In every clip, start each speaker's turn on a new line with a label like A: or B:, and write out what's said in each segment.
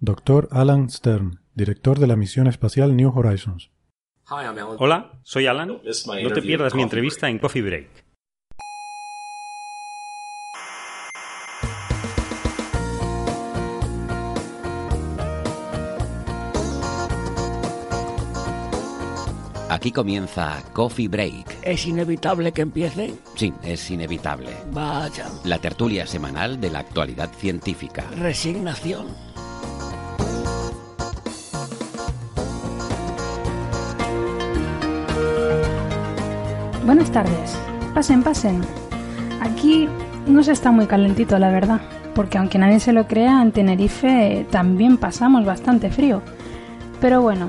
A: Dr. Alan Stern, director de la misión espacial New Horizons.
B: Hola, soy Alan. No te pierdas mi entrevista en Coffee Break.
C: Aquí comienza Coffee Break.
D: ¿Es inevitable que empiece?
C: Sí, es inevitable.
D: Vaya.
C: La tertulia semanal de la actualidad científica.
D: Resignación.
E: Buenas tardes. Pasen, pasen. Aquí no se está muy calentito, la verdad. Porque aunque nadie se lo crea, en Tenerife también pasamos bastante frío. Pero bueno,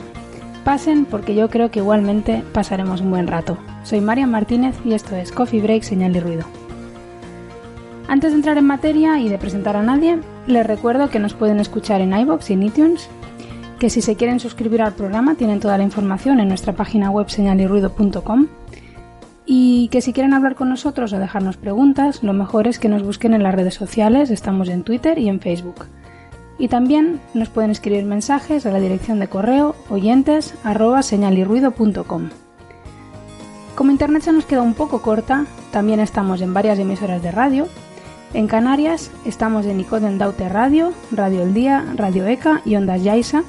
E: pasen porque yo creo que igualmente pasaremos un buen rato. Soy María Martínez y esto es Coffee Break Señal y Ruido. Antes de entrar en materia y de presentar a nadie, les recuerdo que nos pueden escuchar en iBox y en iTunes, que si se quieren suscribir al programa tienen toda la información en nuestra página web señalirruido.com y que si quieren hablar con nosotros o dejarnos preguntas, lo mejor es que nos busquen en las redes sociales, estamos en Twitter y en Facebook. Y también nos pueden escribir mensajes a la dirección de correo oyentes. Como internet se nos queda un poco corta, también estamos en varias emisoras de radio. En Canarias estamos en Icoden Daute Radio, Radio El Día, Radio ECA y Ondas Yaiza.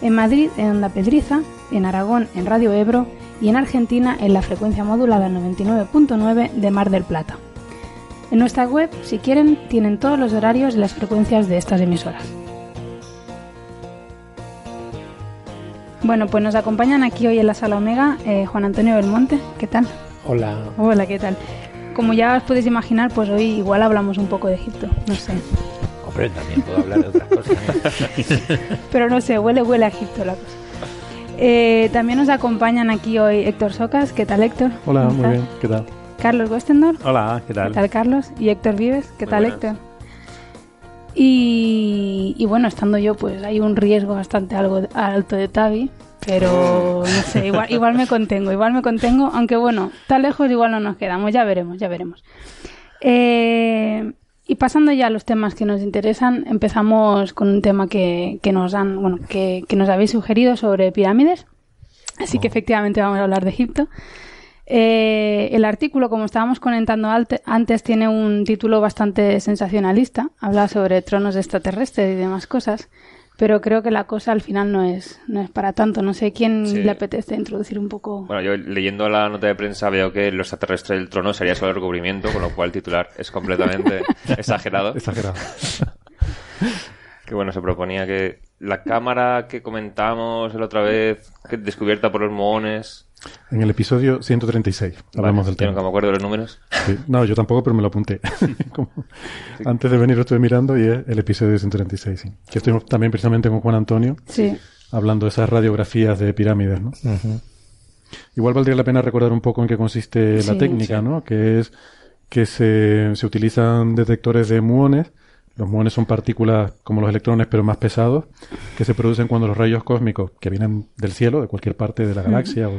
E: En Madrid en Onda Pedriza, en Aragón en Radio Ebro y en Argentina en la frecuencia modulada 99.9 de Mar del Plata. En nuestra web, si quieren, tienen todos los horarios y las frecuencias de estas emisoras. Bueno, pues nos acompañan aquí hoy en la sala Omega eh, Juan Antonio Belmonte. ¿Qué tal?
F: Hola.
E: Hola, ¿qué tal? Como ya os podéis imaginar, pues hoy igual hablamos un poco de Egipto. No sé.
F: Hombre, también puedo hablar de otras cosas. ¿eh?
E: Pero no sé, huele, huele a Egipto la cosa. Eh, también nos acompañan aquí hoy Héctor Socas. ¿Qué tal, Héctor?
A: Hola,
E: ¿Cómo
A: muy
E: estás?
A: bien, ¿qué tal?
E: Carlos Westendorf.
B: Hola, ¿qué tal?
E: ¿Qué tal, Carlos? Y Héctor Vives. ¿Qué
B: Muy
E: tal,
B: buenas.
E: Héctor? Y, y bueno, estando yo, pues hay un riesgo bastante algo alto de Tavi, pero no sé, igual, igual me contengo, igual me contengo, aunque bueno, tan lejos igual no nos quedamos, ya veremos, ya veremos. Eh, y pasando ya a los temas que nos interesan, empezamos con un tema que, que nos han, bueno, que, que nos habéis sugerido sobre pirámides. Así que efectivamente vamos a hablar de Egipto. Eh, el artículo, como estábamos comentando antes, tiene un título bastante sensacionalista. Habla sobre tronos extraterrestres y demás cosas. Pero creo que la cosa al final no es, no es para tanto. No sé quién
G: Sí.
E: le apetece introducir un poco.
G: Bueno, yo leyendo la nota de prensa veo que lo extraterrestre del trono sería solo el recubrimiento, con lo cual el titular es completamente exagerado.
A: Exagerado.
G: Que bueno, se proponía que la cámara que comentamos la otra vez, que descubierta por los mohones.
A: En el episodio 136 hablamos
G: Vale,
A: del
G: yo nunca
A: tema.
G: me acuerdo de los números.
A: Sí. No, yo tampoco, pero me lo apunté. Como- Antes de venir lo estuve mirando y es el episodio 136, sí. Que estuvimos también precisamente con Juan Antonio
E: Sí,
A: hablando de esas radiografías de pirámides, ¿no? Igual valdría la pena recordar un poco en qué consiste la
E: Sí,
A: técnica, ¿no? Que es que se, se utilizan detectores de muones. Los muones son partículas como los electrones, pero más pesados, que se producen cuando los rayos cósmicos que vienen del cielo, de cualquier parte de la galaxia o,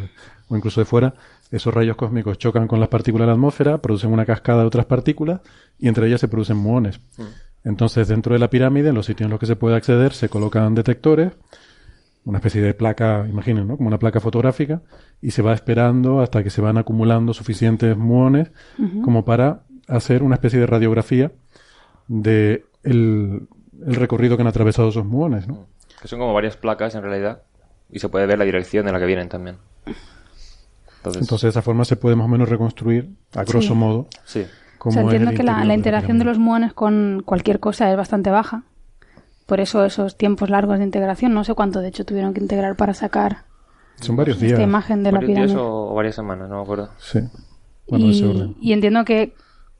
A: o incluso de fuera, esos rayos cósmicos chocan con las partículas de la atmósfera, producen una cascada de otras partículas y entre ellas se producen muones. Entonces, dentro de la pirámide, en los sitios en los que se puede acceder, se colocan detectores, una especie de placa, imaginen, ¿no? Como una placa fotográfica, y se va esperando hasta que se van acumulando suficientes muones como para hacer una especie de radiografía de el, el recorrido que han atravesado esos muones, ¿no?
G: Que son como varias placas en realidad. Y se puede ver la dirección en la que vienen también. Entonces,
A: Entonces, de esa forma se puede más o menos reconstruir, a grosso
E: Sí.
A: modo,
G: sí.
E: o sea, entiendo que la, la
A: de
E: interacción de
A: pirámide.
E: los muones con cualquier cosa es bastante baja. Por eso esos tiempos largos de integración, no sé cuánto de hecho tuvieron que integrar para sacar
A: Son varios días.
E: esta imagen de la
G: ¿Varios días
E: pirámide.
G: o varias semanas? No me acuerdo.
A: Sí. Bueno, de ese
E: y,
A: orden.
E: y entiendo que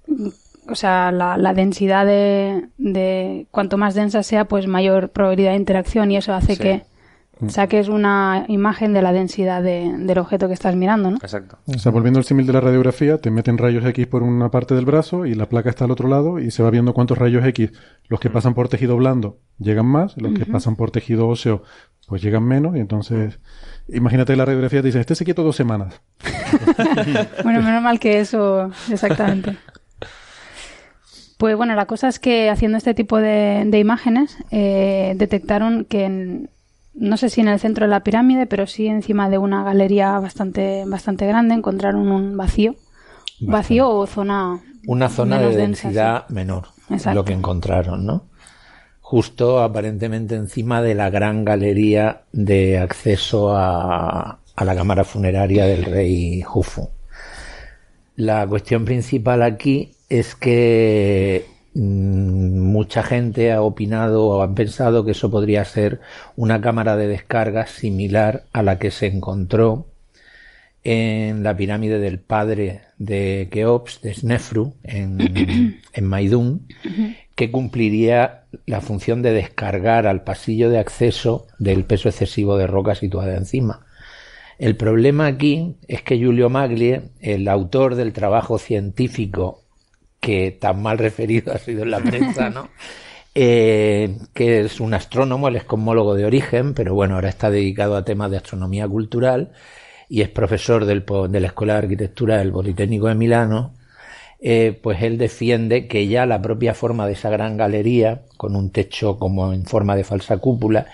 E: mm, o sea, la, la densidad de, de, cuanto más densa sea, pues mayor probabilidad de interacción y eso hace que saques una imagen de la densidad de, del objeto que estás mirando, ¿no?
G: Exacto.
A: O sea, volviendo al símil de la radiografía, te meten rayos X por una parte del brazo y la placa está al otro lado y se va viendo cuántos rayos X, los que pasan por tejido blando, llegan más, los que pasan por tejido óseo, pues llegan menos y entonces... Imagínate la radiografía te dice, este se quieto dos semanas.
E: bueno, menos mal que eso, exactamente. Pues bueno, la cosa es que haciendo este tipo de, de imágenes eh, detectaron que en, no sé si en el centro de la pirámide, pero sí encima de una galería bastante, bastante grande encontraron un vacío. Vacío o zona.
F: Una zona de
E: densa,
F: densidad
E: sí.
F: menor.
E: Exacto.
F: Lo que encontraron, ¿no? Justo aparentemente encima de la gran galería de acceso a, a la cámara funeraria del rey Jufu. La cuestión principal aquí es que mm, mucha gente ha opinado o han pensado que eso podría ser una cámara de descarga similar a la que se encontró en la pirámide del padre de Keops, de Snefru, en, en Maidún, que cumpliría la función de descargar al pasillo de acceso del peso excesivo de roca situada encima. El problema aquí es que Giulio Maglie, el autor del trabajo científico que tan mal referido ha sido en la prensa, ¿no? Eh, que es un astrónomo, él es cosmólogo de origen, pero bueno, ahora está dedicado a temas de astronomía cultural y es profesor del, de la Escuela de Arquitectura del Politécnico de Milano, eh, pues él defiende que ya la propia forma de esa gran galería, con un techo como en forma de falsa cúpula,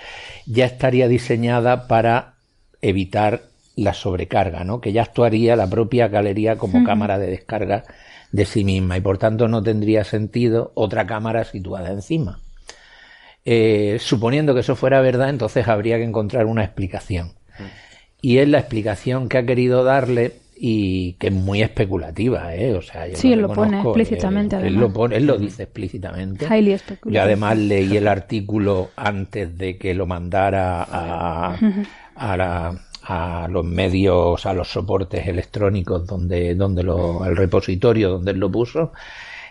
F: ya estaría diseñada para evitar la sobrecarga, ¿no? Que ya actuaría la propia galería como cámara de descarga de sí misma y por tanto no tendría sentido otra cámara situada encima. Eh, suponiendo que eso fuera verdad, entonces habría que encontrar una explicación. Y es la explicación que ha querido darle y que es muy especulativa, ¿eh? O sea, yo
E: Sí, él lo pone
F: reconozco,
E: explícitamente,
F: Él, él
E: además.
F: lo pone, él lo dice explícitamente.
E: Highly speculative.
F: además leí el artículo antes de que lo mandara a, a, la- a los medios, a los soportes electrónicos donde, donde lo, el repositorio donde él lo puso.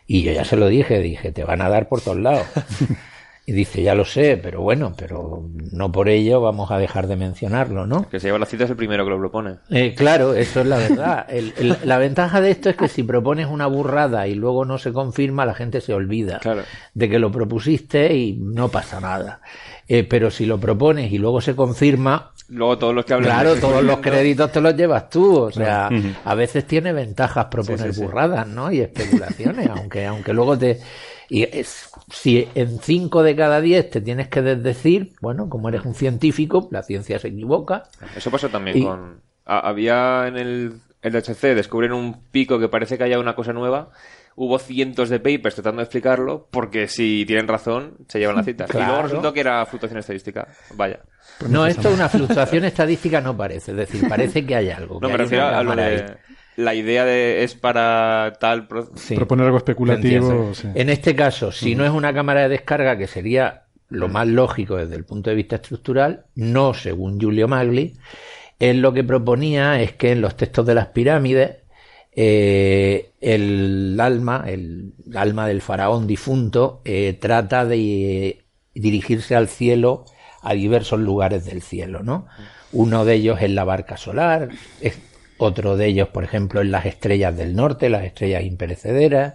F: Y yo ya se lo dije, dije, te van a dar por todos lados. Y dice, ya lo sé, pero bueno, pero no por ello vamos a dejar de mencionarlo, ¿no?
G: Que se lleva la cita es el primero que lo propone.
F: Eh, claro, eso es la verdad. El- el- la ventaja de esto es que si propones una burrada y luego no se confirma, la gente se olvida
G: Claro.
F: de que lo propusiste y no pasa nada. Eh, pero si lo propones y luego se confirma,
G: Luego todos los que hablan
F: claro, todos los créditos te los llevas tú. O sea, a veces tiene ventajas proponer
G: Sí, sí, sí.
F: burradas, ¿no? Y especulaciones, aunque, aunque luego te... Y es, si en 5 de cada 10 te tienes que desdecir, bueno, como eres un científico, la ciencia se equivoca.
G: Eso pasó también
F: Y-
G: con... a- había en el, el HC, descubren un pico que parece que haya una cosa nueva. Hubo cientos de papers tratando de explicarlo, porque si tienen razón, se llevan la cita. Y
F: Claro.
G: luego resultó que era fluctuación estadística. Vaya.
F: No, esto es una fluctuación estadística no parece, es decir, parece que hay algo.
G: No,
F: que
G: me
F: hay
G: refiero a lo de... La idea de es para tal... pro-
F: Sí.
A: Proponer algo especulativo. sí.
F: En este caso, si no es una cámara de descarga, que sería lo más lógico desde el punto de vista estructural, no según Giulio Magli, él lo que proponía es que en los textos de las pirámides eh, el alma, el alma del faraón difunto, eh, trata de dirigirse al cielo a diversos lugares del cielo, ¿no? Uno de ellos es la barca solar, es otro de ellos, por ejemplo, en las estrellas del norte, las estrellas imperecederas,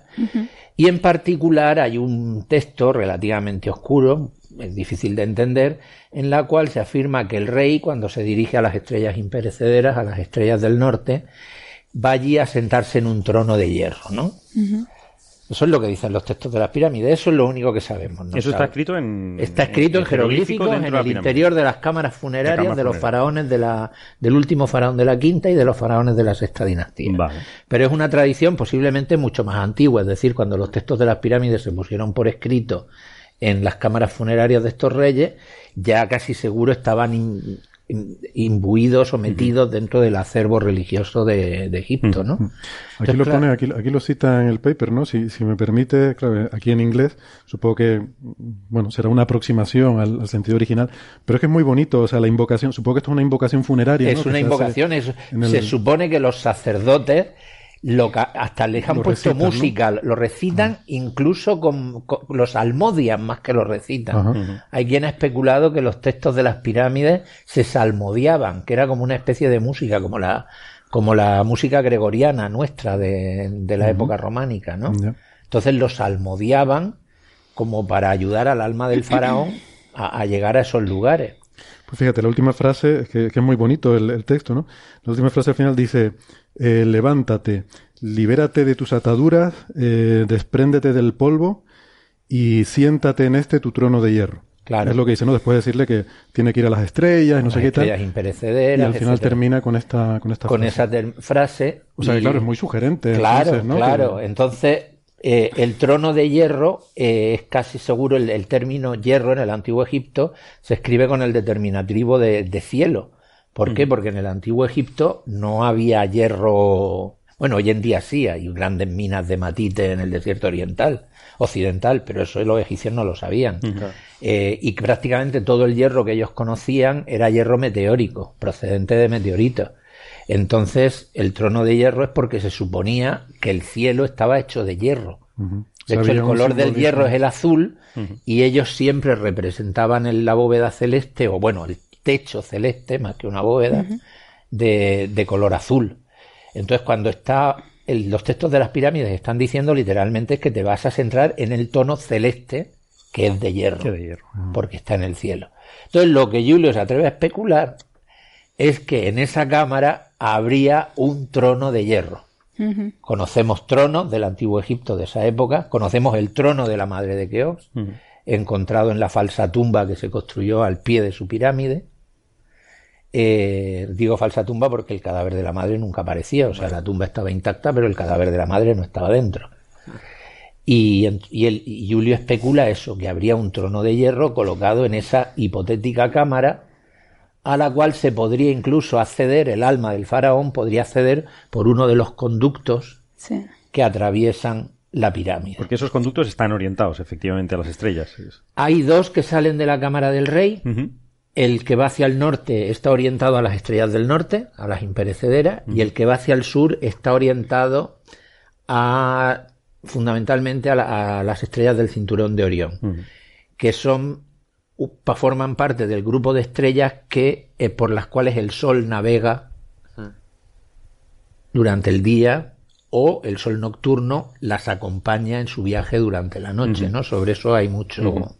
F: y en particular hay un texto relativamente oscuro, es difícil de entender, en la cual se afirma que el rey, cuando se dirige a las estrellas imperecederas, a las estrellas del norte, va allí a sentarse en un trono de hierro, ¿no? Eso es lo que dicen los textos de las pirámides, eso es lo único que sabemos. ¿no?
B: Eso está escrito en.
F: Está escrito en jeroglíficos en el interior de las cámaras funerarias
B: De
F: los faraones de la, del último faraón de la quinta y de los faraones de la sexta dinastía.
B: Vale.
F: Pero es una tradición posiblemente mucho más antigua, es decir, cuando los textos de las pirámides se pusieron por escrito en las cámaras funerarias de estos reyes, ya casi seguro estaban in- imbuidos o metidos dentro del acervo religioso de, de Egipto, ¿no?
A: Aquí
F: Entonces,
A: lo
F: claro,
A: pone, aquí, aquí lo cita en el paper, ¿no? Si, si me permite, claro, aquí en inglés, supongo que, bueno, será una aproximación al, al sentido original, pero es que es muy bonito, o sea, la invocación, supongo que esto es una invocación funeraria.
F: Es una invocación, es-
A: el-
F: se supone que los sacerdotes lo hasta les han puesto música, lo recitan incluso con, los almodian más que lo recitan. Hay quien ha especulado que los textos de las pirámides se salmodiaban, que era como una especie de música, como la, como la música gregoriana nuestra de, de la época románica, ¿no? Entonces los salmodiaban como para ayudar al alma del faraón a, llegar a esos lugares.
A: Pues fíjate, la última frase, que, que es muy bonito el, el, texto, ¿no? La última frase al final dice, eh, levántate, libérate de tus ataduras, eh, despréndete del polvo y siéntate en este tu trono de hierro. Claro. Es lo que dice, ¿no? Después de decirle que tiene que ir a las estrellas y no sé qué tal.
F: Estrellas imperecederas.
A: Y al final termina con esta, con esta
F: con esa frase.
A: O sea, claro, es muy sugerente.
F: Claro, claro. Entonces, eh, el trono de hierro eh, es casi seguro, el, término hierro en el antiguo Egipto se escribe con el determinativo de, de cielo. ¿Por qué? Porque en el antiguo Egipto no había hierro. Bueno, hoy en día sí, hay grandes minas de matite en el desierto oriental, occidental, pero eso los egipcios no lo sabían. Eh, y prácticamente todo el hierro que ellos conocían era hierro meteórico, procedente de meteoritos. Entonces, el trono de hierro es porque se suponía que el cielo estaba hecho de hierro. De hecho, el color del hierro es el azul y ellos siempre representaban en la bóveda celeste, o bueno, el techo celeste más que una bóveda, de, color azul. Entonces, cuando está los textos de las pirámides están diciendo literalmente que te vas a centrar en el tono celeste que es de hierro, porque está en el cielo. Entonces, lo que Julio se atreve a especular es que en esa cámara habría un trono de hierro. Conocemos tronos del antiguo Egipto de esa época, conocemos el trono de la madre de Keops, encontrado en la falsa tumba que se construyó al pie de su pirámide, eh, digo falsa tumba porque el cadáver de la madre nunca aparecía, o sea, la tumba estaba intacta, pero el cadáver de la madre no estaba dentro. Y, y, Julio especula eso, que habría un trono de hierro colocado en esa hipotética cámara a la cual se podría incluso acceder, el alma del faraón podría acceder por uno de los conductos que atraviesan la pirámide.
B: Porque esos conductos están orientados efectivamente a las estrellas.
F: Hay dos que salen de la cámara del rey, el que va hacia el norte está orientado a las estrellas del norte, a las imperecederas, y el que va hacia el sur está orientado a fundamentalmente a, las estrellas del cinturón de Orión, que son forman parte del grupo de estrellas que eh, por las cuales el Sol navega durante el día o el Sol nocturno las acompaña en su viaje durante la noche, ¿no? Sobre eso hay mucho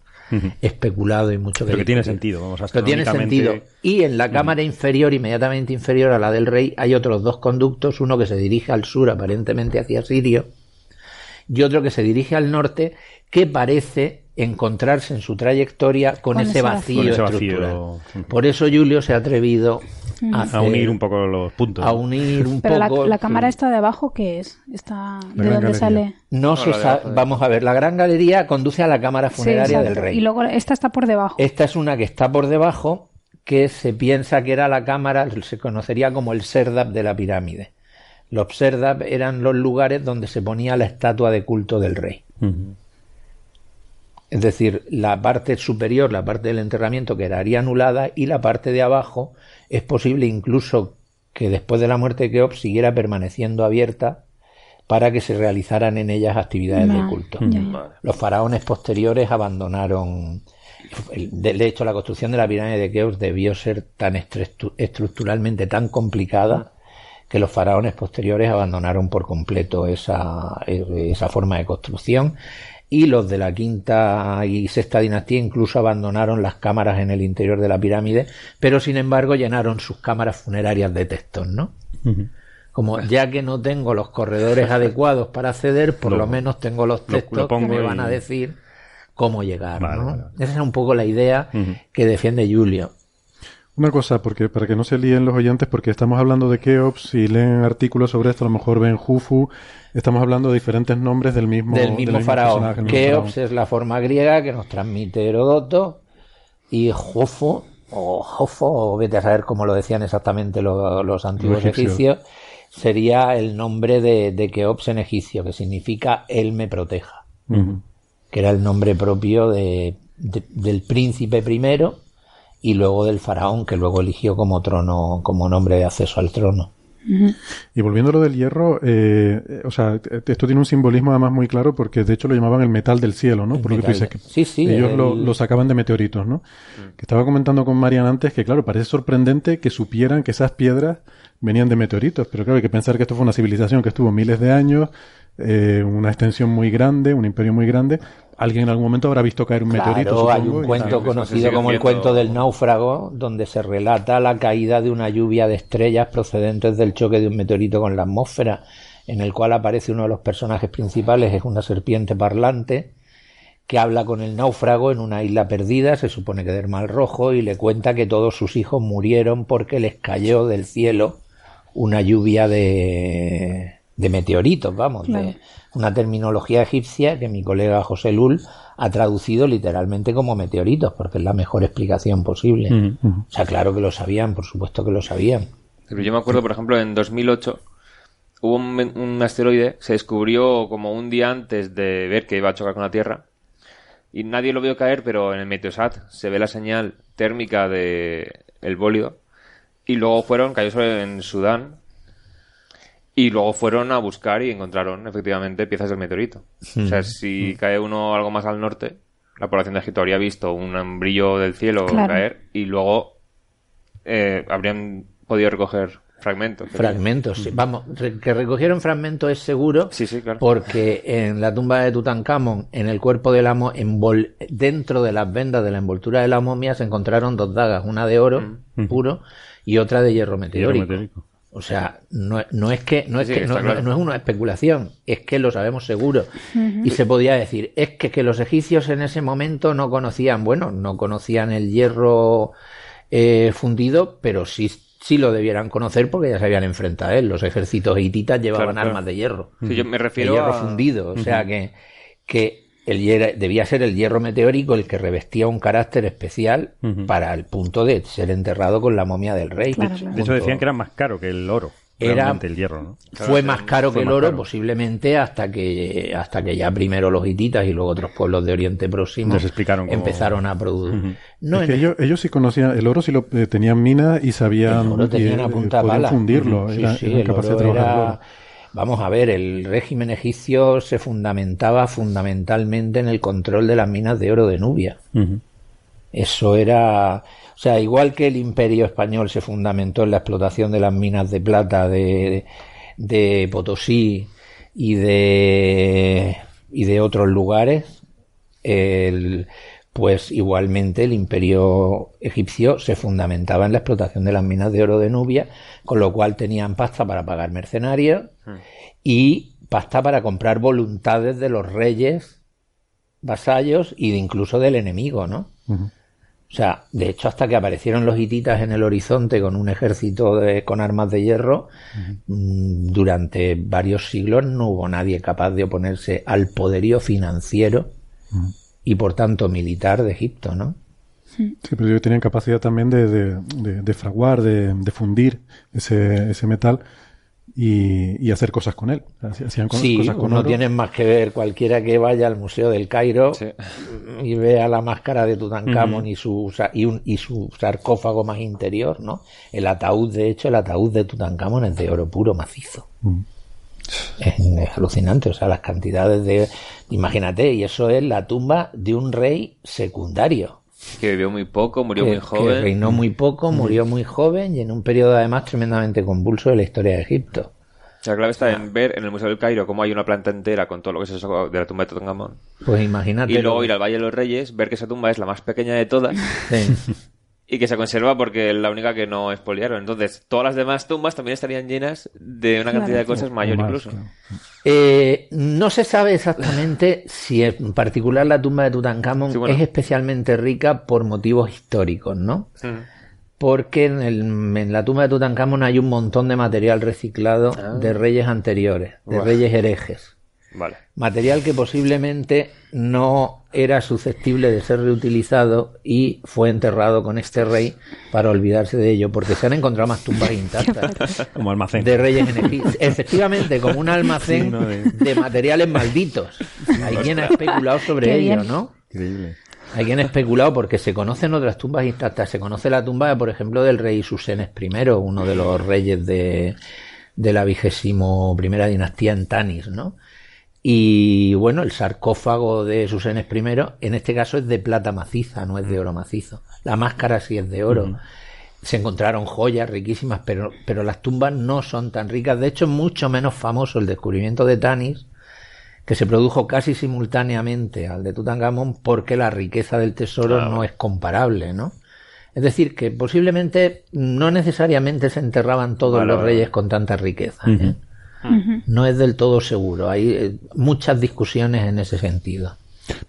F: especulado y mucho
B: que, tiene sentido, vamos
F: a tiene sentido. Y en la cámara inferior, inmediatamente inferior a la del rey, hay otros dos conductos, uno que se dirige al sur, aparentemente hacia Sirio, y otro que se dirige al norte, que parece encontrarse en su trayectoria con, ese, vacío, estructural. Por eso Julio se ha atrevido
B: a, unir un poco los puntos.
F: A unir un
E: Pero
F: poco.
E: La, cámara está de abajo, ¿qué es? Está ¿De dónde sale?
F: No, se sabe. Vamos a ver, la gran galería conduce a la cámara funeraria del rey.
E: Y luego esta está por debajo.
F: Esta es una que está por debajo, que se piensa que era la cámara, se conocería como el Serdab de la pirámide. Los Serdab eran los lugares donde se ponía la estatua de culto del rey. Es decir, la parte superior, la parte del enterramiento quedaría anulada y la parte de abajo es posible incluso que después de la muerte de Keops siguiera permaneciendo abierta para que se realizaran en ellas actividades de culto. Los faraones posteriores abandonaron. De hecho, la construcción de la pirámide de Keops debió ser tan estructuralmente tan complicada que los faraones posteriores abandonaron por completo esa, esa forma de construcción y los de la quinta y sexta dinastía incluso abandonaron las cámaras en el interior de la pirámide, pero sin embargo llenaron sus cámaras funerarias de textos, ¿no? Como ya que no tengo los corredores adecuados para acceder, por lo, menos tengo los textos que me van a decir cómo llegar, ¿no? Esa es un poco la idea que defiende Julio.
A: Una cosa, porque para que no se líen los oyentes, porque estamos hablando de Keops, y leen artículos sobre esto, a lo mejor ven Jufu, estamos hablando de diferentes nombres del mismo,
F: del mismo faraón. Keops es la forma griega que nos transmite Herodoto, y Jufu, o Jofo, o vete a saber cómo lo decían exactamente los, antiguos egipcios, sería el nombre de, de, Keops en egipcio, que significa Él me proteja, que era el nombre propio de, del príncipe primero y luego del faraón que luego eligió como trono, como nombre de acceso al trono.
A: Y volviendo a lo del hierro, eh, o sea, esto tiene un simbolismo además muy claro porque de hecho lo llamaban el metal del cielo, ¿no? Por lo que tú dices que
F: sí, sí,
A: ellos lo, sacaban de meteoritos, ¿no? Que estaba comentando con Marian antes que, claro, parece sorprendente que supieran que esas piedras venían de meteoritos, pero claro, hay que pensar que esto fue una civilización que estuvo miles de años, eh, una extensión muy grande, un imperio muy grande. Alguien en algún momento habrá visto caer un meteorito.
F: hay un cuento conocido como el cuento del náufrago, donde se relata la caída de una lluvia de estrellas procedentes del choque de un meteorito con la atmósfera, en el cual aparece uno de los personajes principales, es una serpiente parlante, que habla con el náufrago en una isla perdida, se supone que del Mar Rojo, y le cuenta que todos sus hijos murieron porque les cayó del cielo una lluvia de, de meteoritos, vamos, de una terminología egipcia que mi colega José Lul ha traducido literalmente como meteoritos, porque es la mejor explicación posible. O sea, claro que lo sabían, por supuesto que lo sabían.
G: Pero yo me acuerdo, por ejemplo, en 2008 hubo un, un asteroide, se descubrió como un día antes de ver que iba a chocar con la Tierra, y nadie lo vio caer, pero en el Meteosat se ve la señal térmica de el bólido, y luego fueron, cayó sobre en Sudán, y luego fueron a buscar y encontraron efectivamente piezas del meteorito. O sea, si cae uno algo más al norte, la población de Egipto habría visto un brillo del cielo caer y luego eh, habrían podido recoger fragmentos.
F: Fragmentos, sí. Vamos, que recogieron fragmentos es seguro.
G: Sí, sí, claro.
F: Porque en la tumba de Tutankamón, en el cuerpo de la momia, dentro de las vendas de la envoltura de la momia, se encontraron dos dagas, una de oro mm. puro y otra de hierro meteórico. O sea, no, no es que, no es, que no, es una especulación, es que lo sabemos seguro. Y se podía decir, es que, que los egipcios en ese momento no conocían, bueno, no conocían el hierro eh, fundido, pero sí, sí lo debieran conocer porque ya se habían enfrentado a él. Los ejércitos hititas llevaban armas de hierro.
G: Sí, yo me refiero
F: hierro fundido. O sea que, que el debía ser el hierro meteórico el que revestía un carácter especial para el punto de ser enterrado con la momia del rey.
B: De hecho decían que era más caro que el oro. Era el hierro, ¿no?
F: fue más caro que el oro posiblemente hasta que hasta que ya primero los hititas y luego otros pueblos de Oriente Próximo empezaron a producir.
A: no, ellos, ellos, sí conocían el oro, sí lo eh, tenían mina y sabían
F: el oro tenían a punta
A: fundirlo.
F: Sí, sí, el oro era Vamos a ver, el régimen egipcio se fundamentaba fundamentalmente en el control de las minas de oro de Nubia. Eso era, o sea, igual que el imperio español se fundamentó en la explotación de las minas de plata de, de Potosí y de, y de otros lugares, el, pues igualmente el imperio egipcio se fundamentaba en la explotación de las minas de oro de Nubia, con lo cual tenían pasta para pagar mercenarios hmm. y pasta para comprar voluntades de los reyes vasallos y de incluso del enemigo, ¿no? O sea, de hecho, hasta que aparecieron los hititas en el horizonte con un ejército de, con armas de hierro, mm, durante varios siglos no hubo nadie capaz de oponerse al poderío financiero y por tanto militar de Egipto, ¿no?
A: Sí, pero ellos tenían capacidad también de, de, fraguar, de, fundir ese, ese metal y, hacer cosas con él.
F: Hacían sí, cosas con no tienen más que ver cualquiera que vaya al Museo del Cairo y vea la máscara de Tutankamón y, su, y, un, y su sarcófago más interior, ¿no? El ataúd, de hecho, el ataúd de Tutankamón es de oro puro macizo. Es, alucinante, o sea, las cantidades de... Imagínate, y eso es la tumba de un rey secundario.
G: Que vivió muy poco, murió muy joven. Que
F: reinó muy poco, murió muy joven y en un periodo además tremendamente convulso de la historia de Egipto.
G: La clave está en ver en el Museo del Cairo cómo hay una planta entera con todo lo que se sacó de la tumba de Tutankamón.
F: Pues imagínate.
G: Y luego ir al Valle de los Reyes, ver que esa tumba es la más pequeña de todas. Sí. y que se conserva porque es la única que no expoliaron. Entonces, todas las demás tumbas también estarían llenas de una cantidad de cosas mayor incluso.
F: Eh, no se sabe exactamente si en particular la tumba de Tutankamón es especialmente rica por motivos históricos, ¿no? Porque en, el, en, la tumba de Tutankamón hay un montón de material reciclado ah. de reyes anteriores, de reyes herejes. Material que posiblemente no era susceptible de ser reutilizado y fue enterrado con este rey para olvidarse de ello, porque se han encontrado más tumbas intactas.
B: como almacén.
F: De reyes en Egipto. Efectivamente, como un almacén de... materiales malditos. Hay quien ha especulado sobre ello, ¿no? Increíble. Hay quien ha especulado porque se conocen otras tumbas intactas. Se conoce la tumba, por ejemplo, del rey Susenes I, uno de los reyes de, de la vigésimo primera dinastía en Tanis, ¿no? Y bueno, el sarcófago de Susenes I, en este caso es de plata maciza, no es de oro macizo. La máscara sí es de oro. Se encontraron joyas riquísimas, pero, pero las tumbas no son tan ricas. De hecho, es mucho menos famoso el descubrimiento de Tanis, que se produjo casi simultáneamente al de Tutankamón, porque la riqueza del tesoro no es comparable, ¿no? Es decir, que posiblemente no necesariamente se enterraban todos
B: Vale,
F: los
B: vale.
F: reyes con tanta riqueza. ¿eh? No es del todo seguro. Hay eh, muchas discusiones en ese sentido.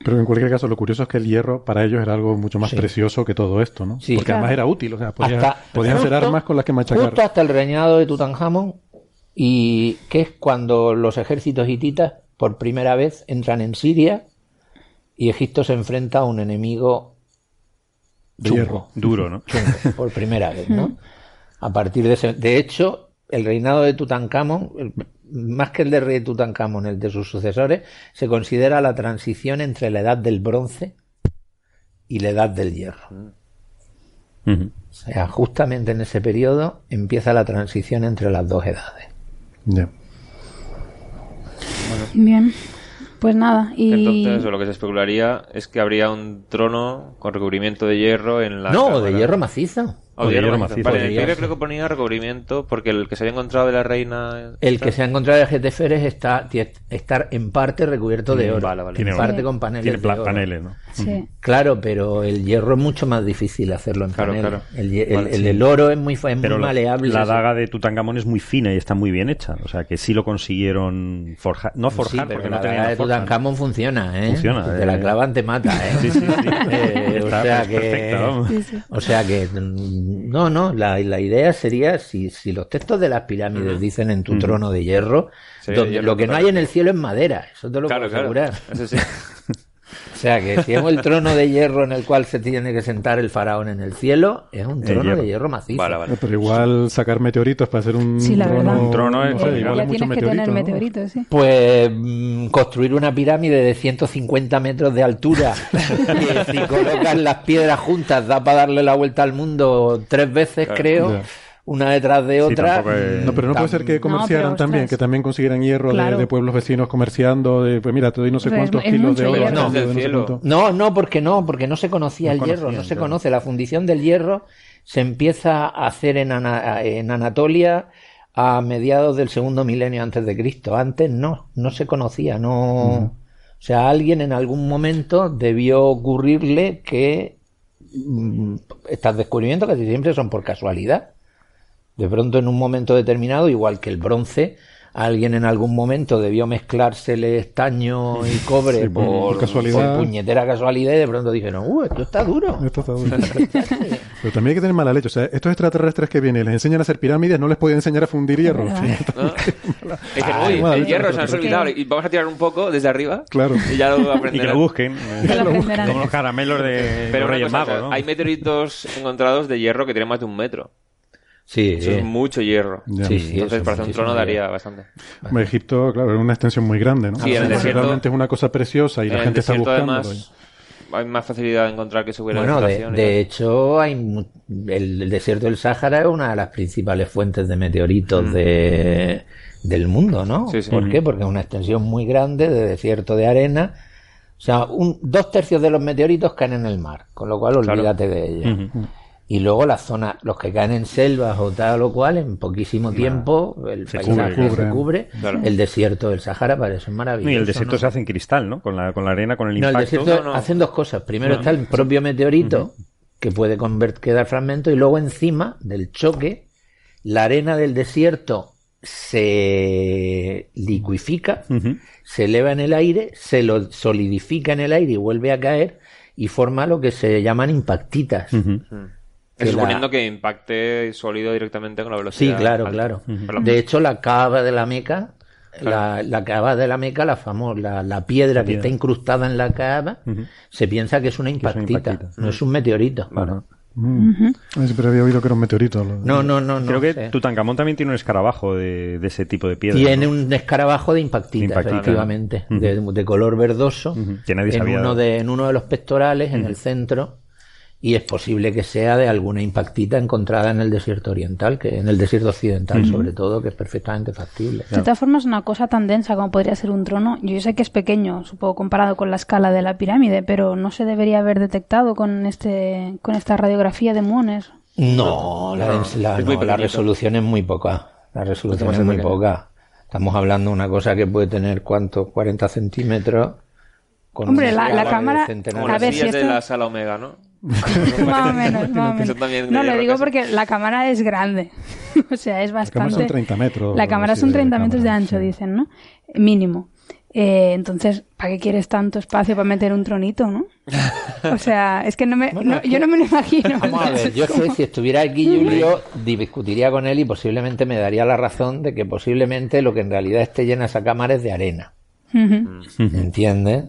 A: Pero en cualquier caso, lo curioso es que el hierro para ellos era algo mucho más
F: Sí.
A: precioso que todo esto, ¿no?
F: Sí,
A: Porque
F: claro.
A: además era útil, o sea, podía-
F: Hasta-
A: podían hacer
F: justo-
A: armas con las que machacar.
F: Justo hasta el reinado de Tutankamón, y que es cuando los ejércitos hititas por primera vez entran en Siria y Egipto se enfrenta a un enemigo
A: De
F: chungo,
A: hierro.
B: Duro, ¿no?
F: chungo, por primera vez, ¿no? A partir de ese, de hecho, el reinado de Tutankamón, el- más que el de rey Tutankamón, el de sus sucesores, se considera la transición entre la edad del bronce y la edad del hierro. O sea, justamente en ese periodo empieza la transición entre las dos edades.
E: Bien. Pues nada, y...
G: Entonces, lo que se especularía es que habría un trono con recubrimiento de hierro en la.
F: no,
G: cámara.
F: de hierro macizo.
G: O de hierro macizo. Vale, en el
F: hierro.
G: creo que ponía recubrimiento porque el que se había encontrado de la reina.
F: El que se ha encontrado de Geteferes está tie- estar en parte recubierto de
G: Mm,
F: oro.
G: vale, vale.
B: Tiene
F: en
B: oro.
F: parte con paneles
B: Tiene
F: de oro.
B: paneles, ¿no?
E: Sí.
F: Claro, pero el hierro es mucho más difícil hacerlo en
G: Claro,
F: paneles.
G: claro.
F: El, el-
G: Vale,
F: el-
G: sí.
F: el oro es muy, fa- es
B: Pero
F: muy
B: la-
F: maleable.
B: la
F: Sí.
B: daga de Tutankamón es muy fina y está muy bien hecha. O sea, que sí lo consiguieron forjar. No
F: Sí,
B: forjar,
F: pero
B: porque
F: la
B: no tenían
F: daga de. Tutankamón funciona, ¿eh?
B: Funciona,
F: Si te
B: eh.
F: la clavan te mata, ¿eh?
B: Sí, sí, sí.
F: Eh, o
B: Está,
F: sea que...
B: perfecta.
E: Sí, sí.
F: O sea que no, no, la, la idea sería si, si los textos de las pirámides dicen en tu trono de hierro,
G: Sí,
F: donde lo que no hay en el cielo es madera, eso te lo
G: Claro,
F: puedo
G: claro.
F: asegurar.
G: Eso sí.
F: O sea que si es el trono de hierro en el cual se tiene que sentar el faraón en el cielo, es un trono
B: hierro.
F: de hierro macizo.
G: Vale, vale.
A: Pero igual sacar meteoritos para hacer un
E: Sí, la
A: trono,
E: verdad.
B: Un trono es-
A: no sé,
B: Eh,
A: igual
E: ya
A: es mucho
E: tienes que tener
A: meteorito, ¿no?
E: meteoritos, sí.
F: Pues mm, construir una pirámide de 150 metros de altura y si colocas las piedras juntas da para darle la vuelta al mundo tres veces,
G: Claro.
F: creo,
A: Ya.
F: Una detrás de
B: Sí,
F: otra.
B: es-
A: No, pero no puede ser que comerciaran también, que también consiguieran hierro de-
E: Claro.
A: de, pueblos vecinos comerciando, de, pues mira, te doy no sé cuántos
E: es
A: kilos de oro.
G: Del
A: no sé
G: cielo.
F: No, no, porque no, porque no se conocía
B: No
F: el hierro, no se
B: claro.
F: conoce. La fundición del hierro se empieza a hacer en, Ana- en Anatolia a mediados del segundo milenio antes de Cristo. Antes no, no se conocía, no. O sea, a alguien en algún momento debió ocurrirle que mm, estos descubrimientos casi siempre son por casualidad. De pronto, en un momento determinado, igual que el bronce, alguien en algún momento debió mezclársele estaño y cobre
A: Sí, por- casualidad.
F: por puñetera casualidad y de pronto dijeron, ¡uh, esto está duro!
A: Esto está duro. Pero también hay que tener mala leche. O sea, estos extraterrestres que vienen les enseñan a hacer pirámides, no les pueden enseñar a fundir hierro.
G: Dicen, uy, el hierro se nos olvidado y vamos a tirar un poco desde arriba
A: Claro.
G: y ya lo
B: Y que
G: aprenderán.
B: lo busquen.
E: Que lo
B: eh,
E: aprenderán.
B: Como los caramelos de
G: Pero
B: los
G: una
B: Reyes
G: cosa,
B: Magos,
G: o sea,
B: ¿no?
G: hay meteoritos encontrados de hierro que tienen más de un metro.
F: Sí,
G: Eso es mucho hierro.
A: Ya.
F: Sí,
G: Entonces,
F: eso
G: para hacer un trono
F: hierro.
G: daría bastante.
A: Egipto, claro, es una extensión muy grande, ¿no?
G: Sí, en el
A: Si
G: desierto-
A: Realmente es una cosa preciosa y la gente está buscando.
G: además, hay más facilidad de encontrar que se hubiera
F: Bueno, de, hecho, hay el, el desierto del Sáhara es una de las principales fuentes de meteoritos de, del mundo, ¿no?
G: Sí, sí.
F: ¿Por qué? Porque es una extensión muy grande de desierto de arena. O sea, un, dos tercios de los meteoritos caen en el mar, con lo cual olvídate de ellos. Y luego las zonas, los que caen en selvas o tal o cual, en poquísimo tiempo, el
B: Se
F: paisaje
A: cubre,
F: se
A: cubre.
G: Claro.
F: El desierto del Sahara para eso es maravilloso.
B: Y el desierto
F: ¿no?
B: se hace en cristal, ¿no? Con la, con la arena, con el
F: No, el
B: impacto.
F: desierto
G: No, no.
F: hacen dos cosas. Primero está el propio meteorito, que puede convert- quedar fragmento, y luego encima del choque, la arena del desierto se liquifica, se eleva en el aire, se lo solidifica en el aire y vuelve a caer, y forma lo que se llaman impactitas. Que la-
G: suponiendo que impacte sólido directamente con la
F: Sí,
G: velocidad.
F: claro,
G: alta.
F: claro.
G: Perdón.
F: De hecho, la cava de la Meca, la, la cava de la Meca, la famosa, la, la piedra que está incrustada en la cava, se piensa que es una
B: es una
F: impactita, no es un meteorito.
B: Bueno.
A: Mm. Ay, Siempre había oído que era un meteorito.
F: No, no, no, no.
B: Creo que
F: sé.
B: Tutankamón también tiene un escarabajo de, de ese tipo de piedra.
F: Tiene
B: ¿no?
F: un escarabajo de impactita,
B: Impactita.
F: efectivamente, de, de color verdoso.
B: Que nadie
F: en,
B: sabía.
F: uno de, en uno de los pectorales, en el centro, y es posible que sea de alguna impactita encontrada en el desierto oriental, que en el desierto occidental sobre todo, que es perfectamente factible.
E: De todas formas, una cosa tan densa como podría ser un trono, yo sé que es pequeño, supongo comparado con la escala de la pirámide, pero no se debería haber detectado con este con esta radiografía de muones.
F: No, la, la- no, la resolución es muy poca. La resolución es muy poca. Estamos hablando de una cosa que puede tener, ¿cuánto? 40 centímetros. Con
E: Hombre,
F: una
E: la- la cámara- A ver, si
G: sillas de
E: esto-
G: la sala Omega, ¿no?
E: Más o menos, más o menos.
G: de
E: No, lo digo porque la cámara es grande. o sea, es
A: La
E: bastante.
A: cámara son 30 metros.
E: La cámara son
A: de
E: 30 metros de ancho,
A: sí.
E: dicen, ¿no? Mínimo. Eh, entonces, ¿para qué quieres tanto espacio para meter un tronito, no? O sea, es que no me,
F: Bueno,
E: no- yo no me lo imagino.
F: Vamos a ver, yo que si estuviera aquí Julio, discutiría con él y posiblemente me daría la razón de que posiblemente lo que en realidad esté llena esa cámara es de arena.
E: Ujú.
F: ¿Entiendes?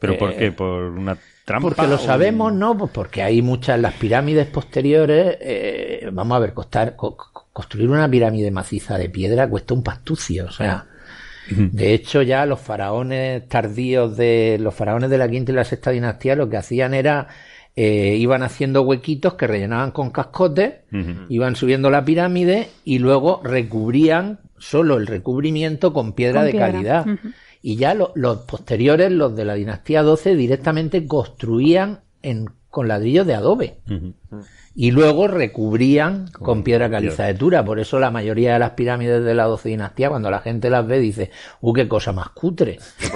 B: ¿Pero
F: Eh,
B: por qué? ¿Por una trampa?
F: Porque lo
B: o-
F: sabemos, ¿no? Pues porque hay muchas, las pirámides posteriores, eh, vamos a ver, costar, co- co- construir una pirámide maciza de piedra cuesta un pastucio, o sea. De hecho, ya los faraones tardíos de los faraones de la quinta y la sexta dinastía lo que hacían era eh, iban haciendo huequitos que rellenaban con cascotes, iban subiendo la pirámide y luego recubrían solo el recubrimiento con piedra
E: Con
F: de
E: piedra.
F: calidad. Y ya lo- los posteriores, los de la dinastía 12, directamente construían en, con ladrillos de adobe. Y luego recubrían con, piedra caliza de Tura. Por eso la mayoría de las pirámides de la 12 dinastía, cuando la gente las ve, dice, ¡uh, qué cosa más cutre!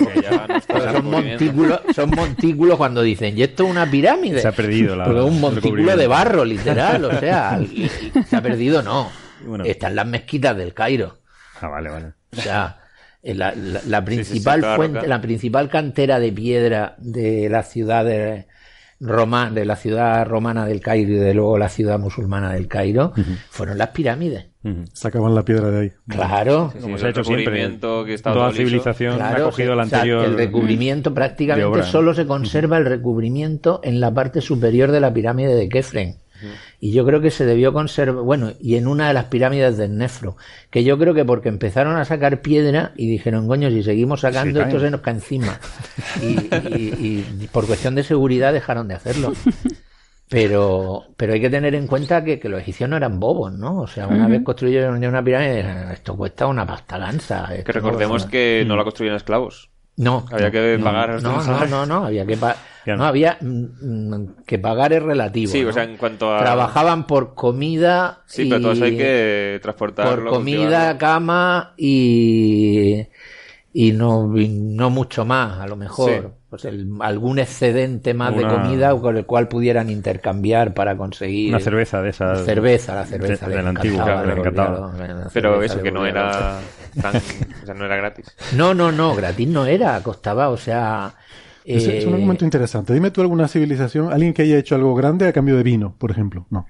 G: No
F: Pero son montículos, son montículos cuando dicen, ¿y esto es una pirámide?
B: Se ha perdido la-
F: es un montículo de barro, literal. O sea, se ha perdido, no.
B: Bueno.
F: Están las mezquitas del Cairo.
B: Ah, vale, vale.
F: O sea, eh, la, la- la
G: sí,
F: principal
G: claro,
F: fuente,
G: claro.
F: la principal cantera de piedra de la ciudad de Roma, de la ciudad romana del Cairo y de luego la ciudad musulmana del Cairo, fueron las pirámides.
A: Sacaban la piedra de ahí.
F: Claro.
G: Sí,
B: Como
G: el
B: se ha hecho siempre.
G: recubrimiento que
B: Toda civilización ha cogido el
F: o sea,
B: anterior.
F: el recubrimiento prácticamente
B: obra.
F: solo se conserva el recubrimiento en la parte superior de la pirámide de Kefren. Y yo creo que se debió conservar, bueno, y en una de las pirámides del Nefro, que yo creo que porque empezaron a sacar piedra y dijeron, coño, si seguimos sacando
B: Sí,
F: esto se nos cae encima. Y, y- y por cuestión de seguridad dejaron de hacerlo. Pero, pero hay que tener en cuenta que, que los egipcios no eran bobos, ¿no? O sea, una vez construyeron ya una pirámide, esto cuesta una pasta gansa.
G: Que recordemos que no la construían esclavos.
F: No.
G: Había que pagar
F: No, no, no, no, había que pagar.
B: No.
F: Había mm, que pagar es relativo.
G: Sí, o sea, en cuanto a...
F: Trabajaban por comida.
G: Sí,
F: y
G: pero todo eso hay que transportarlo.
F: Por comida, cama y. Y no, no mucho más, a lo mejor. Pues el- algún excedente más de comida con el cual pudieran intercambiar para conseguir.
B: Una cerveza de esas.
F: Cerveza, la cerveza.
B: de- de la antigua,
G: Pero eso, que no era tan... o sea, no era gratis.
F: No, no, no, gratis no era, costaba, o sea.
A: Ese es un
F: eh,
A: argumento interesante. Dime tú alguna civilización, alguien que haya hecho algo grande a cambio de vino, por ejemplo. No.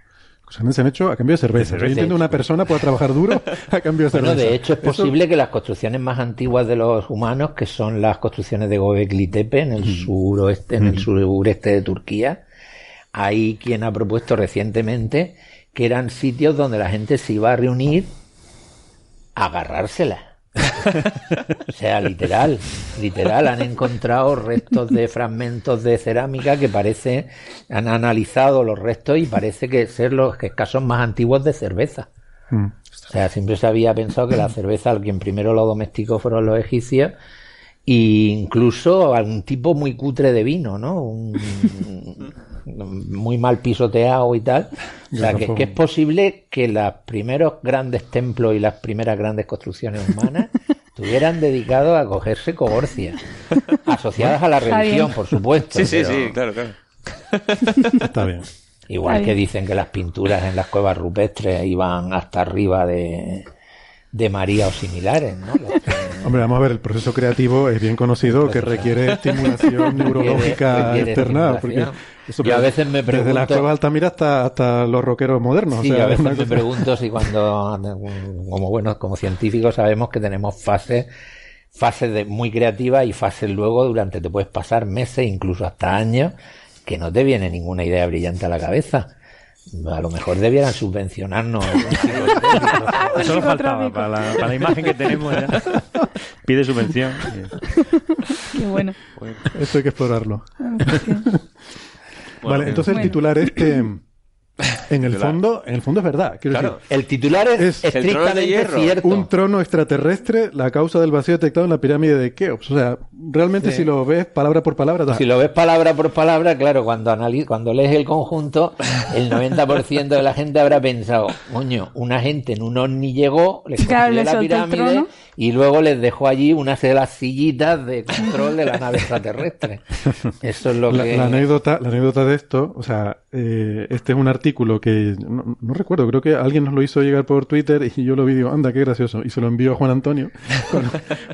A: Grandes se han hecho a cambio de cerveza.
B: De cerveza.
A: Yo entiendo una persona puede trabajar duro a cambio de cerveza.
F: Bueno, de hecho es
A: Eso-
F: posible que las construcciones más antiguas de los humanos, que son las construcciones de Göbekli Tepe en el suroeste, en el sureste de Turquía, hay quien ha propuesto recientemente que eran sitios donde la gente se iba a reunir a agarrársela. O sea, literal, literal, han encontrado restos de fragmentos de cerámica que parece, han analizado los restos y parece que ser los escasos más antiguos de cerveza.
A: Mm.
F: O sea, siempre se había pensado que la cerveza, al quien primero lo domesticó fueron los egipcios, e incluso algún tipo muy cutre de vino, ¿no? Un- muy mal pisoteado y tal. O sea, que, que es posible que los primeros grandes templos y las primeras grandes construcciones humanas estuvieran dedicados a cogerse cogorcias, asociadas a la religión, por supuesto.
G: Sí, sí,
F: pero-
G: sí, claro, claro.
A: Está bien.
F: Igual
E: Está
F: que
E: bien.
F: dicen que las pinturas en las cuevas rupestres iban hasta arriba de, de María o similares, ¿no? Las que-
A: Hombre, vamos a ver, el proceso creativo es bien conocido que requiere estimulación neurológica
F: requiere
A: externa. Porque
F: estimulación.
A: eso
F: Yo a veces me
A: Desde la
F: pregunto-
A: cueva Altamira hasta, hasta los rockeros modernos.
F: Sí,
A: o sea,
F: a veces me
A: cosa-
F: pregunto si cuando, como bueno, como científicos sabemos que tenemos fases, fases de muy creativas y fases luego durante te puedes pasar meses, incluso hasta años, que no te viene ninguna idea brillante a la cabeza. A lo mejor debieran subvencionarnos.
B: Solo faltaba para la, para la imagen que tenemos ya. Pide subvención.
E: Qué bueno.
A: Esto hay que explorarlo.
G: Bueno,
A: vale, entonces el titular este... En el fondo, en el fondo es verdad. Quiero
G: Claro.
F: El titular es,
A: Es-
G: El trono de
F: estrictamente
G: hierro.
F: cierto.
A: un trono extraterrestre, la causa del vacío detectado en la pirámide de Keops. O sea, realmente
F: Sí.
A: si lo ves palabra por palabra, da-
F: Si lo ves palabra por palabra, claro, cuando anali- cuando lees el conjunto, el 90% de la gente habrá pensado, coño, una gente en un ovni llegó, les
E: Claro,
F: construyó
E: le
F: la pirámide
E: trono.
F: Y luego les dejó allí unas de las sillitas de control de la nave extraterrestre. Eso es lo
A: La,
F: que...
A: la anécdota, la anécdota de esto, o sea, eh, este es un artículo que no, no recuerdo, creo que alguien nos lo hizo llegar por Twitter y yo lo vi y digo, anda, qué gracioso. Y se lo envió a Juan Antonio con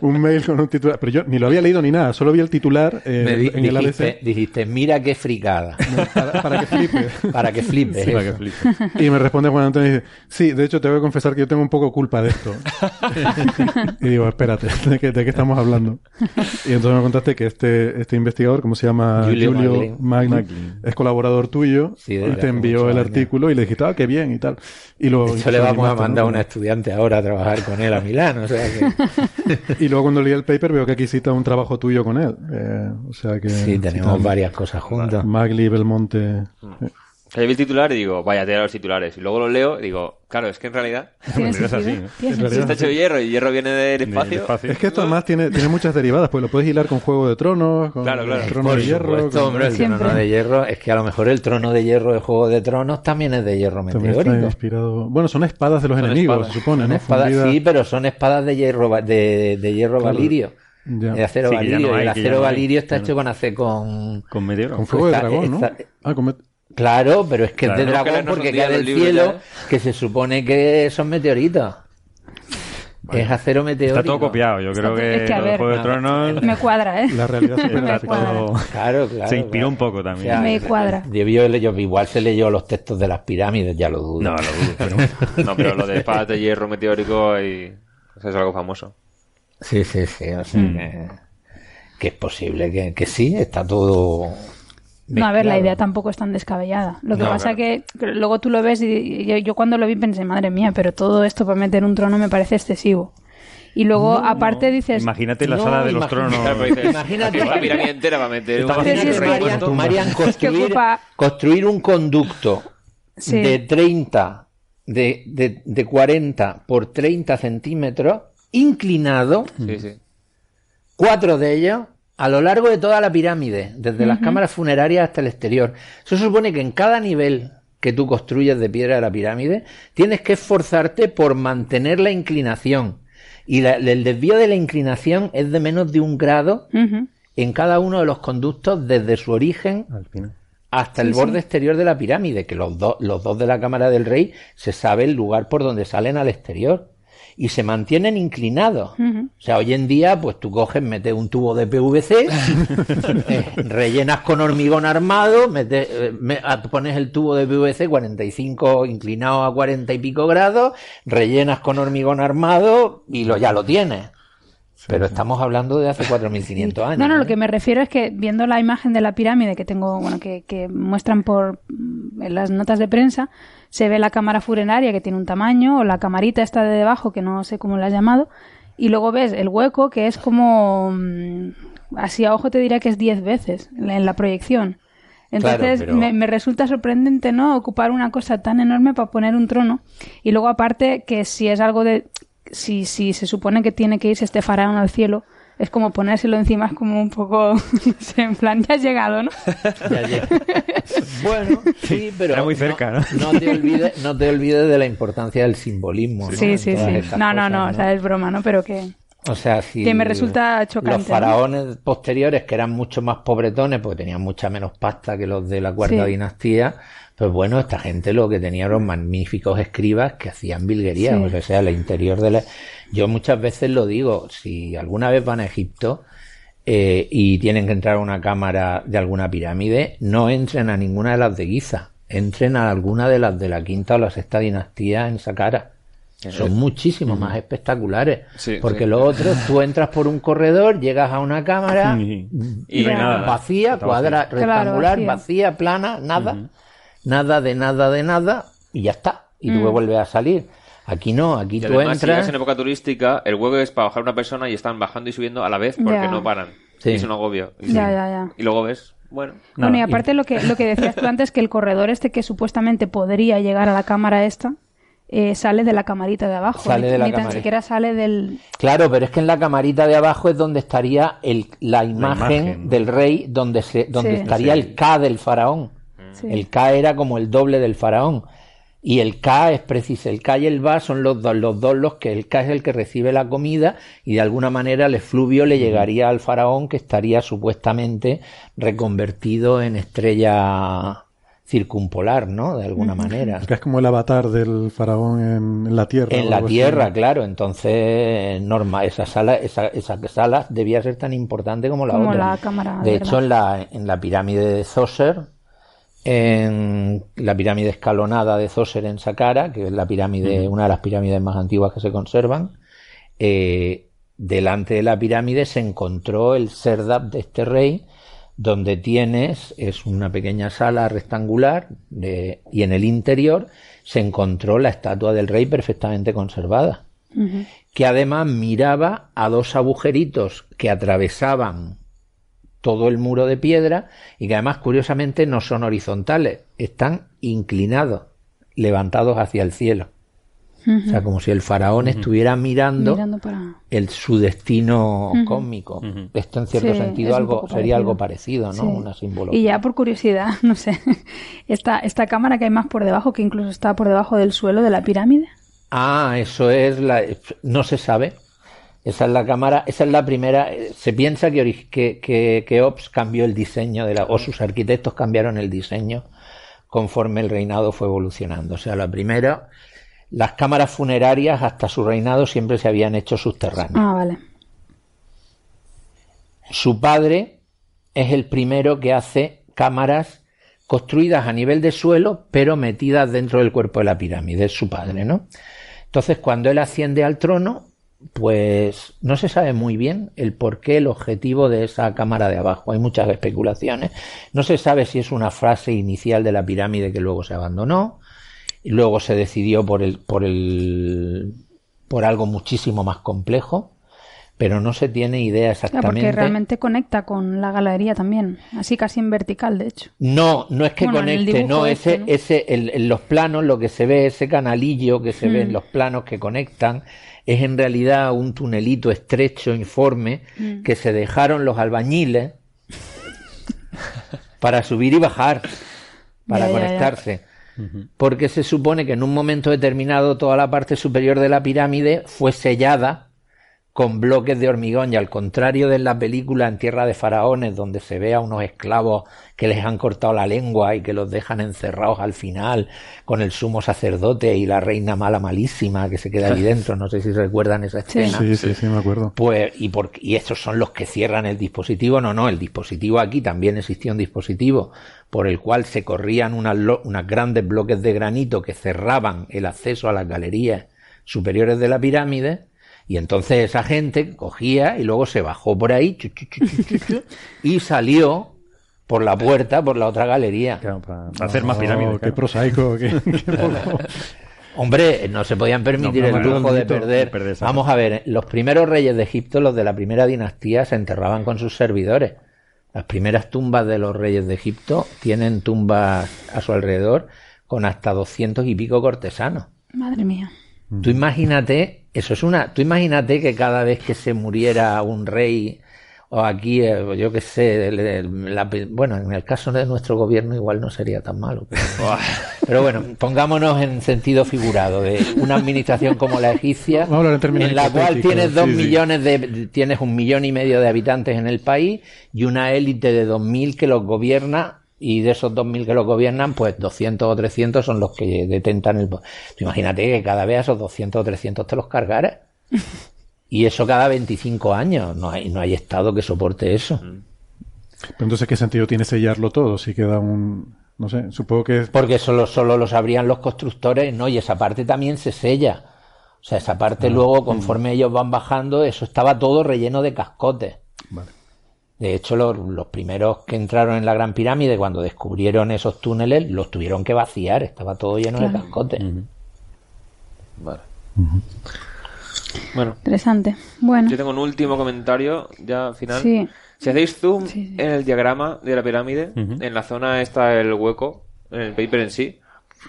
A: un mail con un titular. Pero yo ni lo había leído ni nada, solo vi el titular eh,
F: me di-
A: en el
F: dijiste,
A: ABC
F: dijiste, mira qué fricada,
A: para, para que flipe.
F: para que flipes.
B: Para que
F: eso.
B: flipe.
A: Y me responde Juan Antonio y dice, sí, de hecho te voy a confesar que yo tengo un poco culpa de esto. Y digo, espérate, ¿de qué, de qué estamos hablando? Y entonces me contaste que este, este investigador, ¿cómo se llama?
F: Julio
A: Maglin,
B: Maglin.
A: es colaborador tuyo
F: Sí,
A: y te envió el
F: años.
A: artículo y le dijiste, ah, qué bien y tal. Y
F: De hecho, le vamos a mandar a
A: ¿no?
F: una estudiante ahora a trabajar con él a Milán, o sea que...
A: Y luego cuando leí el paper veo que aquí cita un trabajo tuyo con él. Eh, o sea que...
F: Sí, tenemos varias cosas juntas.
A: Magli, Belmonte...
G: O sea, yo vi el titular y digo, vaya, tela los titulares. Y luego lo leo y digo, claro, es que en realidad
E: ¿Tiene
B: realidad es así, ¿no?
E: ¿Tiene
A: En
G: si
E: sentido?
G: está hecho de hierro y hierro viene del espacio.
B: espacio.
A: Es que esto además tiene, tiene muchas derivadas, pues lo puedes hilar con Juego de Tronos, con
G: Claro, claro.
A: el Trono
F: Por
A: de Hierro...
F: supuesto,
A: con-
F: hombre, el
E: Siempre.
F: trono de hierro, es que a lo mejor el trono de hierro de Juego de Tronos también es de hierro meteórico.
A: inspirado... Bueno, son espadas de los
G: Son
A: enemigos,
G: espadas.
A: se supone,
F: Son
A: ¿no?
F: espadas,
A: Fundidas-
F: sí, pero son espadas de hierro de, de hierro
A: Claro.
F: valirio.
A: Ya.
F: De acero
B: Sí,
F: valirio.
B: no hay,
F: y el acero
B: no
F: valirio está hecho con con.
B: Con meteoro.
A: Con fuego de
F: Está-
A: dragón, ¿no? Ah, con met-
F: Claro, pero es que
B: Claro.
F: es de dragón porque cae del cielo,
G: ya.
F: que se supone que son meteoritos. Es acero meteórico.
B: Está todo copiado. Yo creo que,
E: es que,
B: de
E: ver,
B: Juego de Tronos
E: Me cuadra, ¿eh?
A: La realidad
E: Me
B: todo-
F: Claro, claro.
B: Se inspiró
F: claro.
B: un poco también.
E: Me cuadra.
F: Debió, yo- igual se leyó los textos de las pirámides, ya lo dudo.
B: No, lo dudo, pero...
G: No, pero lo de espadas de hierro meteórico y... eso es algo famoso.
F: Sí, sí, sí. O sea,
B: Mm.
F: que, que es posible que, que sí, está todo.
E: No, a ver, la idea tampoco es tan descabellada. Lo que
G: No,
E: pasa
G: claro.
E: que que luego tú lo ves y yo, yo cuando lo vi pensé, madre mía, pero todo esto para meter un trono me parece excesivo. Y luego, aparte, dices,
B: Imagínate la
F: No,
B: sala de los tronos.
F: Imagínate-
G: la pirámide entera va a meter un...
E: Es
F: Marian, Marian, construir,
E: ocupa-
F: construir un conducto
E: Sí.
F: de 30, de, de, de 40 por 30 centímetros, inclinado,
G: Sí, sí.
F: cuatro de ellos, a lo largo de toda la pirámide, desde las cámaras funerarias hasta el exterior. Eso supone que en cada nivel que tú construyes de piedra de la pirámide, tienes que esforzarte por mantener la inclinación. Y la- el desvío de la inclinación es de menos de un grado en cada uno de los conductos desde su origen
B: Al final.
F: hasta el
E: Sí,
F: borde
E: sí.
F: exterior de la pirámide, que los, dos los dos de la cámara del rey se sabe el lugar por donde salen al exterior y se mantienen inclinados. O sea, hoy en día, pues tú coges, metes un tubo de PVC, eh, rellenas con hormigón armado, metes, eh, me- ah, pones el tubo de PVC 45 inclinado a 40 y pico grados, rellenas con hormigón armado y lo ya lo tienes. Pero estamos hablando de hace 4.500 años.
E: No, no, lo
F: ¿eh?
E: que me refiero es que viendo la imagen de la pirámide que tengo, bueno, que, que muestran por mm, en las notas de prensa, se ve la cámara funeraria que tiene un tamaño, o la camarita esta de debajo, que no sé cómo la has llamado, y luego ves el hueco que es como, mm, así a ojo te diría que es 10 veces en la, proyección.
F: Claro,
E: Entonces
F: pero-
E: me, me resulta sorprendente, ¿no? Ocupar una cosa tan enorme para poner un trono. Y luego aparte que si es algo de... Si, si se supone que tiene que irse este faraón al cielo, es como ponérselo encima, es como un poco... no sé, en plan, ya has llegado, ¿no?
F: Ya llega. bueno, sí, pero
B: Era muy cerca, ¿no?
F: No te olvides, no te olvides de la importancia del simbolismo. ¿no?
E: Sí,
F: en
E: sí, sí. No, no,
F: cosas,
E: no, o sea, es broma, ¿no? Pero que...
F: O sea, si
E: Que me resulta chocante,
F: Los
E: ¿no?
F: faraones posteriores, que eran mucho más pobretones, porque tenían mucha menos pasta que los de la cuarta
E: Sí.
F: dinastía, pues bueno, esta gente lo que tenía eran magníficos escribas que hacían bilguerías,
E: Sí.
F: o sea, el interior de la... Yo muchas veces lo digo, si alguna vez van a Egipto eh, y tienen que entrar a una cámara de alguna pirámide, no entren a ninguna de las de Giza, entren a alguna de las de la quinta o la sexta dinastía en Saqqara. Son muchísimo más espectaculares.
G: Sí,
F: porque
G: sí.
F: lo otro, tú entras por un corredor, llegas a una cámara
B: Y,
F: vacía, cuadra,
E: Claro,
F: rectangular,
E: vacía.
F: vacía. plana, nada. Nada de nada de nada, y ya está. Y luego vuelve a salir. Aquí no, aquí
G: Y
F: tú
G: además,
F: entras.
G: en época turística, el hueco es para bajar una persona y están bajando y subiendo a la vez porque no paran.
F: Sí.
G: Y es un agobio. Y,
E: Ya, ya, ya.
G: y luego ves Bueno,
E: Bueno, y aparte lo que, lo que decías tú antes, que el corredor este que supuestamente podría llegar a la cámara esta, eh, sale de la camarita de abajo.
F: Sale
E: ni,
F: de la
E: ni tan siquiera sale del...
F: Claro, pero es que en la camarita de abajo es donde estaría el, la, imagen
B: imagen.
F: del rey, donde, se, donde
E: Sí.
F: estaría el K del faraón.
E: Sí.
F: El K era como el doble del faraón. Y el K es preciso, el K y el Ba son los dos, los dos los que el K es el que recibe la comida y de alguna manera el efluvio le llegaría al faraón que estaría supuestamente reconvertido en estrella circumpolar, ¿no? De alguna manera.
A: Es como el avatar del faraón en, en la tierra.
F: En la
A: así.
F: tierra, claro. Entonces, norma, esa sala, esa, esa sala debía ser tan importante como la
E: Como
F: otra.
E: la cámara,
F: de
E: ¿verdad?
F: hecho, en la, en la pirámide de Zoser, en la pirámide escalonada de Zoser en Saqqara, que es la pirámide, una de las pirámides más antiguas que se conservan, eh, delante de la pirámide se encontró el serdab de este rey, donde tienes, es una pequeña sala rectangular, de- y en el interior se encontró la estatua del rey perfectamente conservada, que además miraba a dos agujeritos que atravesaban todo el muro de piedra y que además curiosamente no son horizontales, están inclinados, levantados hacia el cielo. O sea, como si el faraón estuviera mirando,
E: Mirando para...
F: el, su destino cósmico. Esto en cierto
E: Sí,
F: sentido algo sería
E: parecido.
F: algo parecido, ¿no?
E: Sí.
F: Una simbología.
E: Y ya por curiosidad, no sé, esta, esta cámara que hay más por debajo, que incluso está por debajo del suelo de la pirámide.
F: Ah, eso es la no se sabe. Esa es la cámara, esa es la primera. eh, Se piensa que, que, que Ops cambió el diseño de la, o sus arquitectos cambiaron el diseño conforme el reinado fue evolucionando. O sea, la primera, las cámaras funerarias hasta su reinado siempre se habían hecho subterráneas.
E: Ah, vale.
F: Su padre es el primero que hace cámaras construidas a nivel de suelo, pero metidas dentro del cuerpo de la pirámide. Es su padre, ¿no? Entonces, cuando él asciende al trono, pues no se sabe muy bien el por qué, el objetivo de esa cámara de abajo. Hay muchas especulaciones. No se sabe si es una frase inicial de la pirámide que luego se abandonó, y luego se decidió por el, por el, por algo muchísimo más complejo, pero no se tiene idea
E: Ah,
F: exactamente.
E: porque realmente conecta con la galería también, así casi en vertical, de hecho.
F: No, no es que
E: Bueno,
F: conecte, no,
E: este,
F: ese,
E: ¿no?
F: ese, el- en los planos, lo que se ve, ese canalillo que se ve en
E: Mm.
F: los planos que conectan, es en realidad un tunelito estrecho, informe,
E: Mm.
F: que se dejaron los albañiles para subir y bajar, para
E: Ya, ya, ya.
F: conectarse. Porque se supone que en un momento determinado toda la parte superior de la pirámide fue sellada con bloques de hormigón y al contrario de la película En Tierra de Faraones donde se ve a unos esclavos que les han cortado la lengua y que los dejan encerrados al final con el sumo sacerdote y la reina mala malísima que se queda ahí dentro, no sé si recuerdan esa escena.
A: Sí, sí, sí, me acuerdo.
F: Pues, y, por, y estos son los que cierran el dispositivo. No, no, el dispositivo aquí también existía un dispositivo por el cual se corrían unas, lo- unas grandes bloques de granito que cerraban el acceso a las galerías superiores de la pirámide. Y entonces esa gente cogía y luego se bajó por ahí chu, chu, chu, chu, chu, chu, y salió por la puerta, por la otra galería.
B: Claro, para, para hacer más
A: Oh,
B: pirámides.
A: Qué prosaico. qué- qué poco.
F: Hombre, no se podían permitir
A: No,
F: el lujo de perder. Vamos a ver, los primeros reyes de Egipto, los de la primera dinastía, se enterraban con sus servidores. Las primeras tumbas de los reyes de Egipto tienen tumbas a su alrededor con hasta doscientos y pico cortesanos.
E: Madre mía.
F: Tú imagínate, eso es una, tú imagínate que cada vez que se muriera un rey o aquí, eh, yo qué sé, el- el- la- bueno, en el caso de nuestro gobierno igual no sería tan malo. Pero, pero bueno, pongámonos en sentido figurado de una administración como la egipcia,
A: en
F: la cual tienes dos
A: sí, sí.
F: millones de, tienes un millón y medio de habitantes en el país y una élite de dos mil que los gobierna y de esos 2.000 que los gobiernan, pues 200 o 300 son los que detentan el... imagínate que cada vez a esos 200 o 300 te los cargaras. Y eso cada 25 años. No hay, no hay Estado que soporte eso.
A: Pero entonces, ¿qué sentido tiene sellarlo todo? Si queda un... No sé, supongo que...
F: Porque solo, solo lo sabrían los constructores, ¿no? Y esa parte también se sella. O sea, esa parte luego, conforme ellos van bajando, eso estaba todo relleno de cascotes.
A: Vale.
F: De hecho, los, los primeros que entraron en la Gran Pirámide, cuando descubrieron esos túneles, los tuvieron que vaciar. Estaba todo lleno de cascotes.
G: Vale. Bueno,
E: Interesante. Bueno,
G: yo tengo un último comentario ya final.
E: sí.
G: Si hacéis zoom
E: Sí, sí.
G: en el diagrama de la pirámide, en la zona está el hueco, en el paper en sí,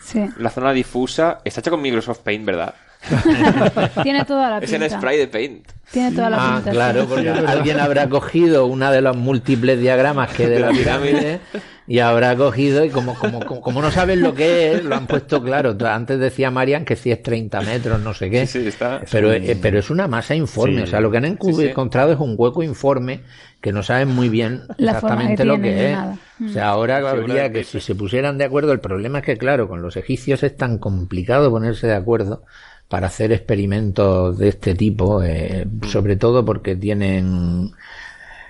E: Sí.
G: la zona difusa está hecha con Microsoft Paint, ¿verdad?
E: Tiene toda la
G: Es el
E: pinta.
G: spray de Paint.
E: Tiene toda la
F: Ah,
E: pinta.
F: claro,
E: sí.
F: porque alguien habrá cogido una de los múltiples diagramas que de la pirámide y habrá cogido y como, como, como, como no saben lo que es, lo han puesto claro. Antes decía Marian que si es 30 metros, no sé qué.
G: Sí, sí, está.
F: Pero, eh, pero es una masa informe,
B: Sí.
F: o sea, lo que han encu-
G: Sí, sí.
F: encontrado es un hueco informe que no saben muy bien
E: La
F: exactamente
E: que
F: lo que es.
E: nada.
F: O sea, ahora
G: Figura
F: habría que si se pusieran de acuerdo, el problema es que, claro, con los egipcios es tan complicado ponerse de acuerdo para hacer experimentos de este tipo, eh, sobre todo porque tienen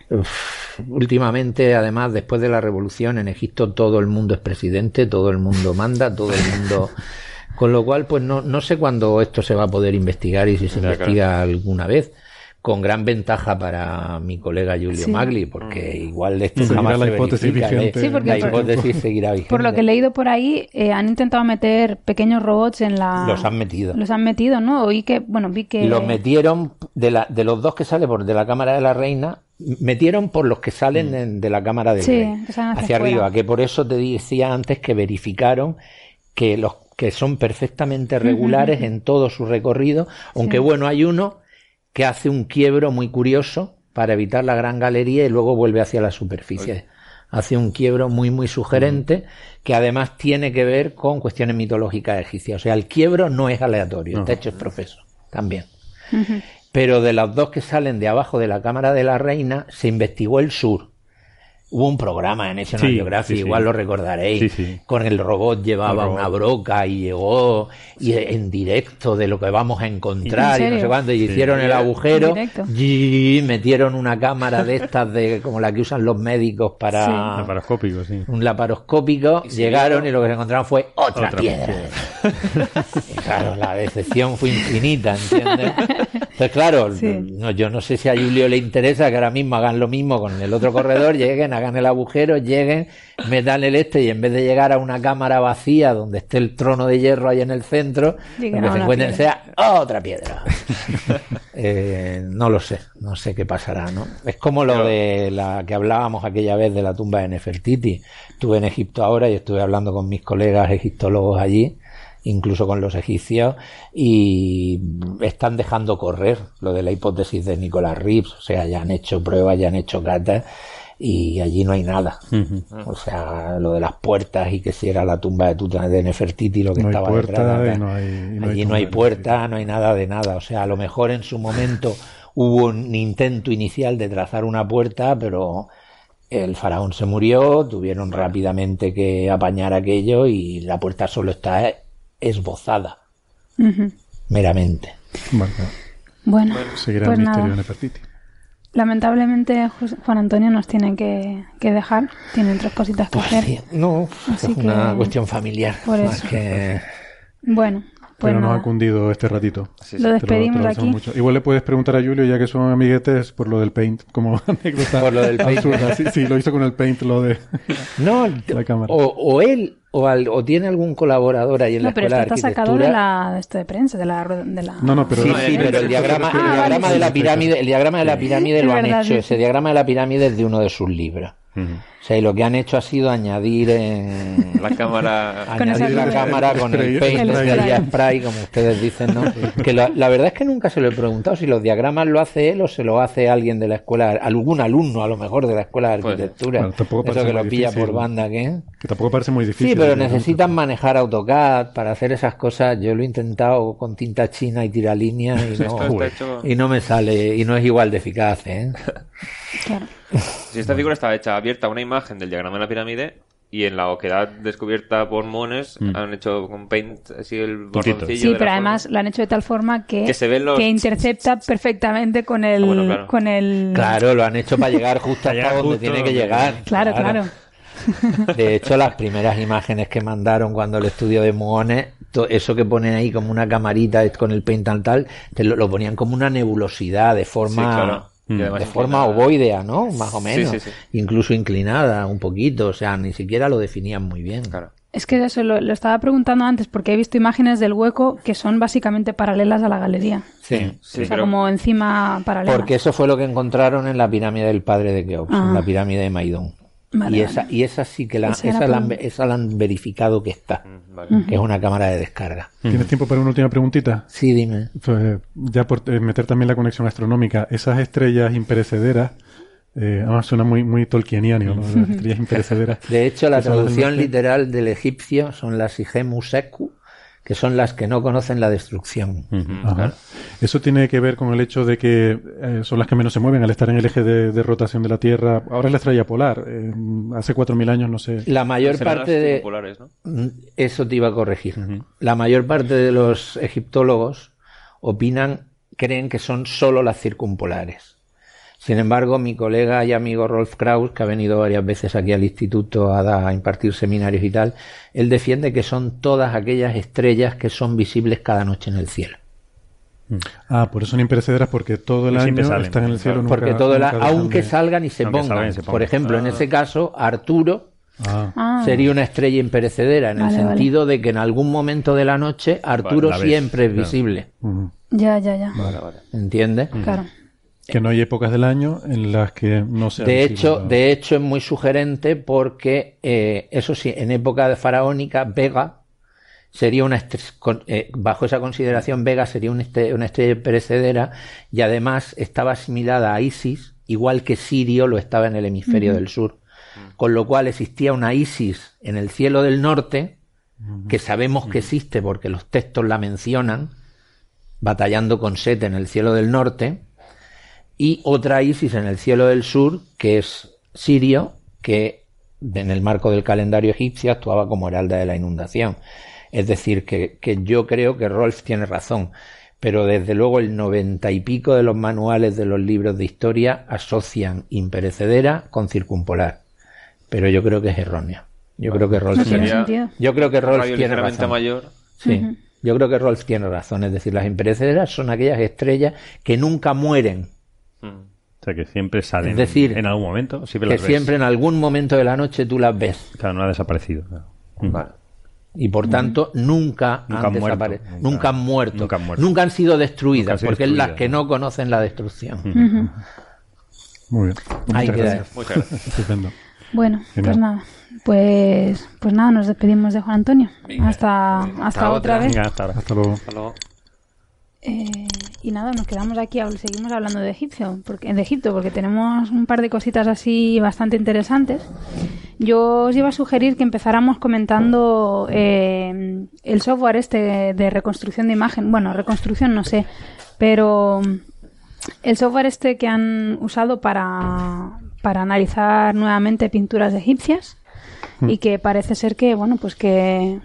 F: Uf, últimamente, además, después de la revolución en Egipto, todo el mundo es presidente, todo el mundo manda, todo el mundo. Con lo cual, pues no, no sé cuándo esto se va a poder investigar y si se investiga alguna vez. Con gran ventaja para mi colega Julio
E: Sí.
F: Magli, porque igual de esto
A: Seguirá
F: jamás
A: la
F: se
A: hipótesis
F: verifica,
A: vigente.
F: ¿eh?
E: Sí, porque
F: la
E: por-
F: hipótesis seguirá vigente.
E: Por lo que he leído por ahí, eh, han intentado meter pequeños robots en la...
F: Los han metido.
E: Los han metido, ¿no? Oí que, bueno, vi que...
F: Los metieron de, la, de los dos que salen por de la cámara de la reina, metieron por los que salen en- de la cámara del
E: Sí,
F: rey.
E: que salen hacia
F: hacia arriba, que por eso te decía antes que verificaron que los que son perfectamente regulares en todo su recorrido, aunque bueno, hay uno que hace un quiebro muy curioso para evitar la gran galería y luego vuelve hacia la superficie. Hace un quiebro muy, muy sugerente que además tiene que ver con cuestiones mitológicas egipcias. O sea, el quiebro no es aleatorio, está hecho es profeso también. Pero de los dos que salen de abajo de la cámara de la reina, se investigó el sur. Hubo un programa en National
B: Sí,
F: Geographic,
B: sí, sí.
F: igual lo recordaréis.
B: Sí, sí.
F: Con el robot llevaba
B: El robot.
F: una broca y llegó y en directo de lo que vamos a encontrar
E: ¿En
F: y no sé cuándo. Y
B: Sí.
F: hicieron el agujero y metieron una cámara de estas de como la que usan los médicos para
E: Sí.
B: Laparoscópico, sí.
F: un laparoscópico, llegaron y lo que se encontraron fue otra,
B: Otra
F: piedra. Claro, la decepción fue infinita, ¿entiendes? Entonces, claro,
E: Sí.
F: no, yo no sé si a Julio le interesa que ahora mismo hagan lo mismo con el otro corredor, lleguen, hagan el agujero, lleguen, metan el este y en vez de llegar a una cámara vacía donde esté el trono de hierro ahí en el centro, lo
E: a
F: que se encuentren
E: piedra.
F: sea otra piedra. Eh, no lo sé, no sé qué pasará, ¿no? Es como lo de la que hablábamos aquella vez de la tumba de Nefertiti. Estuve en Egipto ahora y estuve hablando con mis colegas egiptólogos allí, incluso con los egipcios, y están dejando correr lo de la hipótesis de Nicolás Reeves. O sea, ya han hecho pruebas, ya han hecho catas y allí no hay nada. O sea, lo de las puertas y que si era la tumba de Tuta de Nefertiti lo que
A: No
F: estaba
A: puerta
F: detrás.
A: y no hay- no hay
F: allí no hay
A: de
F: puerta, no hay nada de nada. O sea, a lo mejor en su momento hubo un intento inicial de trazar una puerta, pero el faraón se murió, tuvieron rápidamente que apañar aquello y la puerta solo está esbozada, meramente.
A: Bueno,
E: Bueno,
A: seguirá
E: pues
A: el misterio
E: nada.
A: de Nefertiti.
E: Lamentablemente Juan Antonio nos tiene que, que dejar. Tiene otras cositas que
F: Pues
E: hacer.
F: sí, no,
E: Así
F: es una
E: que-
F: cuestión familiar.
E: por
F: más
E: eso.
F: que-
E: Bueno, pues
A: Pero nos ha cundido este ratito.
G: Sí,
E: Lo
G: sí.
A: Te lo- te lo
E: despedimos
A: agradecemos
E: aquí.
A: mucho. Igual le puedes preguntar a Julio, ya que son amiguetes, por lo del paint, como anécdota
F: Por lo del paint.
A: absurda. Sí, sí, lo hizo con el paint, lo de...
F: No,
A: La cámara.
F: o, o él o, al- o tiene algún colaborador ahí en la
E: No, pero
F: escuela
E: esto
F: de
E: está sacado
F: arquitectura.
E: de la de esto de prensa, de la, de la...
A: No, no, pero...
F: sí,
G: No,
F: sí,
G: el-
F: pero el diagrama, el diagrama de la pirámide, el diagrama de la pirámide lo han
E: verdad,
F: hecho.
E: sí,
F: Ese diagrama de la pirámide es de uno de sus libros. O sea, y lo que han hecho ha sido añadir en
G: La cámara.
F: Añadir la
E: cámara.
F: con el paint, día spray, como ustedes dicen, ¿no? Que la, la verdad es que nunca se lo he preguntado si los diagramas lo hace él o se lo hace alguien de la escuela, algún alno a lo mejor de la escuela de arquitectura.
A: Bueno, tampoco
F: Eso que lo pilla
A: difícil.
F: por banda, ¿qué?
A: Que tampoco parece muy difícil.
F: Sí, pero necesitan manejar AutoCAD para hacer esas cosas. Yo lo he intentado con tinta china y tiralíneas y no, y no me sale, y no es igual de eficaz, ¿eh?
E: Claro.
G: Si esta figura estaba hecha abierta a una imagen del diagrama de la pirámide y en la oquedad descubierta por Mones han hecho con paint así el borroncillo
E: Sí,
G: de la
E: pero
G: forma.
E: además lo han hecho de tal forma que,
G: Que se ven los-
E: que intercepta perfectamente con el...
G: Ah, bueno, claro.
E: con el...
F: Claro, lo han hecho para llegar justo hasta
B: llegar
F: donde
B: justo
F: tiene que llegar.
E: Claro, claro.
F: De hecho, las primeras imágenes que mandaron cuando el estudio de Muones, eso que ponen ahí como una camarita con el paint tal tal, te lo, lo ponían como una nebulosidad de forma
G: Sí, claro. Además
F: de forma
G: inclinada.
F: ovoidea, ¿no? Más o menos.
G: sí, sí.
F: Incluso inclinada un poquito, o sea, ni siquiera lo definían muy bien.
G: Claro.
E: Es que eso lo, lo estaba preguntando antes porque he visto imágenes del hueco que son básicamente paralelas a la galería.
F: Sí.
G: Sí,
E: o sea,
G: pero-
E: como encima paralelas.
F: Porque eso fue lo que encontraron en la pirámide del padre de Keops,
E: Ah.
F: en la pirámide de Maidón.
E: Vale,
F: y,
E: vale.
F: esa, y esa sí que la,
E: Esa
F: la han,
E: por-
F: esa la han verificado que está,
G: Vale.
F: que es una cámara de descarga.
A: ¿Tienes tiempo para una última preguntita?
F: Sí, dime.
A: Pues, ya por eh, meter también la conexión astronómica, esas estrellas imperecederas, eh, además suena muy, muy tolkieniano, ¿no? Las estrellas imperecederas.
F: De hecho, la traducción literal del egipcio son las Igemuseku, que son las que no conocen la destrucción.
A: Eso tiene que ver con el hecho de que eh, son las que menos se mueven al estar en el eje de, de rotación de la Tierra. Ahora es la estrella polar. eh, hace 4.000 años no sé.
F: La mayor parte
G: las
F: de...
G: circulares, ¿no?
F: Mm, Eso te iba a corregir. La mayor parte de los egiptólogos opinan, creen que son solo las circumpolares. Sin embargo, mi colega y amigo Rolf Kraus, que ha venido varias veces aquí al instituto a, dar- a impartir seminarios y tal, él defiende que son todas aquellas estrellas que son visibles cada noche en el cielo.
A: Ah, por eso son imperecederas porque todo el año
B: salen.
A: están en el cielo.
F: Porque
A: nunca-
F: todo
A: nunca dejan
F: aunque
A: de-
F: salgan y se pongan.
B: salgan y se
F: Por ejemplo, en ese caso, Arturo
A: Ah,
E: Ah,
F: sería una estrella imperecedera en
E: Vale,
F: el
E: vale.
F: sentido de que en algún momento de la noche Arturo
B: la
F: siempre es
B: claro.
F: visible.
E: ya, ya, ya.
G: Vale, vale.
F: ¿Entiendes?
E: Claro.
A: Que no hay épocas del año en las que no sea
F: De hecho,
A: la-
F: de hecho es muy sugerente porque, eh, eso sí, en época de faraónica, Vega sería una con- eh, bajo esa consideración, Vega sería una, este- una estrella perecedera y además estaba asimilada a Isis, igual que Sirio lo estaba en el hemisferio del sur. Con lo cual existía una Isis en el cielo del norte, que sabemos que existe porque los textos la mencionan, batallando con Set en el cielo del norte, y otra Isis en el cielo del sur, que es Sirio, que en el marco del calendario egipcio actuaba como heralda de la inundación. Es decir, que, que yo creo que Rolf tiene razón, pero desde luego el noventa y pico de los manuales de los libros de historia asocian imperecedera con circumpolar. Pero yo creo que es erróneo. Yo creo que Rolf
E: No tiene
F: yo creo que Rolf tiene razón.
G: mayor.
F: Sí, yo creo que Rolf tiene razón. Es decir, las imperecederas son aquellas estrellas que nunca mueren.
B: O sea, que siempre salen
F: Es decir,
B: en algún momento. Siempre
F: que
B: las ves.
F: siempre en algún momento de la noche tú las ves.
B: Claro, no ha desaparecido. claro. Mm.
G: Vale.
F: Y por tanto, nunca,
B: Nunca
F: han
B: han muerto,
F: desapare-
B: nunca-
F: nunca, han muerto.
B: nunca han muerto.
F: Nunca han sido destruidas,
B: han sido
F: porque es las
B: destruidas,
F: que
B: ¿no?
F: no conocen la destrucción.
A: Muy bien.
F: Ahí
A: Muchas
F: queda.
A: gracias.
G: Muchas gracias.
A: Estupendo.
E: Bueno,
A: Genial.
E: pues nada. Pues, pues nada, nos despedimos de Juan Antonio. hasta hasta,
F: hasta
E: otra
F: otra.
E: vez.
B: Venga, hasta.
A: Hasta luego.
G: Hasta luego.
E: Eh, y nada, nos quedamos aquí, seguimos hablando de Egipto, porque, de Egipto, porque tenemos un par de cositas así bastante interesantes. Yo os iba a sugerir que empezáramos comentando eh, el software este de reconstrucción de imagen. Bueno, reconstrucción no sé, pero el software este que han usado para, para analizar nuevamente pinturas egipcias y que parece ser que, bueno, pues que,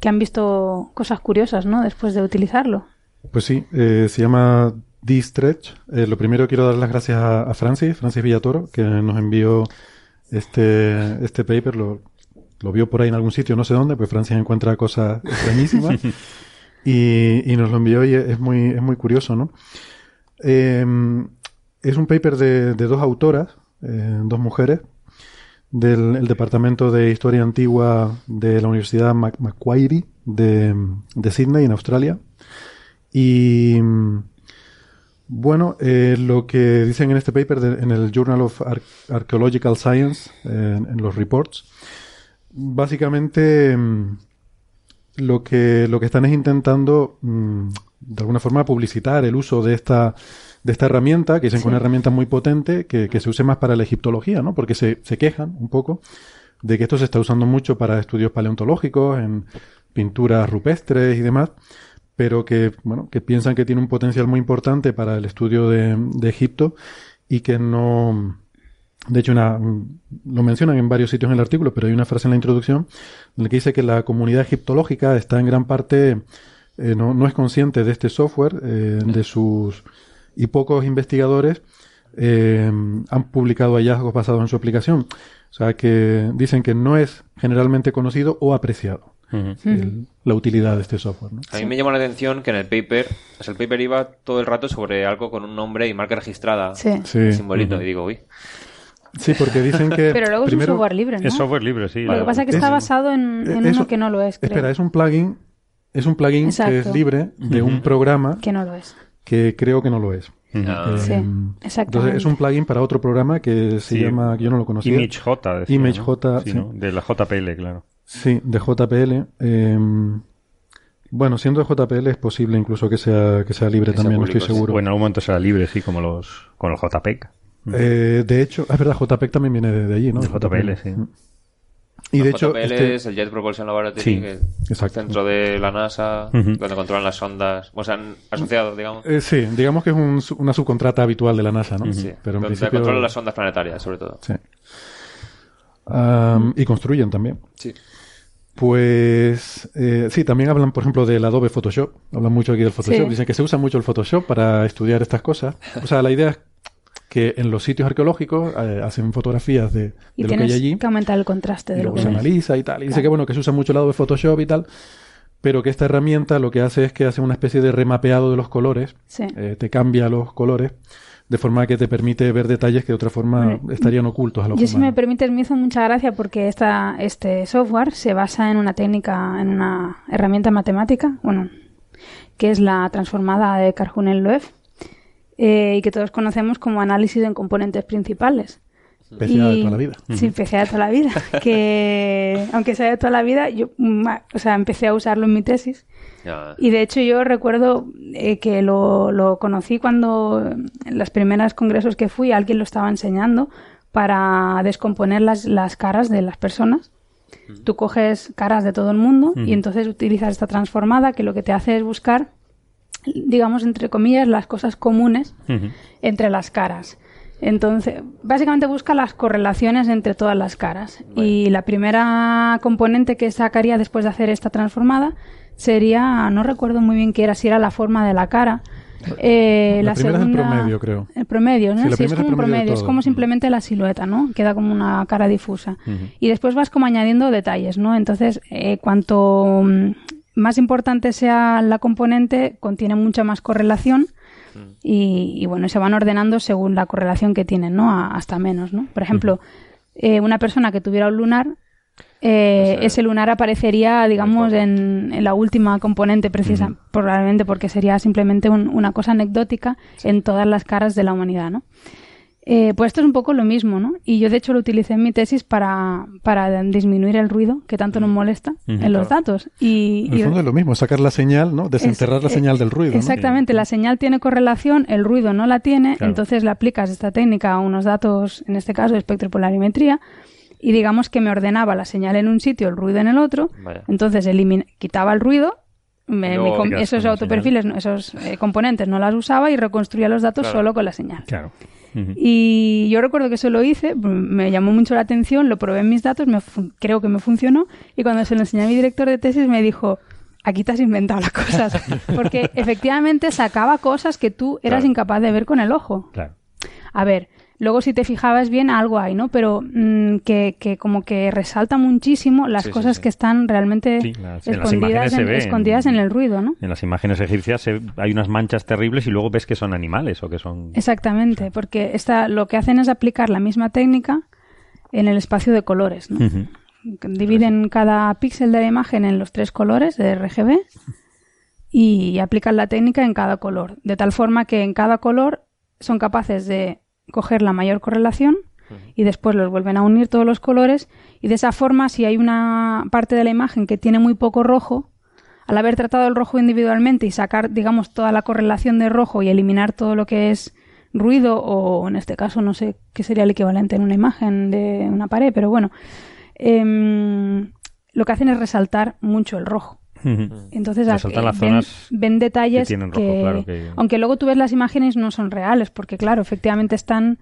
E: que han visto cosas curiosas, ¿no? Después de utilizarlo.
A: Pues sí, eh, se llama D-Stretch. Eh, lo primero quiero dar las gracias a, a Francis, Francis Villatoro, que nos envió este, este paper. Lo, lo vio por ahí en algún sitio, no sé dónde, pues Francis encuentra cosas extrañísimas. y, y nos lo envió y es muy, es muy curioso, ¿no? Eh, es un paper de, de dos autoras, eh, dos mujeres, del el Departamento de Historia Antigua de la Universidad Mac- Macquarie de, de Sydney, en Australia. Y mm, bueno, eh, lo que dicen en este paper, de- en el Journal of Ar- Archaeological Science, eh, en, en los reports, básicamente mm, lo que, lo que están es intentando mm, de alguna forma publicitar el uso de esta, de esta herramienta, que dicen que es una herramienta muy potente, que, que se use más para la egiptología, ¿no? Porque se, se quejan un poco de que esto se está usando mucho para estudios paleontológicos, en pinturas rupestres y demás, pero que, bueno, que piensan que tiene un potencial muy importante para el estudio de, de Egipto y que no, de hecho, una, lo mencionan en varios sitios en el artículo, pero hay una frase en la introducción en la que dice que la comunidad egiptológica está en gran parte, eh, no, no es consciente de este software, eh, de sus, y pocos investigadores eh, han publicado hallazgos basados en su aplicación. O sea, que dicen que no es generalmente conocido o apreciado. El- la utilidad de este software. ¿no?
G: A mí me llama la atención que en el paper, o sea, el paper iba todo el rato sobre algo con un nombre y marca registrada.
E: Sí.
A: Sí.
G: simbolito. Y digo, uy.
A: Sí, porque dicen que.
E: Pero luego es un software libre, ¿no?
B: Es software libre, sí.
E: Lo que pasa es que está basado en, en
A: eso-
E: uno que no lo es, creo.
A: Espera, es un plugin. Es un plugin que es libre de un programa
E: Que no lo es.
A: que creo que no lo es.
G: Ah.
E: Sí,
A: Eh,
E: exactamente.
A: Entonces es un plugin para otro programa que se
B: Sí.
A: llama, yo no lo conocía.
B: ImageJ. decía,
A: Image
B: ¿no?
A: J,
B: Sí,
A: sí.
B: ¿no? De la JPL, claro.
A: Sí, de JPL. eh, bueno, siendo de JPL es posible incluso que sea, que sea libre
G: Que sea
A: también, no estoy
G: sí.
A: seguro.
B: O en algún momento será libre, sí, como los con los JPEG.
A: Eh, de hecho, es verdad, JPEG también viene de, de allí, ¿no?
B: De JPL, sí.
A: Y de hecho,
G: JPL
A: este-
G: es el Jet Propulsion Laboratory,
B: Sí,
G: que es el centro de la NASA, donde controlan las ondas, o sea, han asociado, digamos.
A: eh, sí, digamos que es un una subcontrata habitual de la NASA, ¿no?
G: Sí,
A: Pero en
G: donde
A: principio...
G: controlan las ondas planetarias, sobre todo.
A: Sí. Y construyen también.
G: Sí.
A: Pues eh, sí, también hablan, por ejemplo, del Adobe Photoshop. Hablan mucho aquí del Photoshop.
E: Sí.
A: Dicen que se usa mucho el Photoshop para estudiar estas cosas. O sea, la idea es que en los sitios arqueológicos eh, hacen fotografías de,
E: Y
A: lo que hay allí
E: que aumentar el contraste
A: y
E: de lo
A: luego
E: que
A: se analiza y tal. Y dice que bueno, que se usa mucho el Adobe Photoshop y tal, pero que esta herramienta lo que hace es que hace una especie de remapeado de los colores,
E: Sí.
A: eh, te cambia los colores de forma que te permite ver detalles que de otra forma
E: Bueno,
A: estarían ocultos a los
E: Yo, si me permites, me hizo mucha gracia porque esta, este software se basa en una técnica, en una herramienta matemática, bueno, que es la transformada de Carhunel-Loew, eh, y que todos conocemos como análisis en componentes principales.
A: Especial de toda la vida.
E: Sí, especial de toda la vida. Que, aunque sea de toda la vida, yo o sea, empecé a usarlo en mi tesis. Y de hecho yo recuerdo eh, que lo, lo conocí cuando en las primeras congresos que fui alguien lo estaba enseñando para descomponer las, las caras de las personas. Tú coges caras de todo el mundo y entonces utilizas esta transformada que lo que te hace es buscar, digamos, entre comillas, las cosas comunes entre las caras. Entonces, básicamente busca las correlaciones entre todas las caras. Y la primera componente que sacaría después de hacer esta transformada sería, no recuerdo muy bien qué era, si era la forma de la cara. Eh,
A: La
E: la,
A: primera es el
E: segunda,
A: promedio, creo.
E: El promedio, ¿no?
A: Sí,
E: es como un
A: promedio
E: es como simplemente la silueta, ¿no? Queda como una cara difusa. Y después vas como añadiendo detalles, ¿no? Entonces, eh, cuanto mm, más importante sea la componente, contiene mucha más correlación y, y, bueno, se van ordenando según la correlación que tienen, ¿no? A- hasta menos, ¿no? Por ejemplo, eh, una persona que tuviera un lunar, eh, ese lunar aparecería, digamos, en, en la última componente precisa, probablemente porque sería simplemente un- una cosa anecdótica en todas las caras de la humanidad, ¿no? Eh, pues esto es un poco lo mismo, ¿no? Y yo de hecho lo utilicé en mi tesis para, para disminuir el ruido que tanto nos molesta en los datos. Y,
A: En el
E: y-
A: fondo es lo mismo, sacar la señal, ¿no? Desenterrar
E: es-
A: la
E: eh,
A: señal del ruido, ¿no?
E: Exactamente, la señal tiene correlación, el ruido no la tiene,
B: Claro.
E: entonces le aplicas esta técnica a unos datos, en este caso de espectropolarimetría, y digamos que me ordenaba la señal en un sitio, el ruido en el otro,
G: Vaya.
E: entonces elimina- quitaba el ruido, me- me esos autoperfiles, no, esos eh, componentes no las usaba y reconstruía los datos
G: Claro.
E: solo con la señal.
B: Claro. Ujú.
E: Y yo recuerdo que eso lo hice, me llamó mucho la atención, lo probé en mis datos, me creo que me funcionó, y cuando se lo enseñé a mi director de tesis me dijo, aquí te has inventado las cosas, porque efectivamente sacaba cosas que tú eras
G: Claro.
E: incapaz de ver con el ojo.
B: Claro.
E: A ver, luego si te fijabas bien algo hay, ¿no? Pero mm, que, que como que resalta muchísimo las
G: Sí,
E: cosas
G: sí.
E: que están realmente
B: las-
E: escondidas, en,
B: ven.
E: escondidas en el ruido, ¿no?
B: En las imágenes egipcias se- hay unas manchas terribles y luego ves que son animales o que son...
E: Exactamente, porque esta, lo que hacen es aplicar la misma técnica en el espacio de colores, ¿no? Dividen cada píxel de la imagen en los tres colores de RGB y aplican la técnica en cada color, de tal forma que en cada color son capaces de coger la mayor correlación y después los vuelven a unir todos los colores y de esa forma si hay una parte de la imagen que tiene muy poco rojo, al haber tratado el rojo individualmente y sacar, digamos, toda la correlación de rojo y eliminar todo lo que es ruido o en este caso no sé qué sería el equivalente en una imagen de una pared, pero bueno, em, lo que hacen es resaltar mucho el rojo.
B: Ujú.
E: Entonces
B: Resaltan
E: eh,
B: las
E: ven,
B: zonas
E: ven detalles
B: que tienen rojo, claro, que-
E: aunque luego tú ves las imágenes no son reales, porque claro, efectivamente están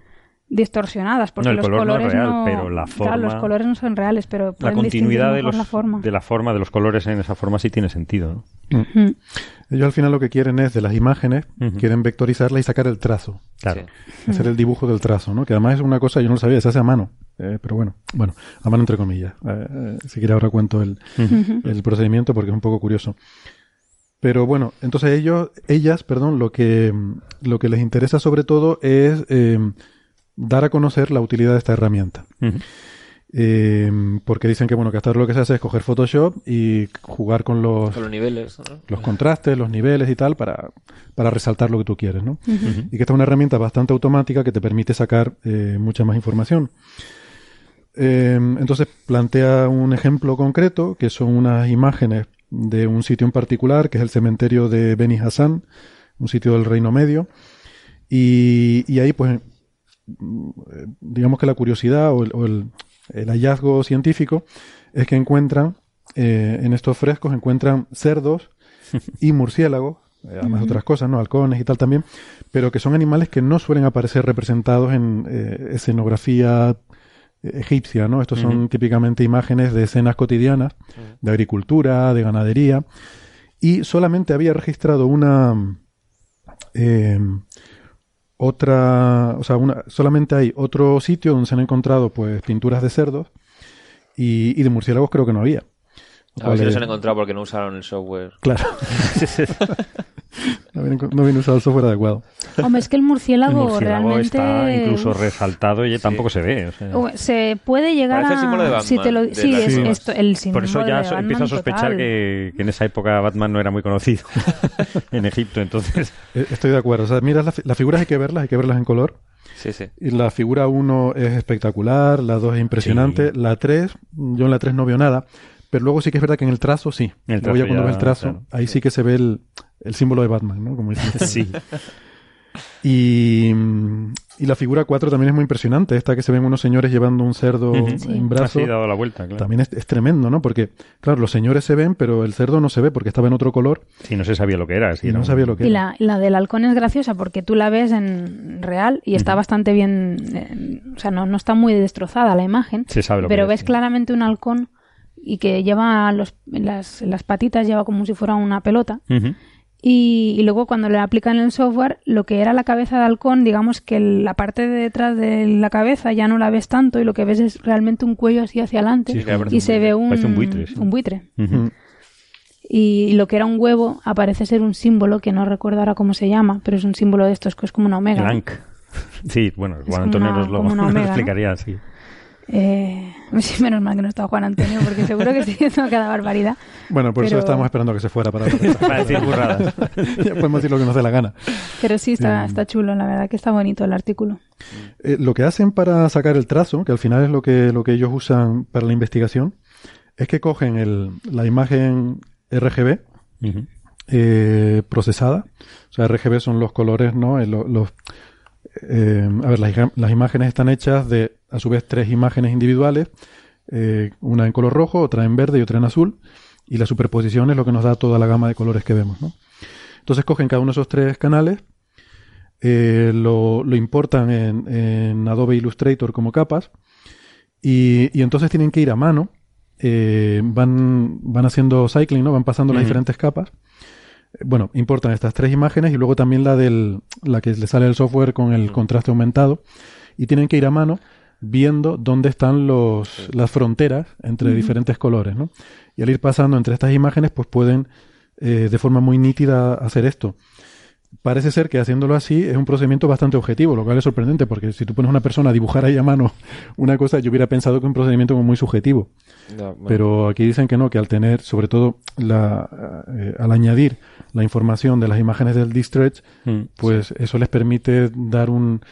E: distorsionadas, porque
B: No, el
E: los
B: color no es
E: colores
B: real,
E: no,
B: pero la
E: claro, los
B: forma-
E: colores no son reales, pero
B: La continuidad de, los,
E: la forma.
B: de la forma de los colores en esa forma sí tiene sentido. ¿no?
E: Ujú.
A: Ellos al final lo que quieren es de las imágenes, quieren vectorizarla y sacar el trazo.
B: Claro.
A: Hacer el dibujo del trazo, ¿no? Que además es una cosa, yo no lo sabía, se hace a mano. Eh, pero bueno, bueno, a mano entre comillas. Eh, eh, si quiere ahora cuento el, el procedimiento porque es un poco curioso. Pero bueno, entonces ellos, ellas, perdón, lo que, lo que les interesa sobre todo es eh, dar a conocer la utilidad de esta herramienta. Eh, porque dicen que bueno que hasta ahora lo que se hace es coger Photoshop y jugar con los,
G: Con los niveles. ¿no?
A: los contrastes, los niveles y tal para, para resaltar lo que tú quieres, ¿no? Y que esta es una herramienta bastante automática que te permite sacar eh, mucha más información. Eh, entonces plantea un ejemplo concreto que son unas imágenes de un sitio en particular, que es el cementerio de Beni Hassan, un sitio del Reino Medio. Y, y ahí, pues, digamos que la curiosidad o el, o el- el hallazgo científico es que encuentran, eh, en estos frescos, encuentran cerdos y murciélagos, eh, además de otras cosas, ¿no? Halcones y tal también, pero que son animales que no suelen aparecer representados en eh, escenografía eh, egipcia, ¿no? Estos son típicamente imágenes de escenas cotidianas, de agricultura, de ganadería, y solamente había registrado una eh, otra, o sea, una, solamente hay otro sitio donde se han encontrado pues pinturas de cerdos y, y de murciélagos creo que no había.
G: A ver si los han encontrado porque no usaron el software.
A: Claro. no, viene, no viene usado el software adecuado.
E: Hombre, es que el
B: El
E: murciélago, realmente
B: está incluso resaltado y tampoco se ve. o sea.
E: se puede llegar
G: Parece el símbolo de
E: a
G: Batman,
E: si te lo
G: de
E: sí es esto el símbolo
B: Por eso ya
E: de
B: empiezo a sospechar que, que en esa época Batman no era muy conocido en Egipto, entonces
A: Eh, Estoy de acuerdo. O sea, mira, las, las figuras hay que verlas, hay que verlas en color.
G: Sí, sí.
A: Y la figura 1 es espectacular, la 2 es impresionante, la 3, yo en la 3 no veo nada, pero luego sí que es verdad que en el trazo sí.
B: En el
A: Luego ya
B: trazo
A: cuando
B: ya,
A: ves el trazo,
B: claro.
A: ahí sí que se ve el, el símbolo de Batman, ¿no? Como dicen.
B: sí.
A: Y, y la figura 4 también es muy impresionante, esta que se ven unos señores llevando un cerdo en brazo.
B: Así dado la vuelta, claro.
A: También es, es tremendo, ¿no? Porque, claro, los señores se ven, pero el cerdo no se ve porque estaba en otro color
B: Sí, no se sabía lo que era. sí,
A: y
B: era
A: no
B: un-
A: sabía lo que
E: Y
A: era.
E: la, la del halcón es graciosa porque tú la ves en real y está bastante bien, eh, o sea, no, no está muy destrozada la imagen,
B: Se sabe lo
E: pero
B: que es,
E: ves
B: sí.
E: claramente un halcón y que lleva los, las, las patitas, lleva como si fuera una pelota. Y, y luego cuando le aplican el software, lo que era la cabeza de halcón, digamos que la parte de detrás de la cabeza ya no la ves tanto y lo que ves es realmente un cuello así hacia adelante
G: Sí,
E: y se
G: buitre.
E: ve un,
B: un buitre, sí.
E: un buitre.
B: Ujú.
E: Y lo que era un huevo aparece ser un símbolo que no recuerdo ahora cómo se llama, pero es un símbolo de estos que es como una omega.
B: El
E: ¿no?
B: Ankh. Sí, bueno, Juan Antonio nos lo, nos
E: ¿no?
B: explicaría, sí.
E: Eh, menos mal que no está Juan Antonio, porque seguro que estoy diciendo cada barbaridad.
A: Bueno, por eso estábamos esperando que se fuera para
B: Para decir burradas.
A: ya podemos decir lo que nos dé la gana.
E: Pero sí, está,
A: Mm.
E: está chulo, la verdad que está bonito el artículo.
A: Eh, lo que hacen para sacar el trazo, que al final es lo que, lo que ellos usan para la investigación, es que cogen el, la imagen RGB eh, procesada. O sea, RGB son los colores, ¿no? Eh, lo- los, eh, a ver, las, las imágenes están hechas de, a su vez, tres imágenes individuales, eh, una en color rojo, otra en verde y otra en azul, y la superposición es lo que nos da toda la gama de colores que vemos, ¿no? Entonces cogen cada uno de esos tres canales, eh, lo, lo importan en, en Adobe Illustrator como capas, y, y entonces tienen que ir a mano, eh, van, van haciendo cycling, ¿no? Van pasando las diferentes capas. Bueno, importan estas tres imágenes y luego también la del, la que le sale el software con el contraste aumentado. Y tienen que ir a mano viendo dónde están los, las fronteras entre diferentes colores, ¿no? Y al ir pasando entre estas imágenes, pues pueden eh, de forma muy nítida hacer esto. Parece ser que haciéndolo así es un procedimiento bastante objetivo, lo cual es sorprendente, porque si tú pones a una persona a dibujar ahí a mano una cosa, yo hubiera pensado que es un procedimiento como muy subjetivo.
G: Bueno.
A: Pero aquí dicen que no, que al tener, sobre todo, la, eh, al añadir la información de las imágenes del Distretch,
B: Mm.
A: pues eso les permite dar un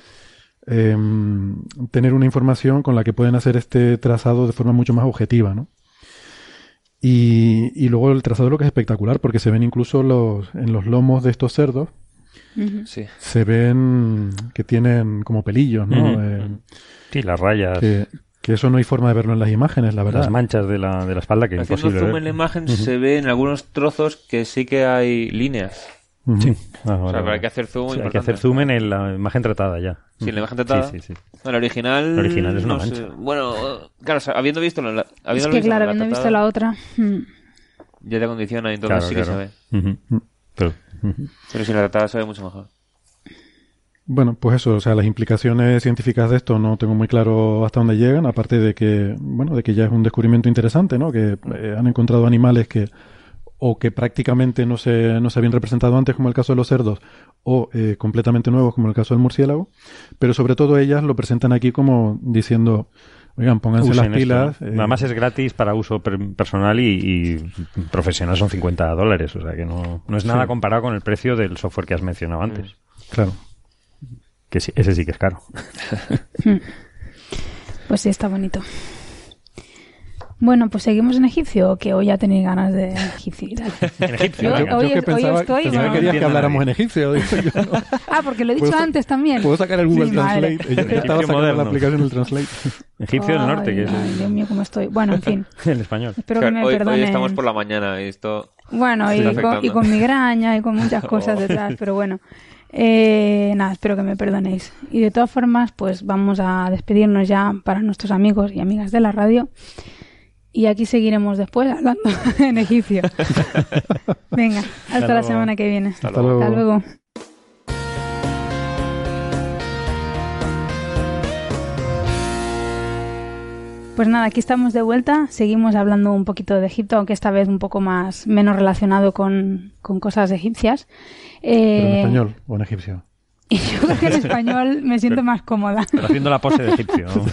A: em, tener una información con la que pueden hacer este trazado de forma mucho más objetiva, ¿no? Y, y luego el trazado lo que es espectacular, porque se ven incluso los, en los lomos de estos cerdos,
G: Sí.
A: se ven que tienen como pelillos, ¿no? Eh,
B: Sí, las rayas,
A: que, que eso no hay forma de verlo en las imágenes, la verdad.
B: las manchas de la, de la espalda, que es
G: Haciendo
B: imposible
G: zoom
B: ver.
G: en la imagen se ve en algunos trozos que sí que hay líneas.
B: Sí. Ah,
G: O
B: vale,
G: sea, pero
B: vale.
G: hay que hacer zoom.
B: Sí, hay que hacer zoom en la imagen tratada ya.
G: Sí, en la imagen tratada.
B: Sí, sí, sí.
G: No, la original.
B: La original es una
G: no sé.
B: mancha.
G: Bueno, claro, o sea, habiendo visto la,
E: Es
G: habiendo
E: que
G: visto
E: claro,
G: la
E: habiendo visto
G: tratada,
E: la otra, mm,
G: Ya te condiciona y entonces
B: Claro,
G: sí
B: claro.
G: que se ve.
B: Pero
G: si la tratada se ve mucho mejor.
A: Bueno, pues eso, o sea, las implicaciones científicas de esto no tengo muy claro hasta dónde llegan, aparte de que, bueno, de que ya es un descubrimiento interesante, ¿no? Que eh, han encontrado animales que o que prácticamente no se, no se habían representado antes, como el caso de los cerdos, o eh, completamente nuevos, como el caso del murciélago, pero sobre todo ellas lo presentan aquí como diciendo, oigan, pónganse
B: Usen
A: las
B: esto,
A: pilas.
B: ¿no?
A: eh,
B: Además es gratis para uso per- personal y, y profesional son 50 dólares, o sea que no, no es nada
A: Sí.
B: comparado con el precio del software que has mencionado antes.
A: Claro.
B: Que sí- ese sí que es caro.
E: Pues sí, está bonito. Bueno, pues seguimos en egipcio, o que hoy ya tenéis ganas de egipcio y tal.
B: En egipcio,
E: Yo-
B: venga.
E: hoy-
A: Yo que
E: hoy
A: pensaba,
E: estoy,
A: pensaba
E: ¿no?
A: que querías que habláramos en egipcio. digo yo, no.
E: Ah, porque lo he dicho
A: ¿Puedo sa-
E: antes también.
A: Puedo sacar el Google
E: Sí.
A: Translate. Yo
B: Egipcio
A: estaba sacando
B: moderno.
A: la aplicación del Translate.
B: Egipcio del norte, que es
E: Ay, Dios mío, cómo estoy. Bueno, en fin.
B: en español.
E: Espero que me
G: hoy, hoy
E: perdonen.
G: estamos por la mañana y esto...
E: Bueno, y con, y con migraña y con muchas cosas
G: Oh.
E: detrás, pero bueno. Eh, nada, espero que me perdonéis. Y de todas formas, pues vamos a despedirnos ya para nuestros amigos y amigas de la radio. Y aquí seguiremos después hablando en egipcio. Venga, hasta, la
B: luego.
E: semana que viene.
A: Hasta luego.
E: Hasta luego. Pues nada, aquí estamos de vuelta. Seguimos hablando un poquito de Egipto, aunque esta vez un poco más menos relacionado con, con cosas egipcias.
A: Pero en
E: Eh,
A: español o en egipcio.
E: Y yo creo que en español me siento más cómoda.
B: Pero haciendo la pose de egipcio. ¿no?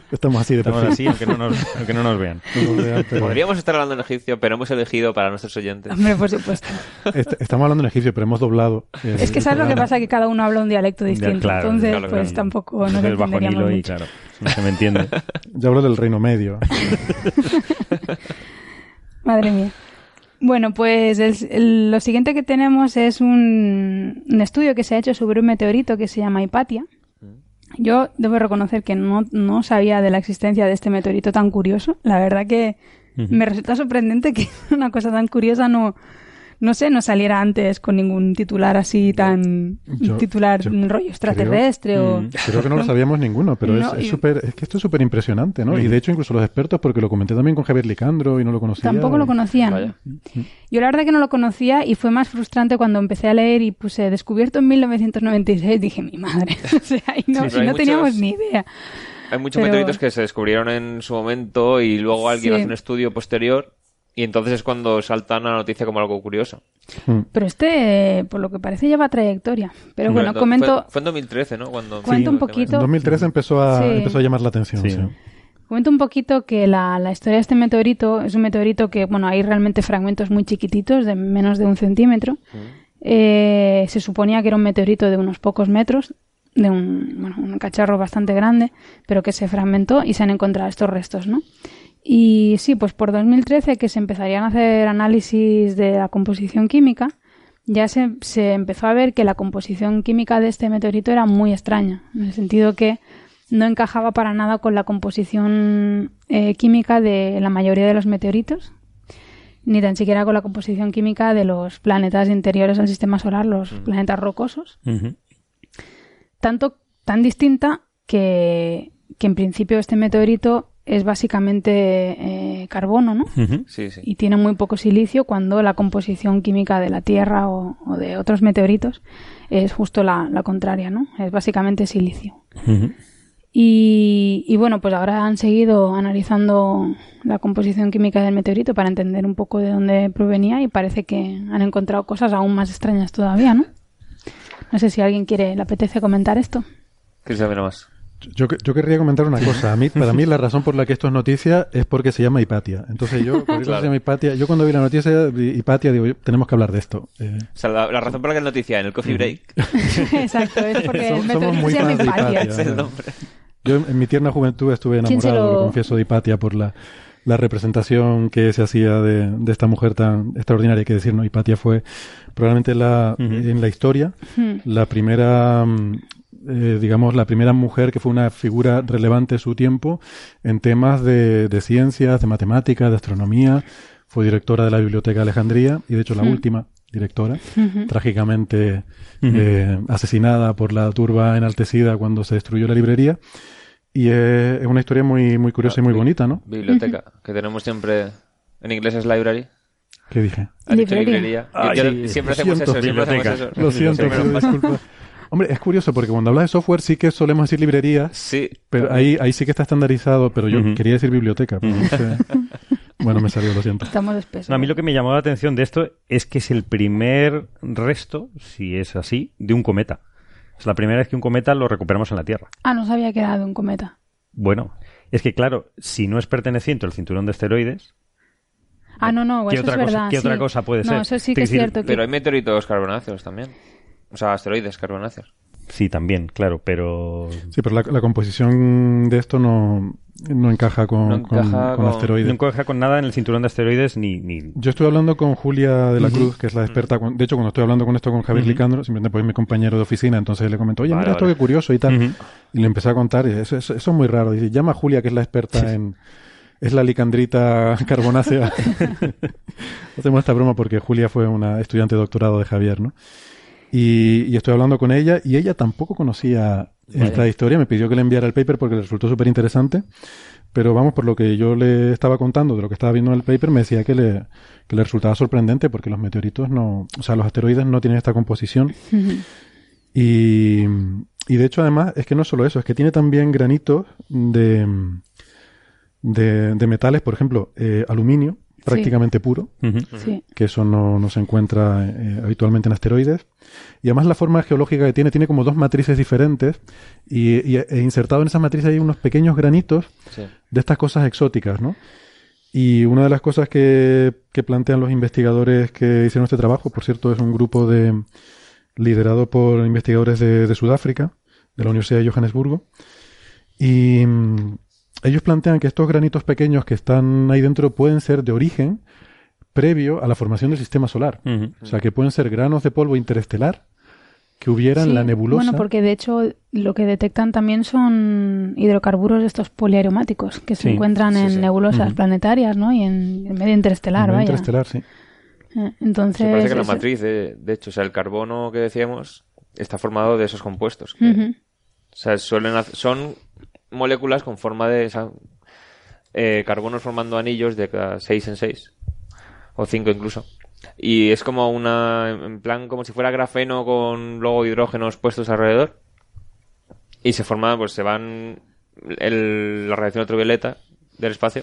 A: Estamos así de
B: Estamos así, aunque no nos, aunque no nos vean.
A: No nos vean, pero-
G: Podríamos estar hablando en egipcio, pero hemos elegido para nuestros oyentes.
E: Hombre, por supuesto.
A: Est- Estamos hablando en egipcio, pero hemos doblado. eh,
E: Es que
A: el
E: sabes lo que pasa, que cada uno habla un dialecto
B: Ya,
E: distinto.
B: claro,
E: entonces,
G: claro,
E: pues
G: claro.
E: tampoco nos
B: Entonces bajo
E: entenderíamos
B: Nilo y
E: mucho.
B: claro, no se me entiende.
A: Yo hablo del Reino Medio.
E: Madre mía. Bueno, pues el- el- lo siguiente que tenemos es un, un estudio que se ha hecho sobre un meteorito que se llama Hipatia. Yo debo reconocer que no, no sabía de la existencia de este meteorito tan curioso. La verdad que me resulta sorprendente que una cosa tan curiosa no, no sé, no saliera antes con ningún titular así tan
A: Yo-
E: titular
A: yo
E: rollo extraterrestre o
B: Mm.
A: Creo que no lo sabíamos ninguno, pero
E: No,
A: es, es,
E: y-
A: súper- es que esto es súper impresionante, ¿no? Y de hecho, incluso los expertos, porque lo comenté también con Javier Licandro y no lo conocía.
E: Tampoco lo conocían.
G: Vaya.
E: Yo la verdad que no lo conocía y fue más frustrante cuando empecé a leer y puse descubierto en 1996. Dije, mi madre. o sea, y no,
G: Sí,
E: y no teníamos
G: muchos-
E: ni idea.
G: Hay muchos
E: Pero-
G: meteoritos que se descubrieron en su momento y luego alguien
E: Sí.
G: hace un estudio posterior y entonces es cuando saltan la noticia como algo curioso.
A: Mm.
E: Pero este, por lo que parece, lleva trayectoria. Pero bueno,
G: Fue-
E: comento,
G: Fue, fue en 2013, ¿no? Cuando
E: Cuento un poquito.
A: En 2013 empezó a,
E: Sí.
A: empezó a llamar la atención.
B: Sí,
E: comento un poquito que la, la historia de este meteorito es un meteorito que, bueno, hay realmente fragmentos muy chiquititos, de menos de un centímetro. Eh, se suponía que era un meteorito de unos pocos metros, de un, bueno, un cacharro bastante grande, pero que se fragmentó y se han encontrado estos restos, ¿no? Y sí, pues por 2013 que se empezarían a hacer análisis de la composición química, ya se, se empezó a ver que la composición química de este meteorito era muy extraña, en el sentido que no encajaba para nada con la composición eh, química de la mayoría de los meteoritos, ni tan siquiera con la composición química de los planetas interiores al sistema solar, los planetas rocosos. Tanto tan distinta que, que en principio este meteorito es básicamente eh, carbono, ¿no?
G: Sí, sí.
E: Y tiene muy poco silicio cuando la composición química de la Tierra o, o de otros meteoritos es justo la, la contraria, ¿no? Es básicamente silicio. Y, y bueno, pues ahora han seguido analizando la composición química del meteorito para entender un poco de dónde provenía y parece que han encontrado cosas aún más extrañas todavía, ¿no? No sé si alguien quiere, le apetece comentar esto.
G: ¿Qué sabe más?
A: Yo, yo querría comentar una cosa. A mí, para mí, la razón por la que esto es noticia es porque se llama Hipatia. Entonces, yo, por eso
G: Claro.
A: se llama Hipatia. Yo, cuando vi la noticia de Hipatia, digo, tenemos que hablar de esto. Eh,
G: O sea, la, la razón por la que es noticia en el Coffee Break
E: Exacto, es porque el meteorito
A: somos muy
E: se llama
A: fans de
E: Hipatia.
A: Hipatia.
G: es el nombre.
A: Yo en mi tierna juventud estuve
E: ¿Quién se
A: enamorado,
E: lo-
A: lo confieso, de Hipatia por la, la representación que se hacía de, de esta mujer tan extraordinaria. Hay que decir, ¿no? Hipatia fue probablemente la, en la historia
E: Hmm.
A: la primera, mm, eh, digamos, la primera mujer que fue una figura relevante de su tiempo en temas de, de ciencias, de matemáticas, de astronomía. Fue directora de la Biblioteca de Alejandría y, de hecho, la última directora, trágicamente eh, asesinada por la turba enaltecida cuando se destruyó la librería. Y es, es una historia muy, muy curiosa y muy bonita, ¿no?
G: Biblioteca, que tenemos siempre en inglés es library.
A: ¿Qué dije?
E: Librería.
G: yo- siempre hacemos
A: siento.
G: eso, siempre hacemos
B: Biblioteca.
G: eso.
A: Lo siento,
G: Siempre.
A: Hombre, es curioso porque cuando hablas de software sí que solemos decir librerías,
G: Sí,
A: pero ahí, ahí sí que está estandarizado, pero yo quería decir biblioteca. pero no sé. Bueno, me salió, lo siento.
E: Estamos espesos.
B: No, a mí lo que me llamó la atención de esto es que es el primer resto, si es así, de un cometa. Es la primera vez que un cometa lo recuperamos en la Tierra.
E: Ah, no sabía que era de un cometa.
B: Bueno, es que claro, si no es perteneciente al cinturón de asteroides,
E: Ah, no, no,
B: ¿Qué
E: eso
B: otra
E: es
B: cosa-
E: verdad.
B: qué
E: sí.
B: otra cosa puede
E: no,
B: ser?
E: eso sí que es cierto. que-
G: Pero hay meteoritos carbonáceos también. O sea, asteroides carbonáceos.
B: sí, también, claro, pero
A: Sí, pero la, la composición de esto no, no encaja con,
G: No encaja
A: con
G: con-
A: asteroides.
B: no encaja con nada en el cinturón de asteroides ni... ni...
A: Yo estoy hablando con Julia de la Cruz, que es la experta. De hecho, cuando estoy hablando con esto con Javier. Licandro, simplemente pues mi compañero de oficina, entonces le comentó, oye,
G: Vale,
A: mira esto qué curioso y tal. Y le empecé a contar, y eso, eso- eso es muy raro. Dice, llama a Julia, que es la experta en... Es la licandrita carbonácea. Hacemos esta broma porque Julia fue una estudiante de doctorado de Javier, ¿no? Y, y estoy hablando con ella y ella tampoco conocía esta historia. Me pidió que le enviara el paper porque le resultó súper interesante. Pero vamos, por lo que yo le estaba contando de lo que estaba viendo en el paper, me decía que le, que le resultaba sorprendente porque los meteoritos no, o sea, los asteroides no tienen esta composición. Y, y de hecho, además, es que no solo eso, es que tiene también granitos de, de, de metales, por ejemplo, eh, aluminio, prácticamente puro.
E: Sí.
A: que eso no, no se encuentra eh, habitualmente en asteroides. Y además la forma geológica que tiene, tiene como dos matrices diferentes y, y- e insertado en esas matrices hay unos pequeños granitos
G: Sí.
A: de estas cosas exóticas, ¿no? Y una de las cosas que, que plantean los investigadores que hicieron este trabajo, por cierto, es un grupo de liderado por investigadores de, de Sudáfrica, de la Universidad de Johannesburgo, y ellos plantean que estos granitos pequeños que están ahí dentro pueden ser de origen previo a la formación del sistema solar. O sea, que pueden ser granos de polvo interestelar que hubiera en
E: Sí,
A: la nebulosa.
E: Bueno, porque de hecho lo que detectan también son hidrocarburos de estos poliaromáticos que se
B: Sí,
E: encuentran
G: sí,
E: en
G: sí.
E: nebulosas planetarias, ¿no? Y en, en medio interestelar,
A: En
E: vaya.
A: interestelar, sí.
E: Eh, Entonces,
G: Se parece que la
E: eso-
G: matriz, de, de hecho, o sea, el carbono que decíamos está formado de esos compuestos. que-. O sea, suelen hacer- son moléculas con forma de eh, carbonos formando anillos de cada 6 en 6 o 5 incluso. Y es como una en plan como si fuera grafeno con luego hidrógenos puestos alrededor. Y se forman, pues se van el- la radiación ultravioleta del espacio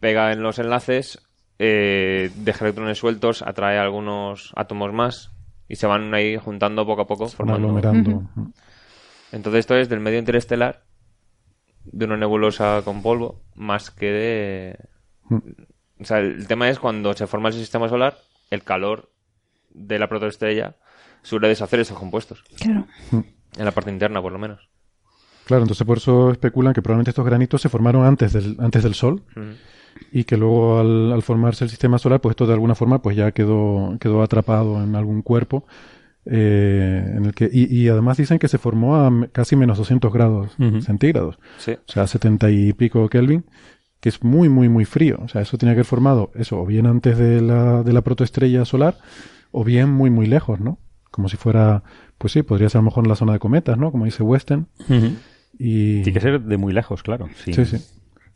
G: pega en los enlaces, eh, deja electrones sueltos, atrae algunos átomos más y se van ahí juntando poco a poco
A: Se
G: formando
A: aglomerando.
G: Entonces esto es del medio interestelar, de una nebulosa con polvo, más que de...
A: Mm.
G: O sea, el tema es cuando se forma el sistema solar, el calor de la protoestrella suele deshacer esos compuestos,
E: Claro.
G: en la parte interna por lo menos.
A: Claro, entonces por eso especulan que probablemente estos granitos se formaron antes del, antes del Sol y que luego al, al formarse el sistema solar, pues esto de alguna forma pues ya quedó, quedó atrapado en algún cuerpo. Eh, en el que, y, y además dicen que se formó a casi menos 200 grados centígrados,
G: Sí.
A: o sea, 70 y pico Kelvin, que es muy, muy, muy frío. O sea, eso tenía que haber formado, eso, o bien antes de la, de la protoestrella solar, o bien muy, muy lejos, ¿no? Como si fuera, pues sí, podría ser a lo mejor en la zona de cometas, ¿no? Como dice Weston.
B: Ujú.
A: Y...
B: Tiene que ser de muy lejos, claro. Sí,
A: Sí, sí.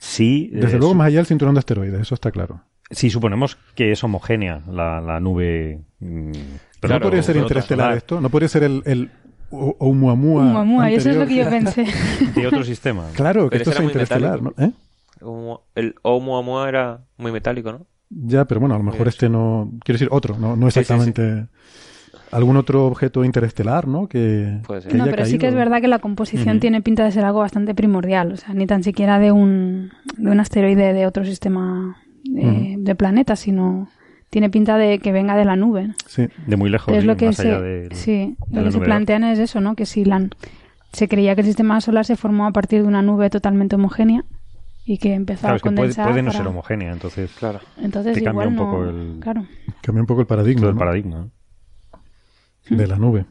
B: Sí,
A: Desde luego más allá del cinturón de asteroides, eso está claro.
B: Si suponemos que es homogénea la, la nube. mm,
A: Pero no podría ser interestelar esto, no podría ser el, el O- Oumuamua.
E: Muamua, y eso es lo que yo
A: anterior.
E: pensé.
B: De otro sistema.
A: Claro, que
G: Pero
A: esto es interestelar. ¿Eh?
G: El Oumuamua era muy metálico, ¿no?
A: Ya, pero bueno, a lo mejor este no. Quiero decir, otro, no, no
G: Sí, sí,
A: exactamente. Algún otro objeto interestelar, ¿no? Que,
G: Puede ser.
A: que
E: No, pero sí que es verdad que la composición tiene pinta de ser algo bastante primordial. O sea, ni tan siquiera de un, de un asteroide de otro sistema eh, de planetas, sino tiene pinta de que venga de la nube.
A: Sí.
B: De muy lejos.
E: es lo que
B: más
E: se,
B: allá de,
E: sí,
B: de
E: lo que se plantean es eso, ¿no? Que si la, se creía que el sistema solar se formó a partir de una nube totalmente homogénea y que empezó
B: Claro,
E: a
B: es que puede,
E: condensar.
B: puede no
E: para-
B: ser homogénea, entonces.
G: Claro.
E: Entonces
B: te cambia un
E: no-
B: poco el-
E: Claro.
A: Cambia un poco el paradigma.
B: Todo el
A: ¿no?
B: paradigma. ¿no?
A: de la nube.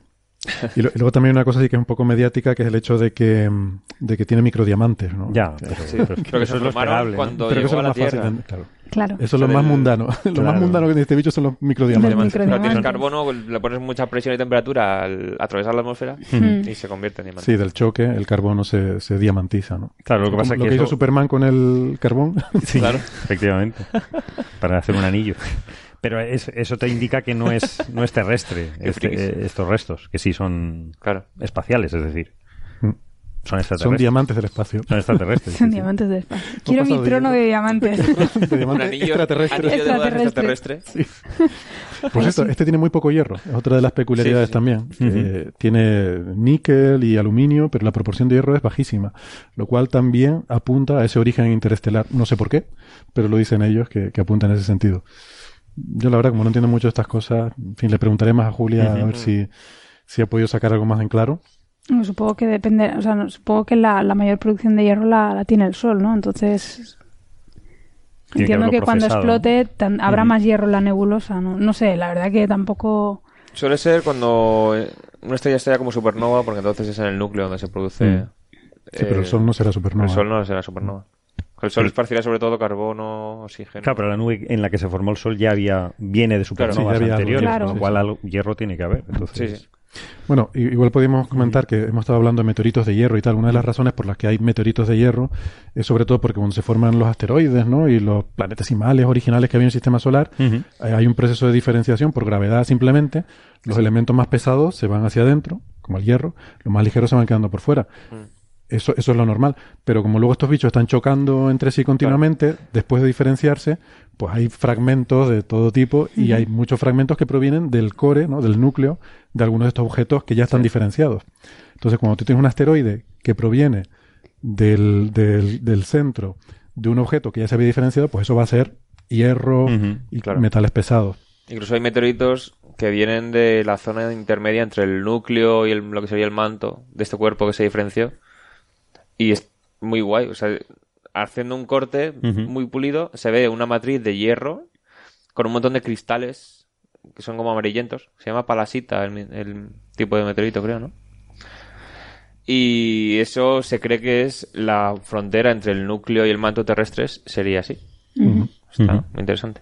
A: Y, lo- y luego también una cosa sí que es un poco mediática, que es el hecho de que, mm, de que tiene microdiamantes, ¿no?
B: Ya, pero,
G: Sí,
B: pero
G: pero que
B: eso es lo esperable. ¿no?
G: cuando
A: pero que eso
G: a
A: lo
G: la
A: más fácil.
G: Tierra.
A: claro.
E: Claro.
A: Eso es lo más mundano. Lo más mundano de este bicho son los microdiamantes.
G: Tienes
E: microdiamante.
G: carbono, le pones mucha presión y temperatura al atravesar la atmósfera
E: Mm.
G: y se convierte en diamante.
A: Sí, del choque el carbono se, se diamantiza, ¿no?
B: Claro, lo que pasa
A: lo
B: que
A: que hizo
B: eso-
A: Superman con el carbón.
B: Sí,
G: Claro.
B: efectivamente. Para hacer un anillo. Pero es- eso te indica que no es, no es terrestre este- estos restos, que sí son
G: Claro.
B: espaciales, es decir. Son
A: Son
B: extraterrestres.
A: diamantes del espacio.
B: Son extraterrestres.
E: Son
B: sí, sí.
E: diamantes de espacio. Quiero mi
A: de
E: trono de diamantes.
A: De
G: Un
A: diamantes
G: anillo,
A: extraterrestres.
G: anillo de
E: Extraterrestre.
A: Por cierto, este tiene muy poco hierro. Es otra de las peculiaridades
G: Sí, sí, sí.
A: también. que Tiene níquel y aluminio, pero la proporción de hierro es bajísima. Lo cual también apunta a ese origen interestelar. No sé por qué, pero lo dicen ellos que, que apunta en ese sentido. Yo la verdad, como no entiendo mucho de estas cosas, en fin, le preguntaré más a Julia a ver si, si ha podido sacar algo más en claro.
E: No, supongo que depende, o sea, no, supongo que la, la mayor producción de hierro la, la tiene el sol, ¿no? Entonces, entiendo que cuando explote tan- habrá más hierro en la nebulosa, ¿no? No sé, la verdad que tampoco...
G: Suele ser cuando eh, una estrella estalla como supernova, porque entonces es en el núcleo donde se produce.
A: Mm. Sí, pero el
G: eh,
A: Sol no será supernova.
G: El Sol no será supernova. El Sol esparcirá sobre todo carbono, oxígeno.
B: Claro, pero la nube en la que se formó el Sol ya había viene de supernovas
A: Sí,
B: anteriores,
E: Claro.
B: con lo cual algo- hierro tiene que haber. Entonces,
G: Sí, sí.
A: Bueno, igual podríamos comentar que hemos estado hablando de meteoritos de hierro y tal. Una de las razones por las que hay meteoritos de hierro es sobre todo porque cuando se forman los asteroides, ¿no? Y los planetesimales originales que había en el sistema solar, eh, hay un proceso de diferenciación por gravedad simplemente. Los elementos más pesados se van hacia adentro, como el hierro, los más ligeros se van quedando por fuera. Eso, eso es lo normal. Pero como luego estos bichos están chocando entre sí continuamente, después de diferenciarse, pues hay fragmentos de todo tipo y hay muchos fragmentos que provienen del core, ¿no? del núcleo de algunos de estos objetos que ya están diferenciados. Entonces, cuando tú tienes un asteroide que proviene del, del, del centro de un objeto que ya se había diferenciado, pues eso va a ser hierro y
G: claro.
A: metales pesados.
G: Incluso hay meteoritos que vienen de la zona intermedia entre el núcleo y el- lo que sería el manto de este cuerpo que se diferenció. Y es muy guay. O sea, haciendo un corte muy pulido, se ve una matriz de hierro con un montón de cristales que son como amarillentos. Se llama palasita el, tipo de meteorito, creo, ¿no? Y eso se cree que es la frontera entre el núcleo y el manto terrestres. Sería así. Está muy interesante.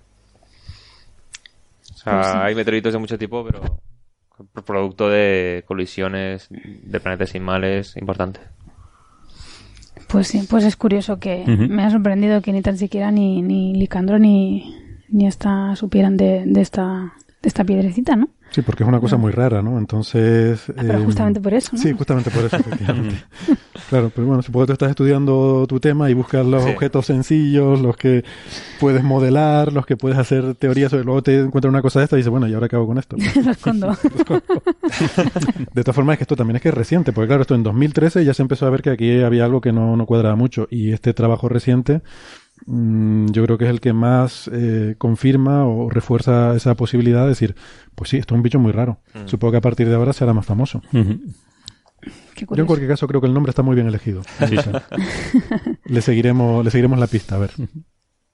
G: O sea, hay meteoritos de mucho tipo, pero producto de colisiones de planetesimales importantes.
E: Pues sí, pues es curioso que me ha sorprendido que ni tan siquiera ni, ni Licandro ni, ni esta supieran de, de esta de esta piedrecita, ¿no?
A: Sí, porque es una cosa muy rara, ¿no? Entonces...
E: Ah, pero
A: eh,
E: justamente por eso, ¿no?
A: Sí, justamente por eso, efectivamente. claro, pero bueno, supongo que tú estás estudiando tu tema y buscas los
G: Sí.
A: objetos sencillos, los que puedes modelar, los que puedes hacer teorías sobre. Luego te encuentras una cosa de esta y dices, bueno, ¿y ahora qué hago con esto?
E: Lo escondo.
A: De todas formas, es que esto también es que es reciente, porque claro, esto en 2013 ya se empezó a ver que aquí había algo que no, no cuadraba mucho. Y este trabajo reciente, mm, yo creo que es el que más eh, confirma o refuerza esa posibilidad de decir, pues sí, esto es un bicho muy raro. Supongo que a partir de ahora será más famoso. Yo en cualquier caso creo que el nombre está muy bien elegido.
B: Sí, sí.
A: le seguiremos, le seguiremos la pista, a ver.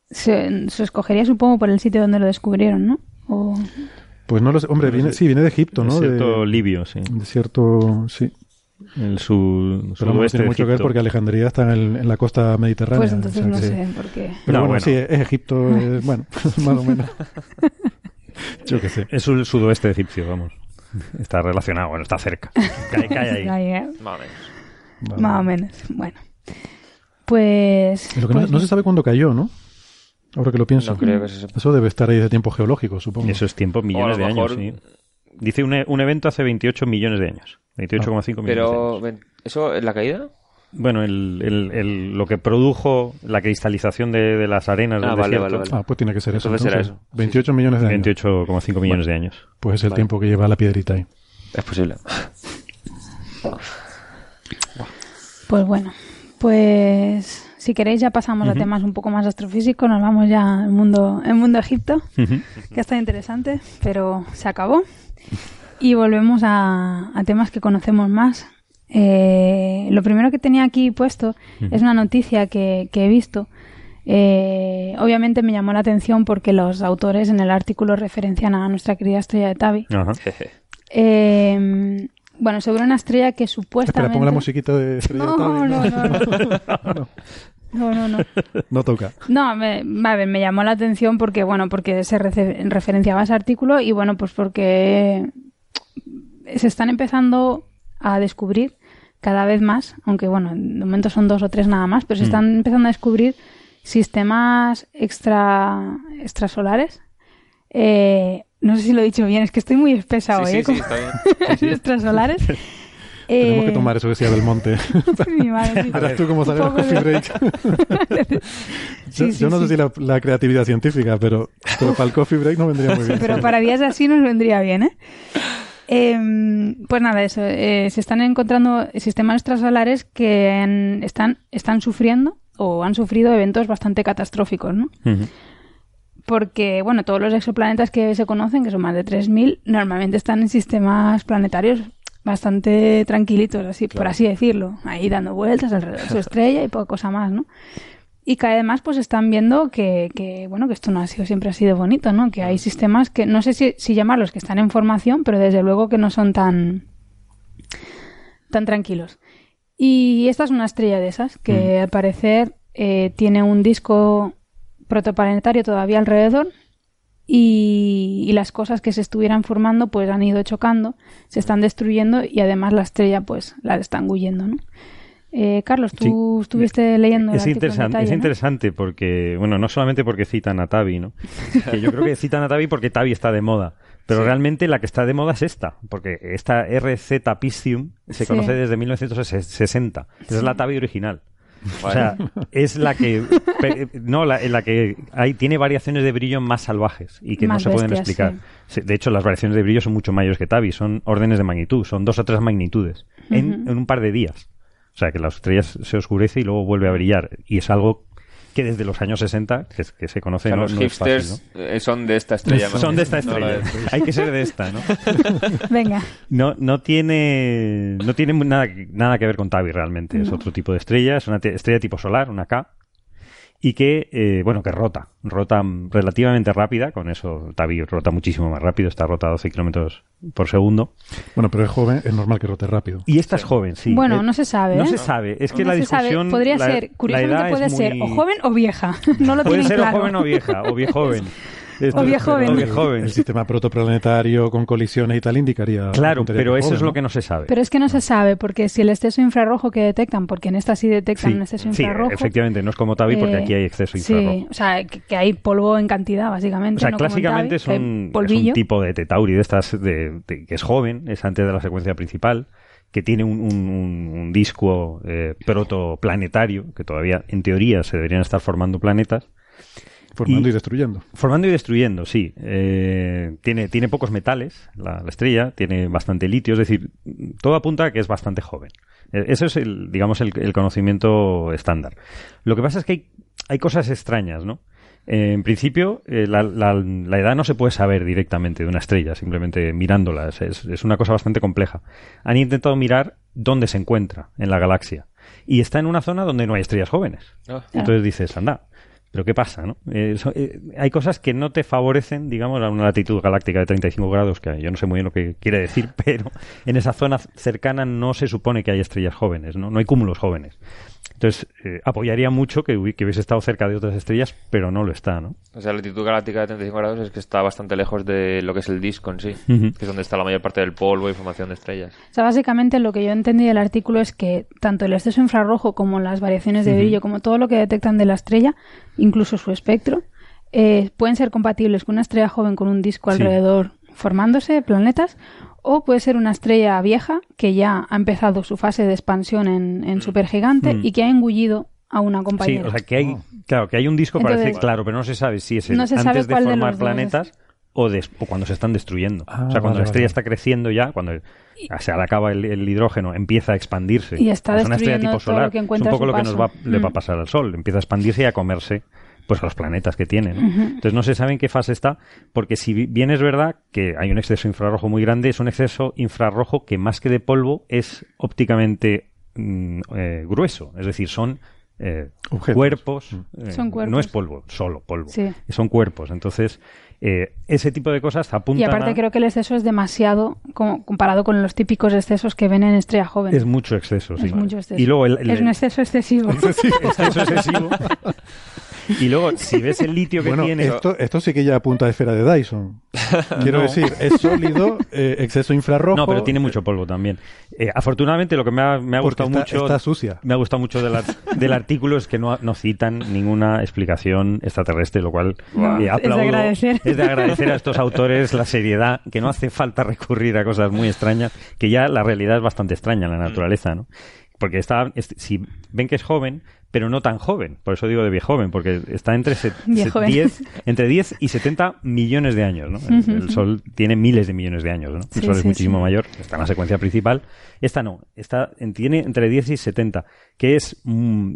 E: Se, se escogería, supongo, por el sitio donde lo descubrieron, ¿no? O...
A: Pues no lo sé. Hombre, viene, sí, viene de Egipto, ¿no?
B: Desierto
A: de,
B: libio, sí.
A: Desierto, sí.
B: El su,
A: Pero no
B: sudoeste
A: tiene
B: de
A: mucho que ver porque Alejandría está en, el- en la costa mediterránea.
E: Pues entonces
A: o sea
E: no
A: que-
E: sé por qué.
A: Pero
B: No,
A: bueno,
B: bueno.
A: sí, es Egipto, es- bueno, más o menos. Yo qué sé.
B: Es el sudoeste egipcio, vamos. Está relacionado, bueno, está cerca. Cae, cae ahí.
E: Eh,
G: Más o menos.
A: Vale.
E: Más o menos. Bueno. Pues.
A: Lo que no,
E: pues
A: no se sabe cuándo cayó, ¿no? Ahora que lo pienso.
G: No creo que se.
A: Eso debe estar ahí de tiempo geológico, supongo.
B: Eso es tiempo, millones
G: O
B: de
G: a lo
B: años,
G: mejor-
B: sí. Dice un, e- un evento hace 28 millones de años. 28,5 millones de
G: Pero,
B: años.
G: ven, ¿eso es la caída?
B: Bueno, el, el- el- lo que produjo la cristalización de, de las arenas
G: Ah,
B: del
G: vale,
B: desierto,
G: vale, vale.
A: Ah, pues tiene que ser eso.
G: Entonces será eso.
A: 28 millones de años.
B: 28,5 millones de años.
A: Pues es el
G: Vale.
A: tiempo que lleva la piedrita ahí.
G: Es posible.
E: Pues bueno. Pues. Si queréis, ya pasamos a temas un poco más astrofísicos. Nos vamos ya al mundo, el mundo Egipto, que está interesante, pero se acabó. Y volvemos a, a temas que conocemos más. Eh, lo primero que tenía aquí puesto es una noticia que, que he visto. Eh, obviamente me llamó la atención porque los autores en el artículo referencian a nuestra querida estrella de Tabi.
B: Ajá.
E: Eh, bueno, sobre una estrella que
A: Espera,
E: supuestamente...
A: pongo la musiquita de Estrella
E: No,
A: Tabi.
E: no, no, no. No, no, no.
A: No toca.
E: No, me, a ver, me llamó la atención porque, bueno, porque se referenciaba a ese artículo y, bueno, pues porque se están empezando a descubrir cada vez más, aunque, bueno, de momento son dos o tres nada más, pero se están empezando a descubrir sistemas extra extrasolares. Eh, no sé si lo he dicho bien, es que estoy muy espesa
G: Sí,
E: hoy,
G: sí,
E: ¿eh?
G: sí,
E: Como-
G: está bien.
E: extrasolares
A: Tenemos
E: Eh,
A: que tomar eso que decía del monte.
E: mi madre, sí.
A: Verás tú cómo sale
E: poco
A: coffee
E: de-
A: break. yo
E: Sí, sí,
A: yo no
E: sí.
A: sé si la, la creatividad científica, pero, pero para el coffee break no vendría muy bien.
E: Pero para días así nos vendría bien, ¿eh? Em, pues nada, eso. eh, se están encontrando sistemas extrasolares que están, están sufriendo o han sufrido eventos bastante catastróficos, ¿no? Porque, bueno, todos los exoplanetas que se conocen, que son más de 3.000, normalmente están en sistemas planetarios bastante tranquilitos, así, por así decirlo. Ahí dando vueltas alrededor de su estrella y poca cosa más, ¿no? Y que además pues están viendo que, que, bueno, que esto no ha sido siempre ha sido bonito, ¿no? Que hay sistemas que, no sé si, si llamarlos que están en formación, pero desde luego que no son tan, tan tranquilos. Y esta es una estrella de esas, que al parecer eh, tiene un disco protoplanetario todavía alrededor y, y las cosas que se estuvieran formando pues han ido chocando, se están destruyendo y además la estrella pues la están huyendo, ¿no? Eh, Carlos, tú
B: Sí.
E: estuviste leyendo
B: Es interesante,
E: detalle,
B: es
E: ¿no?
B: interesante porque, bueno, no solamente porque citan a Tavi, ¿no? Que yo creo que citan a Tavi porque Tavi está de moda. Pero realmente la que está de moda es esta, porque esta RZ Piscium se
E: Sí.
B: conoce desde 1960. Esa es la Tavi original. O sea, es la que no la, la que hay tiene variaciones de brillo más salvajes y que
E: Más
B: no se pueden explicar. Sí, De hecho, las variaciones de brillo son mucho mayores que Tavi, son órdenes de magnitud, son dos o tres magnitudes en, en un par de días. O sea, que la estrella se oscurece y luego vuelve a brillar. Y es algo que desde los años 60, que, que se
G: O
B: conoce,
G: sea,
B: no,
G: los
B: no es fácil,
G: hipsters eh, son de esta estrella.
B: Son de esta estrella. Hay que ser de esta, ¿no?
E: Venga,
B: No, no tiene, no tiene nada, nada que ver con Tavi realmente. Es otro tipo de estrella, es una estrella tipo solar, una K, y que, eh, bueno, que rota, rota relativamente rápida, con eso Tavi rota muchísimo más rápido, está rota a 12 kilómetros por segundo.
A: Bueno, pero es joven, es normal que rote rápido.
B: Y esta es joven, sí.
E: bueno,
B: Eh,
E: no se sabe,
B: No
E: ¿eh?
B: se sabe, es que
E: No
B: la
E: se sabe.
B: discusión...
E: Podría
B: la-
E: ser, curiosamente puede ser
B: muy-
E: o joven o vieja. No lo
B: Puede ser
E: claro.
B: o joven o vieja, o viejoven. Esto-
E: viejoven.
A: El sistema protoplanetario con colisiones y tal indicaría.
B: Claro, pero eso
A: joven,
B: es lo
A: ¿no?
B: que no se sabe.
E: Pero es que no se sabe, porque si el exceso infrarrojo que detectan, porque en esta sí detectan
B: Sí,
E: un exceso
B: sí,
E: infrarrojo.
B: efectivamente, no es como Tavi porque
E: eh,
B: aquí hay exceso
E: Sí,
B: infrarrojo.
E: o sea, que, que hay polvo en cantidad, básicamente.
B: O sea,
E: no como en
B: clásicamente
E: Tavi,
B: es un tipo de tetauri de estas de, de- que es joven, es antes de la secuencia principal, que tiene un, un- un- un disco eh, protoplanetario, que todavía en teoría se deberían estar formando planetas,
A: Formando y,
B: y-
A: destruyendo.
B: formando y destruyendo, sí. Eh, tiene, tiene pocos metales, la, la estrella, tiene bastante litio, es decir, todo apunta a que es bastante joven. Eh, Eso es, el, digamos, el, el conocimiento estándar. Lo que pasa es que hay, hay cosas extrañas, ¿no? Eh, en principio, eh, la, la- la edad no se puede saber directamente de una estrella, simplemente mirándola. Es, es- es una cosa bastante compleja. Han intentado mirar dónde se encuentra en la galaxia. Y está en una zona donde no hay estrellas jóvenes.
G: Ah.
B: Entonces dices, anda, pero ¿qué pasa? No? Eh, eh, hay cosas que no te favorecen, digamos, a una latitud galáctica de 35 grados, que yo no sé muy bien lo que quiere decir, pero en esa zona cercana no se supone que hay estrellas jóvenes, ¿no? No hay cúmulos jóvenes. Entonces, eh, apoyaría mucho que, que hubiese estado cerca de otras estrellas, pero no lo está, ¿no?
G: O sea, la latitud galáctica de 35 grados es que está bastante lejos de lo que es el disco en sí, que es donde está la mayor parte del polvo y formación de estrellas.
E: O sea, básicamente lo que yo entendí del artículo es que tanto el exceso infrarrojo como las variaciones de brillo, como todo lo que detectan de la estrella, incluso su espectro, eh, pueden ser compatibles con una estrella joven con un disco
B: Sí.
E: alrededor formándose, planetas, o puede ser una estrella vieja que ya ha empezado su fase de expansión en, en supergigante
B: Mm.
E: y que ha engullido a una
B: Sí,
E: compañera.
B: o sea, que hay, claro, que hay un disco
E: Entonces-
B: parece claro, pero no se sabe si es el
E: No se sabe
B: antes de
E: cuál de
B: formar planetas o, o cuando se están destruyendo.
A: Ah,
B: o sea, cuando
A: vale,
B: la estrella
A: vale.
B: está creciendo ya, cuando se acaba el, el hidrógeno, empieza a expandirse.
E: Y está
B: es una estrella tipo
E: todo
B: solar.
E: lo que
B: es un poco lo que nos va, le va a
E: Mm.
B: pasar al Sol. Empieza a expandirse y a comerse pues a los planetas que tiene. ¿no? Entonces no se sabe en qué fase está, porque si bi- bien es verdad que hay un exceso infrarrojo muy grande, es un exceso infrarrojo que más que de polvo es ópticamente mm, eh, grueso. Es decir, son eh, cuerpos. Eh,
E: Son
B: No
E: cuerpos.
B: es polvo, solo polvo.
E: Sí.
B: Son cuerpos. Entonces, eh, ese tipo de cosas apuntan
E: Y aparte
B: a-
E: creo que el exceso es demasiado como, comparado con los típicos excesos que ven en estrella joven.
B: Es mucho exceso, sí.
E: Es mucho exceso.
B: Y luego el, el-
E: Es un exceso excesivo.
B: exceso excesivo. Y luego, si ves el litio que
A: Bueno,
B: tiene...
A: esto, esto sí que ya apunta a esfera de Dyson. Quiero
B: No.
A: decir, es sólido, eh, exceso infrarrojo.
B: No, pero tiene mucho polvo también. Eh, afortunadamente, lo que me ha, me ha gustado
A: está-
B: mucho.
A: está sucia.
B: Me ha gustado mucho del, del artículo es que no, no citan ninguna explicación extraterrestre, lo cual
E: No,
B: eh,
E: es de agradecer.
B: Es de agradecer a estos autores la seriedad, que no hace falta recurrir a cosas muy extrañas, que ya la realidad es bastante extraña en la naturaleza, ¿no? Porque está, es- si ven que es joven, pero no tan joven, por eso digo de viejo joven, porque está entre, se- se-
E: Viejoven.
B: 10, entre 10 y 70 millones de años, ¿no? El, el Sol tiene miles de millones de años, ¿no?
E: Sí,
B: el Sol es
E: sí,
B: muchísimo
E: sí.
B: mayor, está en la secuencia principal. Esta no, está, en- tiene entre 10 y 70, que es, mm,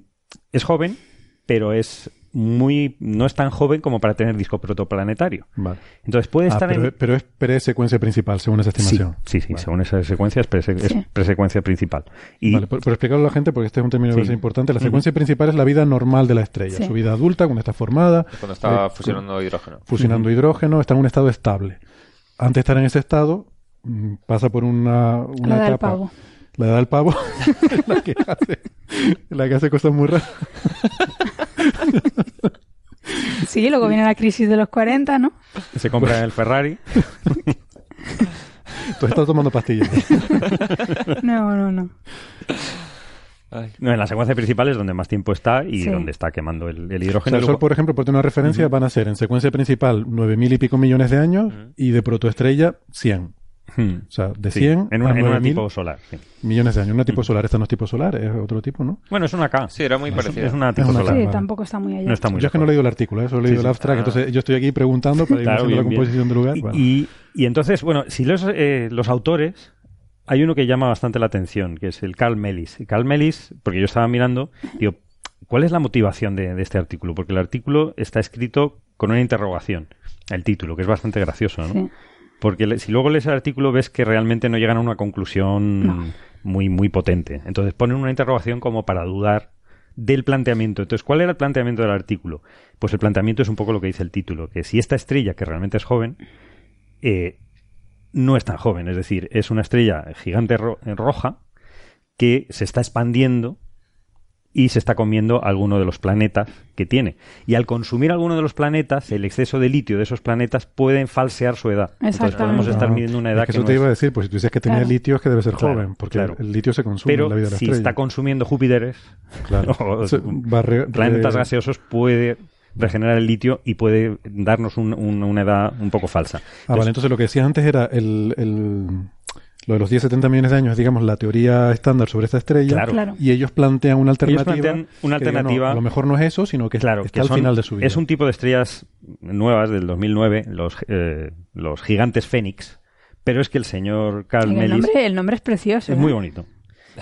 B: es joven, pero es muy, no es tan joven como para tener disco protoplanetario.
A: Vale.
B: Entonces puede
A: Ah,
B: estar
A: pero,
B: en...
A: pero es pre-secuencia principal, según esa estimación.
B: sí, sí,
A: Vale.
B: según esa secuencia es, prese- es
E: Sí.
B: presecuencia principal. Y
A: Vale, por, por explicarlo a la gente, porque este es un término que
B: Sí.
A: es importante, la secuencia principal es la vida normal de la estrella,
E: Sí.
A: su vida adulta, cuando está formada,
G: Cuando está
A: Eh,
G: fusionando hidrógeno.
A: fusionando hidrógeno, está en un estado estable. Antes de estar en ese estado, mm, pasa por una, una
E: La edad del
A: etapa,
E: pavo.
A: la edad del pavo, la que hace, la que hace cosas muy raras.
E: Sí, luego viene la crisis de los 40, ¿no?
B: se compra el Ferrari.
A: Tú estás tomando pastillas.
E: No, no, no.
B: No, en la secuencia principal es donde más tiempo está y
E: Sí.
B: donde está quemando el, el
A: O sea,
B: hidrógeno.
A: el Sol, por ejemplo, por tener una referencia, van a ser en secuencia principal nueve mil y pico millones de años y de protoestrella 100.
B: Hmm.
A: O sea, de
B: Sí,
A: 100
B: en una,
A: a
B: en una
A: 9000
B: tipo solar. sí.
A: millones de años. Una tipo solar, esta no es tipo solar, es otro tipo, ¿no?
B: Bueno, es una K.
G: Sí, era muy
B: Es-
G: parecida.
B: Es una tipo
A: una
B: solar.
E: Sí,
A: vale.
E: tampoco está muy allá.
B: No está muy
A: yo es que no he leído el artículo, ¿eh? solo he leído
B: Sí,
A: el
B: sí.
A: abstract,
G: Ah.
A: entonces yo estoy aquí preguntando para ir
B: Claro,
A: la
B: bien.
A: composición del lugar.
B: Y,
A: Bueno.
B: y- y entonces, bueno, si los, eh, los autores, hay uno que llama bastante la atención, que es el Carl Mellis. Y Carl Mellis, porque yo estaba mirando, digo, ¿cuál es la motivación de, de este artículo? Porque el artículo está escrito con una interrogación, el título, que es bastante gracioso, ¿no?
E: Sí.
B: Porque si luego lees el artículo ves que realmente no llegan a una conclusión
E: No.
B: muy, muy potente. Entonces ponen una interrogación como para dudar del planteamiento. Entonces, ¿cuál era el planteamiento del artículo? Pues el planteamiento es un poco lo que dice el título, que si esta estrella, que realmente es joven, eh, no es tan joven, es decir, es una estrella gigante ro- roja que se está expandiendo y se está comiendo alguno de los planetas que tiene. Y al consumir alguno de los planetas, el exceso de litio de esos planetas pueden falsear su edad. Entonces podemos estar midiendo una
A: es
B: edad
A: que
B: que,
A: eso
B: no
A: te
B: es-
A: iba a decir, pues si tú dices que tenía
E: Claro.
A: litio es que debe ser
B: Claro,
A: joven, porque
B: claro.
A: el litio se consume
B: Pero
A: en la vida de la
B: si
A: estrella.
B: está consumiendo Júpiteres
A: Claro.
B: o
A: Se
B: planetas
A: re-
B: gaseosos, puede regenerar el litio y puede darnos un- un- una edad un poco falsa.
A: Ah, vale, entonces lo que decías antes era el, el- lo de los 10-70 millones de años, es, digamos, la teoría estándar sobre esta estrella.
B: Claro.
E: Claro.
A: Y ellos plantean una alternativa.
B: plantean una
A: que diga, no,
B: alternativa-
A: a lo mejor no es eso, sino que
B: Claro,
A: está
B: que
A: al
B: son-
A: final de su vida.
B: es un tipo de estrellas nuevas del 2009, los, eh, los gigantes Fénix, pero es que el señor Carl
E: El nombre, el nombre es precioso.
B: es
E: ¿eh?
B: muy bonito.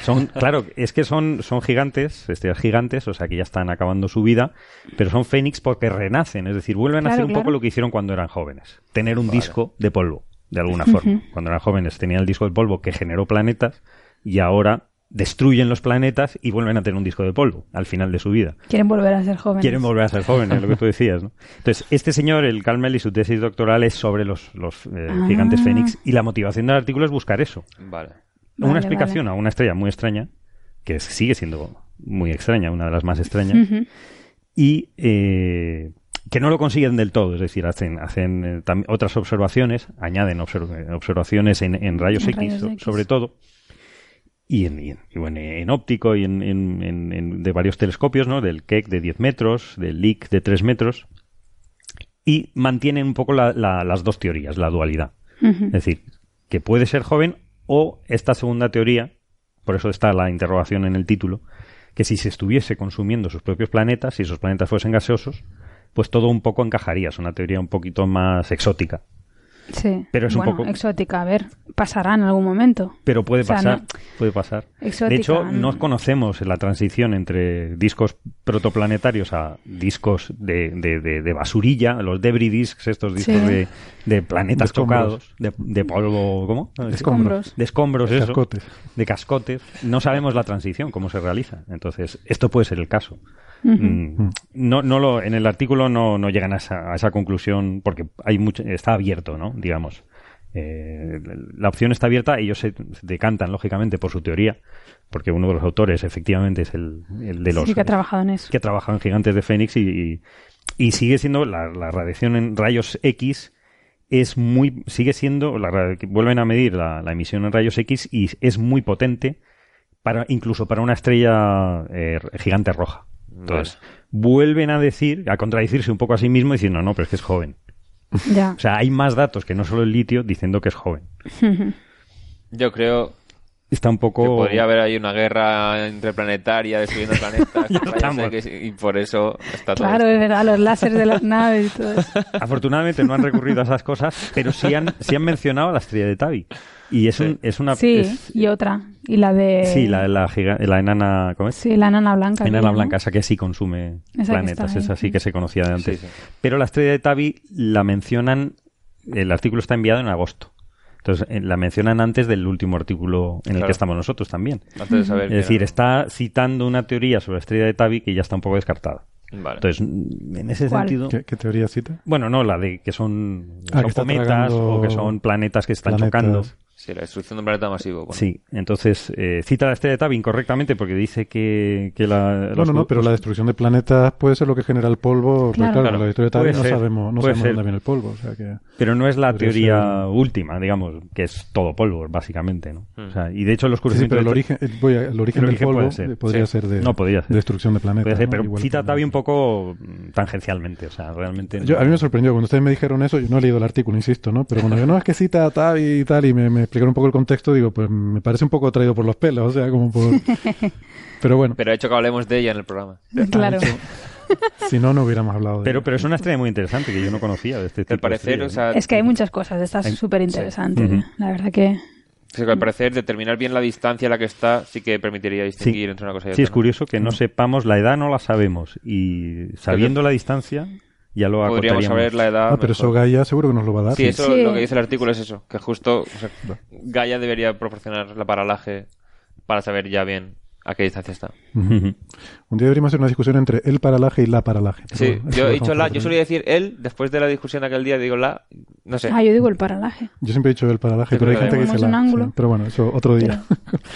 B: Son, claro, es que son, son gigantes, estrellas gigantes, o sea que ya están acabando su vida, pero son fénix porque renacen, es decir, vuelven a
E: Claro,
B: hacer un
E: claro.
B: poco lo que hicieron cuando eran jóvenes, tener un disco de polvo, de alguna forma. Cuando eran jóvenes tenían el disco de polvo que generó planetas y ahora destruyen los planetas y vuelven a tener un disco de polvo al final de su vida.
E: Quieren volver a ser jóvenes.
B: Quieren volver a ser jóvenes, lo que tú decías, ¿no? Entonces, este señor, el Carl Mellis, su tesis doctoral es sobre los, los eh,
E: Ah.
B: gigantes fénix y la motivación del artículo es buscar eso
G: Vale.
E: Vale,
B: una explicación
E: vale.
B: a una estrella muy extraña, que sigue siendo muy extraña, una de las más extrañas, y eh, que no lo consiguen del todo, es decir, hacen, hacen eh, otras observaciones, añaden observ- observaciones en, en rayos,
E: En
B: X,
E: rayos
B: so-
E: X.
B: sobre todo, y en, y en- y bueno, en óptico y en, de varios telescopios, ¿no? Del Keck de 10 metros, del LIC de 3 metros, y mantienen un poco la- la- las dos teorías, la dualidad. Es decir, que puede ser joven o esta segunda teoría, por eso está la interrogación en el título, que si se estuviese consumiendo sus propios planetas, si esos planetas fuesen gaseosos, pues todo un poco encajaría. Es una teoría un poquito más exótica.
E: Sí.
B: Pero es un
E: bueno,
B: poco-
E: exótica. A ver, pasará en algún momento.
B: Pero puede
E: O sea,
B: pasar,
E: no-
B: puede pasar.
E: Exótica,
B: de hecho,
E: no.
B: no conocemos la transición entre discos protoplanetarios a discos de, de- de- de basurilla, los debris discs, estos discos
E: Sí.
B: de, de planetas chocados, de, de polvo, ¿cómo?
E: Escombros.
B: De escombros, eso.
A: Cascotes.
B: De cascotes. No sabemos la transición, cómo se realiza. Entonces, esto puede ser el caso. Mm, no, no lo, en el artículo no, no llegan a esa, a esa conclusión porque hay mucho, está abierto, ¿no? Digamos. Eh, la opción está abierta, ellos se decantan, lógicamente, por su teoría, porque uno de los autores, efectivamente, es el, el de los
E: Sí que ha trabajado en eso.
B: que Gigantes de Fénix y, y- y sigue siendo la, la radiación en rayos X es muy sigue siendo la, vuelven a medir la, la emisión en rayos X y es muy potente para incluso para una estrella eh, gigante roja. Entonces vuelven a decir a contradecirse un poco a sí mismo diciendo no, no, pero es que es joven.
E: Ya.
B: O sea, hay más datos que no solo el litio diciendo que es joven.
G: Yo creo
B: Está un poco
G: que podría haber ahí una guerra interplanetaria destruyendo planetas. Y por eso está todo
E: Claro,
G: esto.
E: es verdad, los láseres de las naves y todo eso.
B: Afortunadamente no han recurrido a esas cosas, pero sí han, sí han mencionado la estrella de Tabi. Y es, un- es una...
E: Sí,
B: es-
E: y otra. Y la de...
B: sí, la, la, giga- la enana... ¿Cómo es?
E: Sí, la enana blanca.
B: enana
E: ¿no?
B: blanca, esa que sí consume
E: Esa
B: planetas, esa sí que se conocía de antes.
G: Sí, sí.
B: Pero la estrella de Tabi la mencionan, el artículo está enviado en agosto. Entonces, eh, la mencionan antes del último artículo en el que estamos nosotros también.
G: Antes de saber
B: Es decir,
G: era-
B: está citando una teoría sobre la estrella de Tabi que ya está un poco descartada.
G: Vale.
B: Entonces, en ese
E: ¿Cuál?
B: sentido...
A: ¿Qué, qué teoría cita?
B: Bueno, no, la de que son,
A: Ah,
B: son
A: que está
B: cometas
A: tragando
B: o que son planetas que están
A: planetas.
B: chocando.
G: Sí, la destrucción de un planeta masivo. bueno.
B: Sí, entonces eh, cita la estrella de Tabi incorrectamente porque dice que, que la... los-
A: Bueno, no, pero la destrucción de planetas puede ser lo que genera el polvo. porque,
E: Claro.
A: claro,
B: Claro.
A: la historia de Tabi
B: Puede
A: no
B: ser,
A: sabemos, no sabemos dónde viene el polvo. O sea que...
B: Pero no es la teoría
A: ser-
B: última, digamos, que es todo polvo, básicamente, ¿no? O sea, y de hecho los
A: Sí, sí,
B: cursos
A: pero el origen, el, voy a- el origen
B: El
A: del
B: origen
A: polvo
B: puede ser.
A: podría
B: Sí.
A: ser de,
B: No, podría ser.
A: de destrucción de planetas.
B: Puede ser,
A: ¿no?
B: pero
A: Igual
B: cita a un poco mm, tangencialmente, o sea, realmente...
A: Yo,
B: no-
A: a mí me sorprendió cuando ustedes me dijeron eso, yo no he leído el artículo, insisto, ¿no? Pero cuando yo no es que cita a Tabi y tal, y me, me explicaron un poco el contexto, digo, pues me parece un poco traído por los pelos, o sea, como por... Pero bueno,
G: Pero ha hecho que hablemos de ella en el programa.
E: Claro.
A: si no, no hubiéramos hablado de
B: Pero, pero es una estrella muy interesante que yo no conocía de este
G: al
B: tipo de
G: parecer,
B: estrellas,
G: o sea,
E: Es que hay muchas cosas, está súper interesante.
B: sí. Ujú.
E: La verdad que...
G: sí, que al parecer determinar bien la distancia a la que está sí que permitiría distinguir entre una cosa y otra.
B: Sí, es curioso que no sepamos, la edad no la sabemos y sabiendo la distancia ya lo
G: Podríamos saber la edad.
A: Ah, pero eso. Gaia seguro que nos lo va a dar.
G: Sí, eso
E: Sí.
G: lo que dice el artículo es eso, que justo o sea, Gaia debería proporcionar la paralaje para saber ya bien a qué distancia está.
A: Un día deberíamos hacer una discusión entre el paralaje y la paralaje. Pero
G: Sí,
A: bueno,
G: yo he dicho la, yo solía decir él, después de la discusión de aquel día digo la, no sé.
E: Ah, yo digo el paralaje.
A: Yo siempre he dicho el paralaje,
G: Sí,
A: pero hay
G: pero
A: gente que dice la.
E: un ángulo.
A: sí. Pero bueno, eso otro día.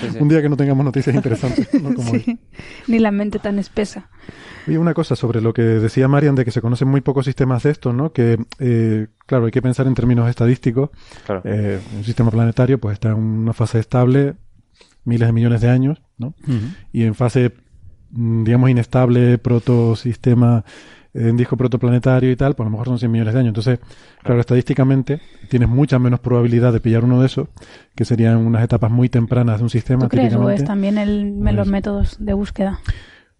G: Sí, sí.
A: un día que no tengamos noticias interesantes. ¿no? Como.
E: Ni la mente tan espesa.
A: Oye, una cosa sobre lo que decía Marian de que se conocen muy pocos sistemas de estos, ¿no? Que, eh, claro, hay que pensar en términos estadísticos.
G: Claro.
A: Eh, un sistema planetario pues está en una fase estable miles de millones de años, ¿no? Y en fase, mm, digamos, inestable, protosistema, en disco protoplanetario y tal, pues a lo mejor son 100 millones de años. Entonces, claro, estadísticamente tienes mucha menos probabilidad de pillar uno de esos, que serían unas etapas muy tempranas de un sistema.
E: ¿Tú crees o
A: típicamente.
E: es también el,
A: Pues-
E: los métodos de búsqueda?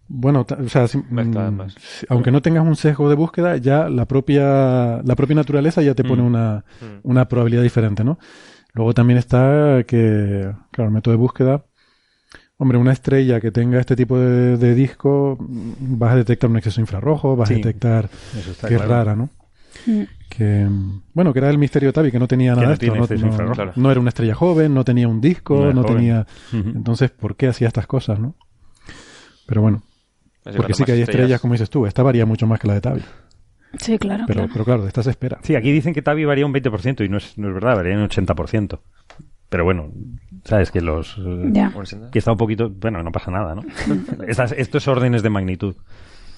A: Bueno, o sea, si- mm, si- aunque no tengas un sesgo de búsqueda, ya la propia, la propia naturaleza ya te pone
B: Mm.
A: una,
G: Mm.
A: una probabilidad diferente, ¿no? Luego también está que, claro, el método de búsqueda, hombre, una estrella que tenga este tipo de, de disco, vas a detectar un exceso infrarrojo, vas
B: Sí.
A: a detectar que es
B: claro.
A: rara, ¿no?
E: Mm.
A: Que, bueno, que era el misterio de Tabi, que no tenía nada
B: no
A: de esto,
B: tiene
A: no,
B: exceso
A: no-
B: infrarrojo.
G: Claro.
A: no era una estrella joven, no tenía un disco,
B: No
A: tenía... Entonces, ¿por qué hacía estas cosas, no? Pero bueno, porque sí que hay estrellas, como dices tú, esta varía mucho más que la de Tabi.
E: Sí, claro.
A: Pero,
E: claro.
A: pero claro, de esta se espera.
B: Sí, aquí dicen que Tabi varía un 20% y no es, no es verdad, varía un 80%. Pero bueno, sabes que los... eh,
E: Ya.
B: Que está un poquito... Bueno, no pasa nada, ¿no? Estas, esto es órdenes de magnitud.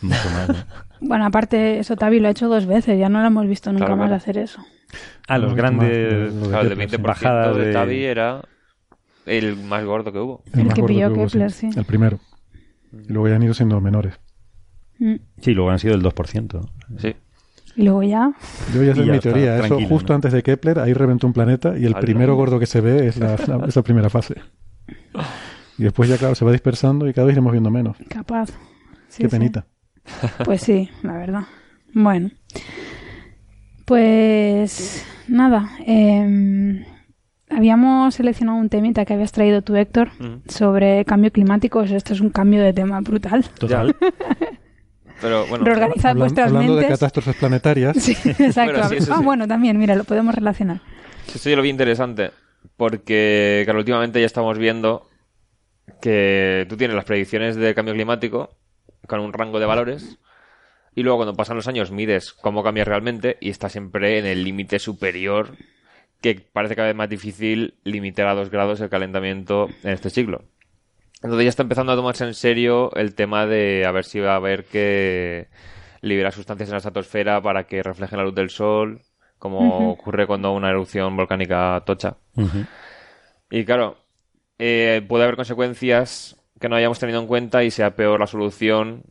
B: Mucho más, ¿no?
E: Bueno, aparte, eso Tavi lo ha hecho dos veces, ya no lo hemos visto nunca
G: Claro,
E: más
G: claro.
E: hacer eso.
B: Ah, los
A: No,
B: grandes...
A: más de-
G: Claro, el
A: Kepler, sí.
G: 20%
B: Bajadas
G: de
B: de-
G: Tabi era el más gordo que hubo.
E: El que pilló Kepler, sí.
A: El primero. Y luego ya han ido siendo menores.
E: Mm.
B: Sí, luego han sido el 2%.
G: Sí.
E: Y luego ya,
A: Yo ya sé mi teoría. Eso justo
B: ¿no?
A: antes de Kepler, ahí reventó un planeta y el
G: Al-
A: primero gordo que se ve es la, la- esa primera fase. Y después ya, claro, se va dispersando y cada vez iremos viendo menos.
E: capaz. Sí,
A: Qué
E: sí.
A: penita.
E: Pues sí, la verdad. Bueno. Pues nada, eh, habíamos seleccionado un temita que habías traído tú, Héctor, sobre cambio climático. Esto es un cambio de tema brutal.
B: Total.
G: Pero bueno,
E: Reorganizad
A: Hablan-
E: vuestras
A: hablando de catástrofes planetarias,
E: Sí, exacto.
G: Bueno, sí, eso
E: ah,
G: sí.
E: bueno, también, mira, lo podemos relacionar.
G: esto yo lo vi interesante porque, claro, últimamente ya estamos viendo que tú tienes las predicciones de cambio climático con un rango de valores y luego cuando pasan los años mides cómo cambia realmente y está siempre en el límite superior que parece cada vez más difícil limitar a 2 grados el calentamiento en este siglo. Entonces ya está empezando a tomarse en serio el tema de a ver si va a haber que liberar sustancias en la estratosfera para que reflejen la luz del sol, como ocurre cuando una erupción volcánica tocha. Y claro, eh, puede haber consecuencias que no hayamos tenido en cuenta y sea peor la solución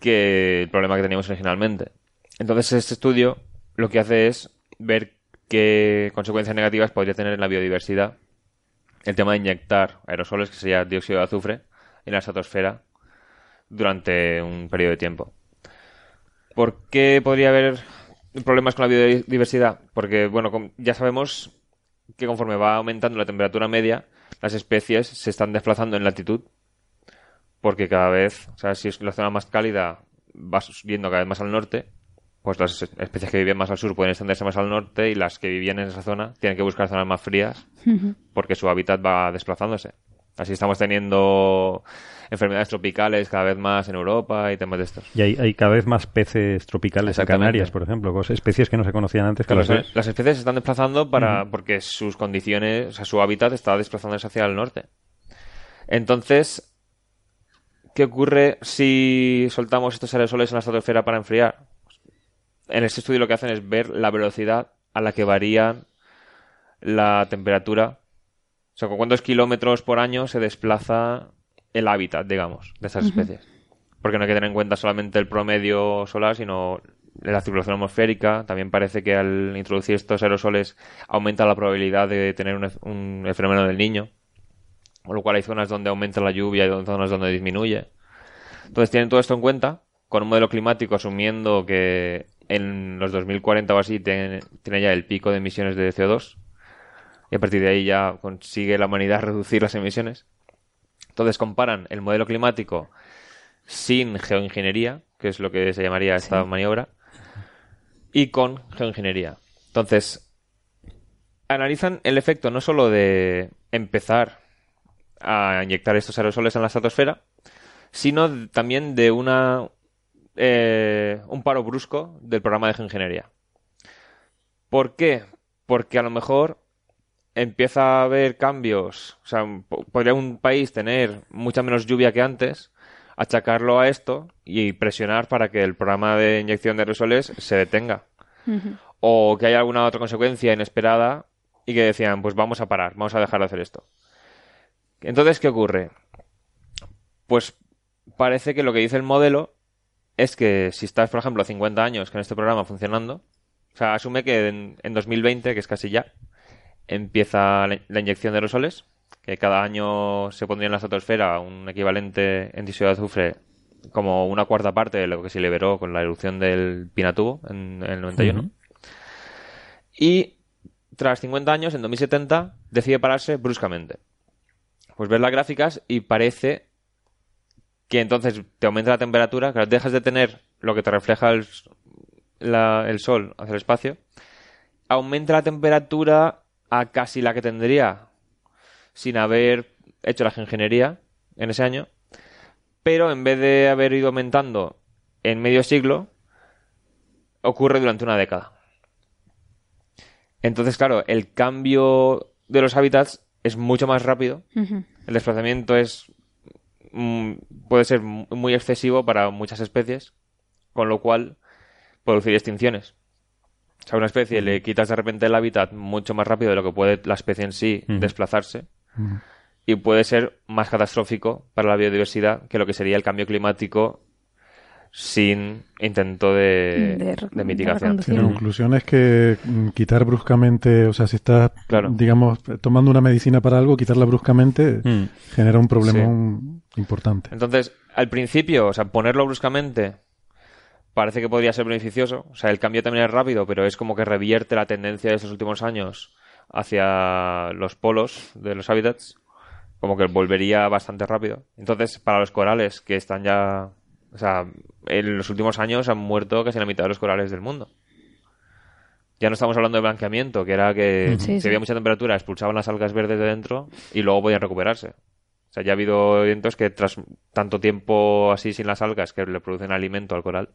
G: que el problema que teníamos originalmente. Entonces este estudio lo que hace es ver qué consecuencias negativas podría tener en la biodiversidad el tema de inyectar aerosoles, que sería dióxido de azufre, en la estratosfera durante un periodo de tiempo. ¿Por qué podría haber problemas con la biodiversidad? Porque, bueno, ya sabemos que conforme va aumentando la temperatura media, las especies se están desplazando en latitud. Porque cada vez, o sea, si es la zona más cálida, va subiendo cada vez más al norte, pues las especies que viven más al sur pueden extenderse más al norte y las que vivían en esa zona tienen que buscar zonas más frías porque su hábitat va desplazándose. Así estamos teniendo enfermedades tropicales cada vez más en Europa y temas de estos.
B: Y hay, cada vez más peces tropicales en Canarias, por ejemplo, especies que no se conocían antes.
G: las, especies se están desplazando para porque sus condiciones, o sea, su hábitat está desplazándose hacia el norte. Entonces, ¿qué ocurre si soltamos estos aerosoles en la estratosfera para enfriar? En este estudio lo que hacen es ver la velocidad a la que varía la temperatura. O sea, con cuántos kilómetros por año se desplaza el hábitat, digamos, de estas especies. Porque no hay que tener en cuenta solamente el promedio solar, sino la circulación atmosférica. También parece que al introducir estos aerosoles aumenta la probabilidad de tener un, fenómeno del niño. Con lo cual hay zonas donde aumenta la lluvia y zonas donde disminuye. Entonces tienen todo esto en cuenta con un modelo climático asumiendo que en los 2040 o así tiene, ya el pico de emisiones de CO2 y a partir de ahí ya consigue la humanidad reducir las emisiones. Entonces comparan el modelo climático sin geoingeniería, que es lo que se llamaría esta maniobra, y con geoingeniería. Entonces, analizan el efecto no solo de empezar a inyectar estos aerosoles en la estratosfera, sino también de una eh, un paro brusco del programa de geoingeniería. ¿Por qué? Porque a lo mejor empieza a haber cambios. O sea, podría un país tener mucha menos lluvia que antes, achacarlo a esto y presionar para que el programa de inyección de aerosoles se detenga. O que haya alguna otra consecuencia inesperada y que decían, pues vamos a parar, vamos a dejar de hacer esto. Entonces, ¿qué ocurre? Pues parece que lo que dice el modelo es que si estás, por ejemplo, 50 años con este programa funcionando, o sea, asume que en, 2020, que es casi ya, empieza la, inyección de aerosoles, que cada año se pondría en la estratosfera un equivalente en dióxido de azufre como una cuarta parte de lo que se liberó con la erupción del Pinatubo en, el 91. Y tras 50 años, en 2070, decide pararse bruscamente. Pues ves las gráficas y parece que entonces te aumenta la temperatura, que dejas de tener lo que te refleja el, sol hacia el espacio, aumenta la temperatura a casi la que tendría sin haber hecho la ingeniería en ese año, pero en vez de haber ido aumentando en medio siglo, ocurre durante una década. Entonces, claro, el cambio de los hábitats es mucho más rápido, el desplazamiento es Mm, puede ser muy excesivo para muchas especies, con lo cual producir extinciones. O sea, a una especie le quitas de repente el hábitat mucho más rápido de lo que puede la especie en sí desplazarse y puede ser más catastrófico para la biodiversidad que lo que sería el cambio climático sin intento de, mitigación.
A: la conclusión es que mm, quitar bruscamente, o sea, si estás, digamos, tomando una medicina para algo, quitarla bruscamente mm. genera un problema importante.
G: Entonces, al principio, o sea, ponerlo bruscamente parece que podría ser beneficioso. O sea, el cambio también es rápido, pero es como que revierte la tendencia de estos últimos años hacia los polos de los hábitats, como que volvería bastante rápido. Entonces, para los corales que están ya o sea, en los últimos años han muerto casi la mitad de los corales del mundo. Ya no estamos hablando de blanqueamiento, que era que si había mucha temperatura expulsaban las algas verdes de dentro y luego podían recuperarse. O sea, ya ha habido eventos que tras tanto tiempo así sin las algas que le producen alimento al coral,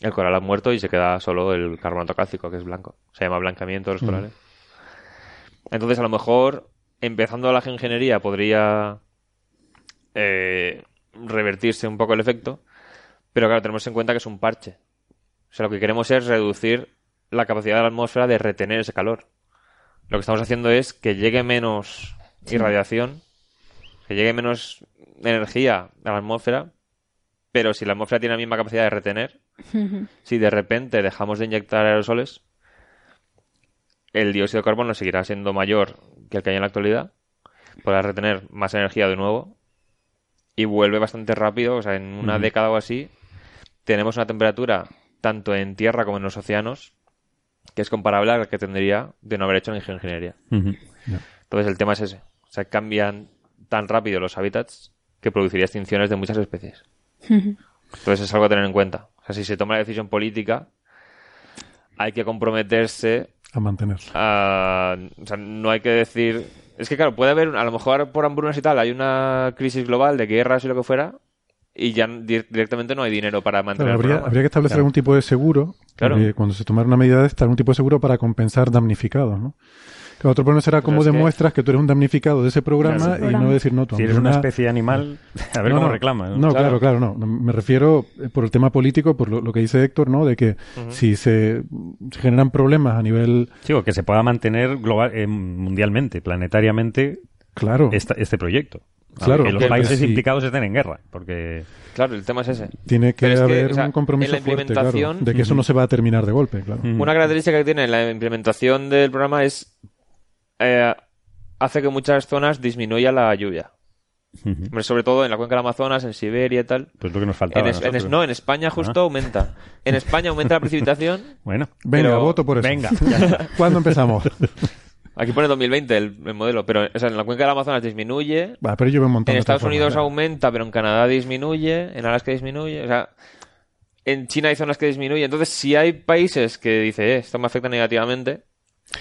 G: el coral ha muerto y se queda solo el carbonato cálcico, que es blanco. Se llama blanqueamiento de los corales. Entonces, a lo mejor, empezando la geoingeniería podría eh, revertirse un poco el efecto, pero claro, tenemos en cuenta que es un parche. O sea, lo que queremos es reducir la capacidad de la atmósfera de retener ese calor. Lo que estamos haciendo es que llegue menos irradiación, que llegue menos energía a la atmósfera, pero si la atmósfera tiene la misma capacidad de retener, si de repente dejamos de inyectar aerosoles, el dióxido de carbono seguirá siendo mayor que el que hay en la actualidad, podrá retener más energía de nuevo y vuelve bastante rápido, o sea, en una década o así, tenemos una temperatura tanto en tierra como en los océanos que es comparable a la que tendría de no haber hecho en ingeniería. Entonces el tema es ese. O sea, cambian tan rápido los hábitats que produciría extinciones de muchas especies. Entonces es algo a tener en cuenta. O sea, si se toma la decisión política, hay que comprometerse
A: A mantenerla.
G: a... O sea, no hay que decir... Es que claro, puede haber, a lo mejor por hambrunas y tal, hay una crisis global de guerras y lo que fuera, y ya di- directamente no hay dinero para mantener
A: Claro, habría, que establecer
G: Claro.
A: algún tipo de seguro,
G: Claro.
A: eh, cuando se tomara una medida de esta, algún tipo de seguro para compensar damnificados, ¿no? Claro, otro problema será cómo
G: es que-
A: demuestras que... tú eres un damnificado de ese programa
B: Claro,
A: y
E: programa.
A: no decir no. tu
B: Si eres una especie animal, a ver
A: No,
B: cómo
A: no.
B: reclamas.
A: No, claro, claro, no. No, Me refiero eh, por el tema político, por lo, lo que dice Héctor, ¿no? De que si se, se generan problemas a nivel...
B: Sí, o que se pueda mantener global, eh, mundialmente, planetariamente,
A: Claro,
B: esta- este proyecto.
A: Claro,
B: que los países implicados estén en guerra. Porque
G: Claro, el tema es ese.
A: tiene que
G: Pero es que,
A: haber
G: o sea,
A: un compromiso
G: en la
A: fuerte, claro, de que eso no se va a terminar de golpe, claro.
G: Una característica que tiene la implementación del programa es eh, hace que muchas zonas disminuya la lluvia. Sobre todo en la cuenca del Amazonas, en Siberia y tal.
B: pues lo que nos faltaba.
G: En
B: a
G: es- en
B: nosotros.
G: es- no, en España justo
B: Ah.
G: aumenta. En España aumenta la precipitación.
B: Bueno,
A: Venga,
G: pero-
A: voto por eso.
B: venga, ya está.
A: ¿Cuándo empezamos?
G: Aquí pone 2020 el, el modelo, pero o sea, en la cuenca del Amazonas disminuye.
A: Va, pero llueve un montón.
G: En
A: de
G: Estados Unidos
A: formas.
G: aumenta, pero en Canadá disminuye. En Alaska disminuye. O sea, en China hay zonas que disminuyen. Entonces, si hay países que dice, eh, esto me afecta negativamente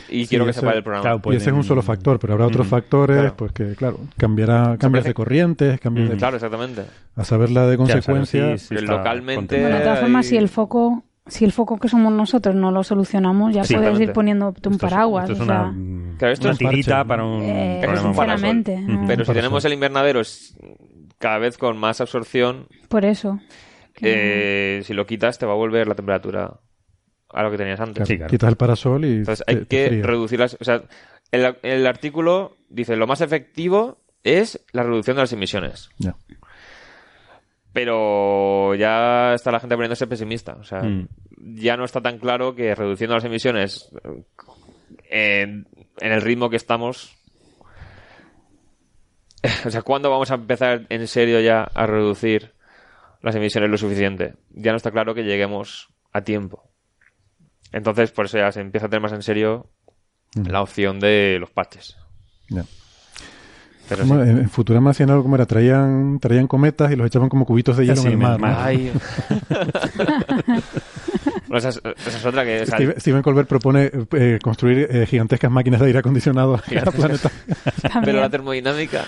G: y
A: Sí,
G: quiero que
A: ese-
G: se pare el programa.
B: claro,
A: Y
B: pueden-
A: ese es un solo factor, pero habrá otros factores,
G: Claro.
A: pues que, claro, cambiará, cambios
G: parece-
A: de corrientes, cambios
B: Ujú.
A: de...
G: Claro, exactamente.
A: A saber la de consecuencias.
B: sí, sí
G: localmente-.
E: Bueno, de todas
G: Eh,
E: formas, si el foco, si el foco que somos nosotros no lo solucionamos, ya
B: Sí,
E: puedes ir poniéndote un
B: Esto es-
E: paraguas.
B: esto es
E: o sea,
B: una,
G: Claro, esto
B: una
G: es
B: tirita
A: parche,
B: para un
E: eh,
B: problema
E: sinceramente, no-
G: Pero si tenemos el invernadero cada vez con más absorción,
E: por eso.
G: eh, si lo quitas te va a volver la temperatura a lo que tenías antes.
A: Claro,
B: Sí, claro.
A: Quitas el parasol y
G: Entonces
A: te-
G: hay que
A: fríes.
G: reducir las... O sea, el, el artículo dice lo más efectivo es la reducción de las emisiones.
A: Ya.
G: Pero ya está la gente poniéndose pesimista. O sea,
B: Mm.
G: ya no está tan claro que reduciendo las emisiones en, en el ritmo que estamos... O sea, ¿cuándo vamos a empezar en serio ya a reducir las emisiones lo suficiente? Ya no está claro que lleguemos a tiempo. Entonces, por eso ya se empieza a tener más en serio
A: Mm.
G: la opción de los parches.
A: Ya.
G: Pero sí.
A: En en Futurama hacían algo como era, traían, traían cometas y los echaban como cubitos de hielo
B: Sí,
A: en el mar. ¿no?
B: mar.
G: Ay. Bueno, esa, es, esa es otra que... o sea,
A: Steve- Steven Colbert propone eh, construir eh, gigantescas máquinas de aire acondicionado en cada planeta.
G: pero la termomodinámica...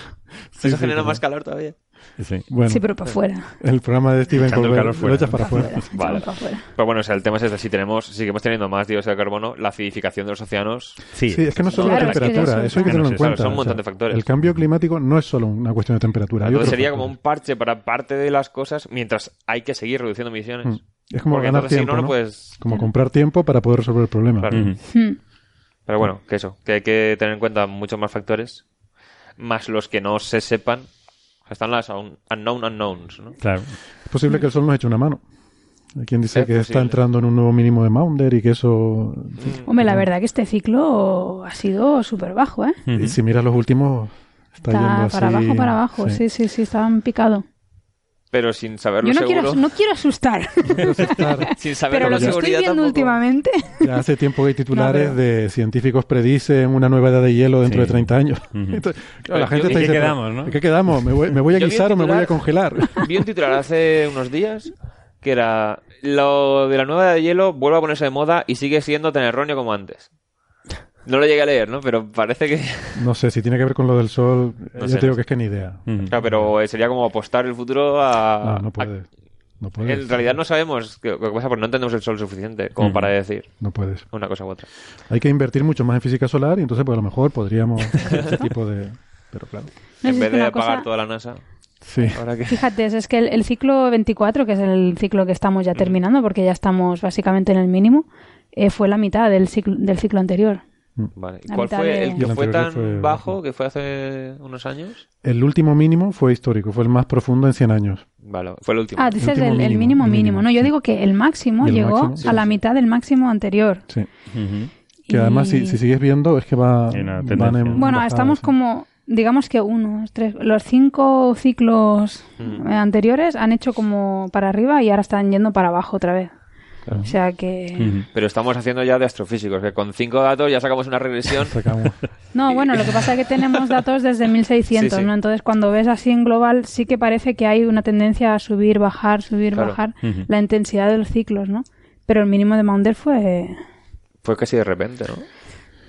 A: Sí,
G: eso
A: sí,
G: genera más calor todavía.
B: Sí.
A: Bueno,
E: Sí, pero para afuera.
A: el programa de Steven Colbert lo echas para afuera.
G: Vale. Pero bueno, o sea, el tema es este. Si tenemos, seguimos teniendo más dióxido de carbono, la acidificación de los océanos...
B: Sí,
A: Sí, es que no es solo
E: Claro,
A: la
E: es que
A: temperatura,
E: eso-
A: hay que tenerlo
B: sí,
A: en
B: claro,
A: cuenta.
G: son un
A: o
G: montón
A: sea,
G: de factores.
A: El cambio climático no es solo una cuestión de temperatura.
G: Entonces sería como un parche para parte de las cosas mientras hay que seguir reduciendo emisiones.
A: Mm. Es como
G: Porque
A: ganar
G: entonces
A: tiempo,
G: no,
A: ¿no?
G: no puedes...
A: Como comprar tiempo para poder resolver el problema.
G: Claro.
B: Ujú.
E: Hmm.
G: Pero bueno, que eso, que hay que tener en cuenta muchos más factores, más los que no se sepan. Están las un- unknown unknowns, ¿no?
B: Claro.
A: Es posible que el sol nos eche una mano. Hay quien dice
G: Es
A: que está
G: posible.
A: entrando en un nuevo mínimo de Maunder y que eso...
E: Hombre, la verdad que este ciclo ha sido súper bajo, ¿eh?
A: Y si miras los últimos, está, yendo
E: Está
A: así...
E: para abajo, para abajo. Sí, sí, sí, estaban picado.
G: Pero sin saberlo
E: Yo no
G: seguro.
E: quiero, no quiero asustar,
G: Sin saberlo
E: pero lo estoy viendo
G: tampoco.
E: últimamente...
A: Ya hace tiempo que hay titulares
E: No,
A: de científicos predicen una nueva edad de hielo dentro
B: Sí.
A: de 30 años. Entonces, la
G: Yo-
A: gente
G: ¿en
B: qué
A: dice,
B: quedamos,
A: pero,
B: no?
A: ¿en qué quedamos? ¿Me voy, me voy a guisar o me voy a
G: titular-
A: congelar?
G: Vi un titular hace unos días que era lo de la nueva edad de hielo vuelve a ponerse de moda y sigue siendo tan erróneo como antes. No lo llegué a leer, ¿no? Pero parece que...
A: No sé, si tiene que ver con lo del sol,
G: No sé,
A: te digo
G: no
A: que es que ni idea.
B: Ujú.
G: Claro, pero sería como apostar el futuro a...
A: No, no puedes.
G: a-
A: No puedes.
G: En realidad no sabemos qué, qué pasa porque no entendemos el sol suficiente como para decir
A: No puedes.
G: una cosa u otra.
A: Hay que invertir mucho más en física solar y entonces pues a lo mejor podríamos hacer ese tipo de... Pero claro.
E: No
G: en vez de pagar
E: cosa-
G: toda la NASA,
A: Sí.
G: ahora que...
E: Fíjate, es que el, el ciclo 24, que es el ciclo que estamos ya terminando, porque ya estamos básicamente en el mínimo, eh, fue la mitad del ciclo, del ciclo anterior.
G: Vale. ¿Y
E: La
G: cuál fue
E: de-
G: el que
A: el
G: fue tan
A: fue
G: bajo que fue hace unos años?
A: El último mínimo fue histórico, fue el más profundo en 100 años.
G: Vale, fue el último.
E: Ah, dices
A: último
E: el, el
A: mínimo,
E: mínimo, No, yo
A: sí.
E: digo que el máximo
A: ¿Y el
E: llegó
A: máximo? Sí,
E: a la
G: sí.
E: mitad del máximo anterior.
A: Sí. Que además, si,
E: Y-
A: si sigues viendo, es que va, van en
E: Bueno,
A: bajada,
E: estamos
A: sí.
E: como, digamos que uno, tres, los cinco ciclos
G: Mm.
E: anteriores han hecho como para arriba y ahora están yendo para abajo otra vez. O sea que...
G: Pero estamos haciendo ya de astrofísicos, que con cinco datos ya sacamos una regresión.
E: No, bueno, lo que pasa es que tenemos datos desde 1600,
G: Sí, sí.
E: ¿no? Entonces, cuando ves así en global, sí que parece que hay una tendencia a subir, bajar, subir,
G: Claro.
E: bajar la intensidad de los ciclos, ¿no? Pero el mínimo de Maunder fue...
G: Fue casi de repente, ¿no?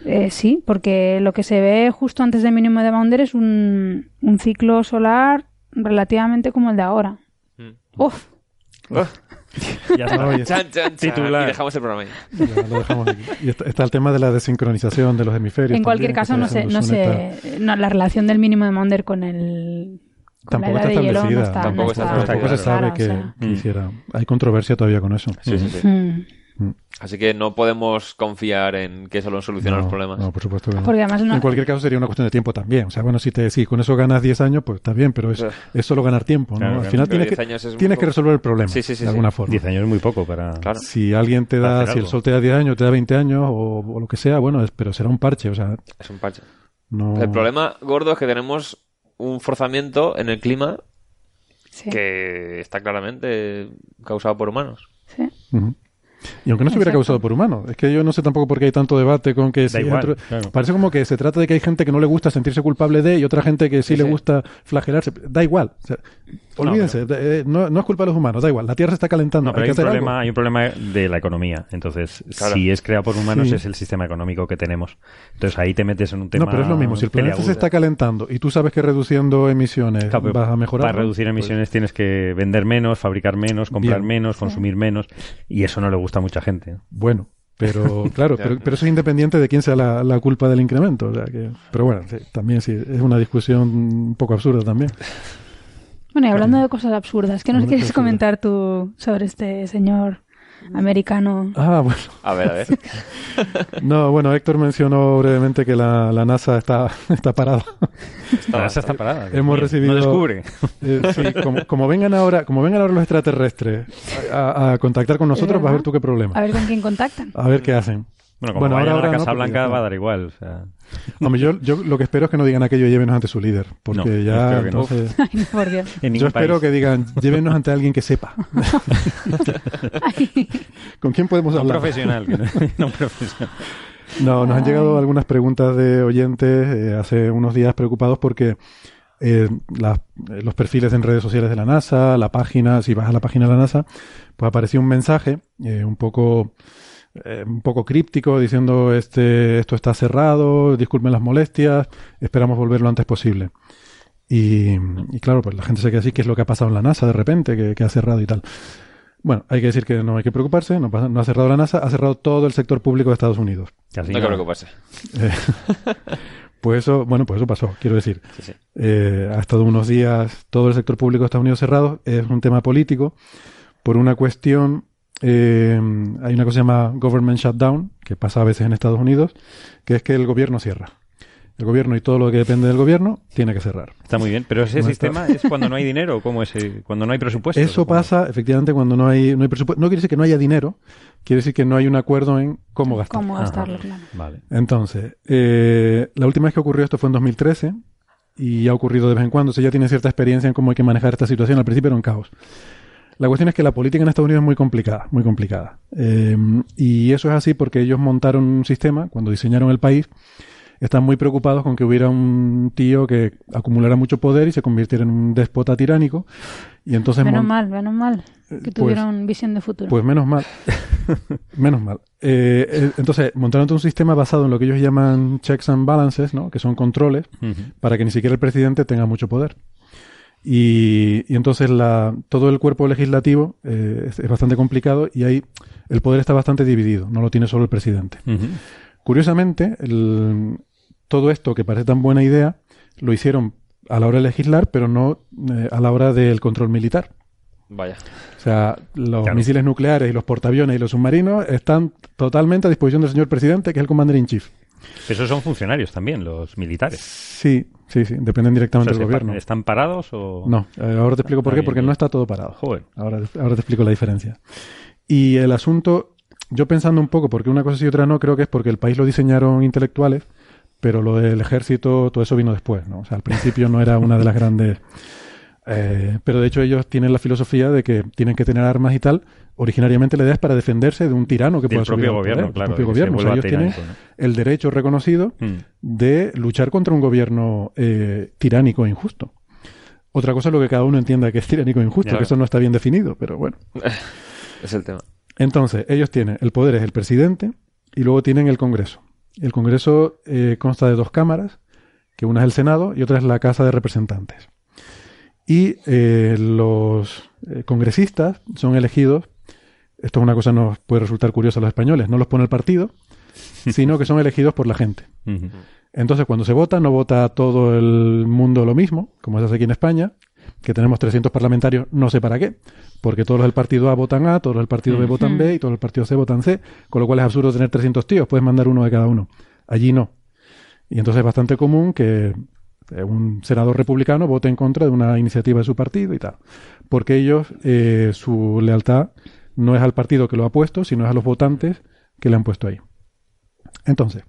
E: eh, sí, porque lo que se ve justo antes del mínimo de Maunder es un, un ciclo solar relativamente como el de ahora.
G: Mm.
E: Uf,
B: Ya está.
A: Oye,
G: Chan, chan, chan.
B: Titular.
G: Y dejamos el programa ahí.
A: ya lo dejamos aquí. Y está, está el tema de la desincronización de los hemisferios.
E: en cualquier
A: también, que
E: caso, no sé, no sé, no, la relación del mínimo de Maunder con el... Con
A: Tampoco
E: la edad
A: está
E: de hielo no
A: establecida.
E: está,
G: Tampoco
E: no
G: está
E: está-
G: establecida,
A: Tampoco se sabe
E: o
A: que,
E: sea.
A: que
B: Mm.
A: hiciera. Hay controversia todavía con eso.
G: Sí, sí, sí.
E: Mm.
G: Así que no podemos confiar en que eso lo soluciona
A: no,
G: los problemas.
A: No, por supuesto que no.
E: Porque además no-
A: En cualquier caso sería una cuestión de tiempo también. O sea, bueno, si te si con eso ganas 10 años, pues está bien, pero es, solo ganar tiempo, ¿no?
B: Claro,
A: Al final tienes,
G: 10
A: que, tienes resolver el problema
G: Sí, sí, sí,
A: de
G: sí.
A: alguna forma.
B: 10 años es muy poco para...
G: Claro.
A: Si alguien te da, si el sol te da 10 años, te da 20 años o, o lo que sea, bueno, es- pero será un parche, o sea,
G: Es un parche.
A: no...
G: El problema gordo es que tenemos un forzamiento en el clima
E: Sí,
G: que está claramente causado por humanos.
E: sí.
A: Y aunque no se hubiera
E: Exacto.
A: causado por humanos, es que yo no sé tampoco por qué hay tanto debate con que...
B: Da
A: si
B: igual,
A: dentro-
B: claro.
A: Parece como que se trata de que hay gente que no le gusta sentirse culpable de y otra gente que sí,
G: Sí,
A: le
G: sí.
A: gusta flagelarse. Da igual. O sea, olvídense, eh, no, no es culpa de los humanos, da igual. La Tierra se está calentando.
B: No, pero
A: hay
B: hay
A: que
B: un,
A: hacer
B: problema,
A: algo.
B: hay un problema de la economía. Entonces,
G: Claro.
B: si es creado por humanos,
A: Sí.
B: es el sistema económico que tenemos. Entonces, ahí te metes en un tema
A: No, pero es lo mismo. Si el planeta se está calentando y tú sabes que reduciendo emisiones
B: Claro,
A: vas a mejorar.
B: Para reducir emisiones tienes que vender menos, fabricar menos, comprar
A: Bien.
B: menos, consumir menos. Y eso no le gusta a mucha gente.
A: Bueno, pero claro, pero, pero eso es independiente de quién sea la, la culpa del incremento. o sea que- pero bueno, sí, también sí, es una discusión un poco absurda también.
E: Bueno, y hablando de cosas absurdas, ¿qué nos quieres comentar tú sobre este señor americano?
A: Ah, bueno.
G: A ver, a ver.
A: No, bueno, Héctor mencionó brevemente que la, la NASA está, está parada.
B: La NASA está parada.
A: Hemos
B: Bien,
A: recibido-
B: No descubre.
A: Eh, sí, como, como vengan ahora, como vengan ahora los extraterrestres a, a contactar con nosotros,
E: ¿Es
A: vas a ver tú qué problema.
E: A ver con quién contactan.
A: A ver qué hacen.
B: Bueno, como
A: Bueno,
B: vayan
A: ahora-
B: a la
A: no,
B: Casa Blanca va a dar igual. O sea,
A: Hombre, yo, yo lo que espero es que no digan aquello llévenos ante su líder, porque
B: No,
A: ya
B: espero que no.
A: entonces...
E: Ay, no, por Dios.
B: en
A: Yo espero
B: país.
A: que digan llévenos ante alguien que sepa. ¿Con quién podemos
B: No un
A: hablar?
B: profesional. no, profesional.
A: No, nos han llegado algunas preguntas de oyentes eh, hace unos días preocupados porque eh, eh, los perfiles en redes sociales de la NASA, la página, si vas a la página de la NASA, pues apareció un mensaje eh, un poco eh, un poco críptico diciendo este esto está cerrado, disculpen las molestias, esperamos volver lo antes posible. Y, y claro, pues la gente se queda así, ¿qué es lo que ha pasado en la NASA de repente? que- que ha cerrado y tal? Bueno, hay que decir que no hay que preocuparse, no, pasa- no ha cerrado la NASA, ha cerrado todo el sector público de Estados Unidos.
G: No hay que preocuparse.
A: Eh, pues eso, bueno, pues eso pasó, quiero decir.
G: Sí, sí.
A: Eh, ha estado unos días todo el sector público de Estados Unidos cerrado. Es un tema político por una cuestión. Eh, hay una cosa que se llama government shutdown, que pasa a veces en Estados Unidos, que es que el gobierno cierra. El gobierno y todo lo que depende del gobierno tiene que cerrar.
B: Está muy bien. Pero ese
A: No está-
B: sistema es cuando no hay dinero. ¿Cómo es? eh, Cuando no hay presupuesto.
A: Eso
B: supongo.
A: pasa efectivamente cuando no hay, no hay presupuesto. No quiere decir que no haya dinero, quiere decir que no hay un acuerdo en cómo gastar.
E: ¿Cómo gastarlo, claro?
B: Vale.
A: Entonces, eh, la última vez que ocurrió esto fue en 2013 y ha ocurrido de vez en cuando. O sea, ya tiene cierta experiencia en cómo hay que manejar esta situación. Al principio era un caos. La cuestión es que la política en Estados Unidos es muy complicada, muy complicada. Eh, y eso es así porque ellos montaron un sistema, cuando diseñaron el país, están muy preocupados con que hubiera un tío que acumulara mucho poder y se convirtiera en un déspota tiránico. Y entonces
E: Menos mal, menos mal que
A: pues-
E: tuvieron visión de futuro.
A: pues menos mal. menos mal. Eh, eh, entonces, montaron todo un sistema basado en lo que ellos llaman checks and balances, ¿no? que son controles, para que ni siquiera el presidente tenga mucho poder. Y, y entonces la, todo el cuerpo legislativo eh, es, es bastante complicado y ahí el poder está bastante dividido, no lo tiene solo el presidente. Curiosamente, el- todo esto que parece tan buena idea lo hicieron a la hora de legislar, pero no eh, a la hora del control militar.
G: Vaya.
A: O sea, los
B: Claro.
A: misiles nucleares y los portaaviones y los submarinos están totalmente a disposición del señor presidente, que es el commander in chief.
B: Esos son funcionarios también, los militares.
A: Sí, sí, sí, dependen
B: O
A: directamente
B: sea,
A: del
B: ¿se pa-
A: gobierno.
B: ¿Están parados o...?
A: No, eh, ahora te explico por qué, porque
B: bien.
A: no está todo parado.
B: Joder.
A: Ahora, ahora te explico la diferencia. Y el asunto, yo pensando un poco, porque una cosa sí y otra no, creo que es porque el país lo diseñaron intelectuales, pero lo del ejército, todo eso vino después, ¿no? O sea, al principio no era una de las grandes... eh, pero de hecho ellos tienen la filosofía de que tienen que tener armas y tal. Originariamente la idea es para defenderse de un tirano que pueda subir
B: propio
A: poder,
B: gobierno, claro.
A: propio gobierno. O sea,
B: vuelva
A: ellos tienen el derecho reconocido
B: ¿no? Mm.
A: de luchar contra un gobierno eh, tiránico e injusto. Otra cosa es lo que cada uno entienda que es tiránico e injusto,
B: Claro.
A: que eso no está bien definido, pero bueno.
G: Es el tema.
A: Entonces, ellos tienen, el poder es el presidente y luego tienen el Congreso. El Congreso eh, consta de dos cámaras, que una es el Senado y otra es la Casa de Representantes. Y eh, los eh, congresistas son elegidos, esto es una cosa que nos puede resultar curiosa a los españoles, no los pone el partido, sino que son elegidos por la gente. Entonces, cuando se vota, no vota todo el mundo lo mismo, como se hace aquí en España, que tenemos 300 parlamentarios, no sé para qué, porque todos los del partido A votan A, todos los del partido B votan B y todos los del partido C votan C, con lo cual es absurdo tener 300 tíos, puedes mandar uno de cada uno. Allí no. Y entonces es bastante común que un senador republicano vote en contra de una iniciativa de su partido y tal, porque ellos, eh, su lealtad no es al partido que lo ha puesto, sino es a los votantes que le han puesto ahí. Entonces,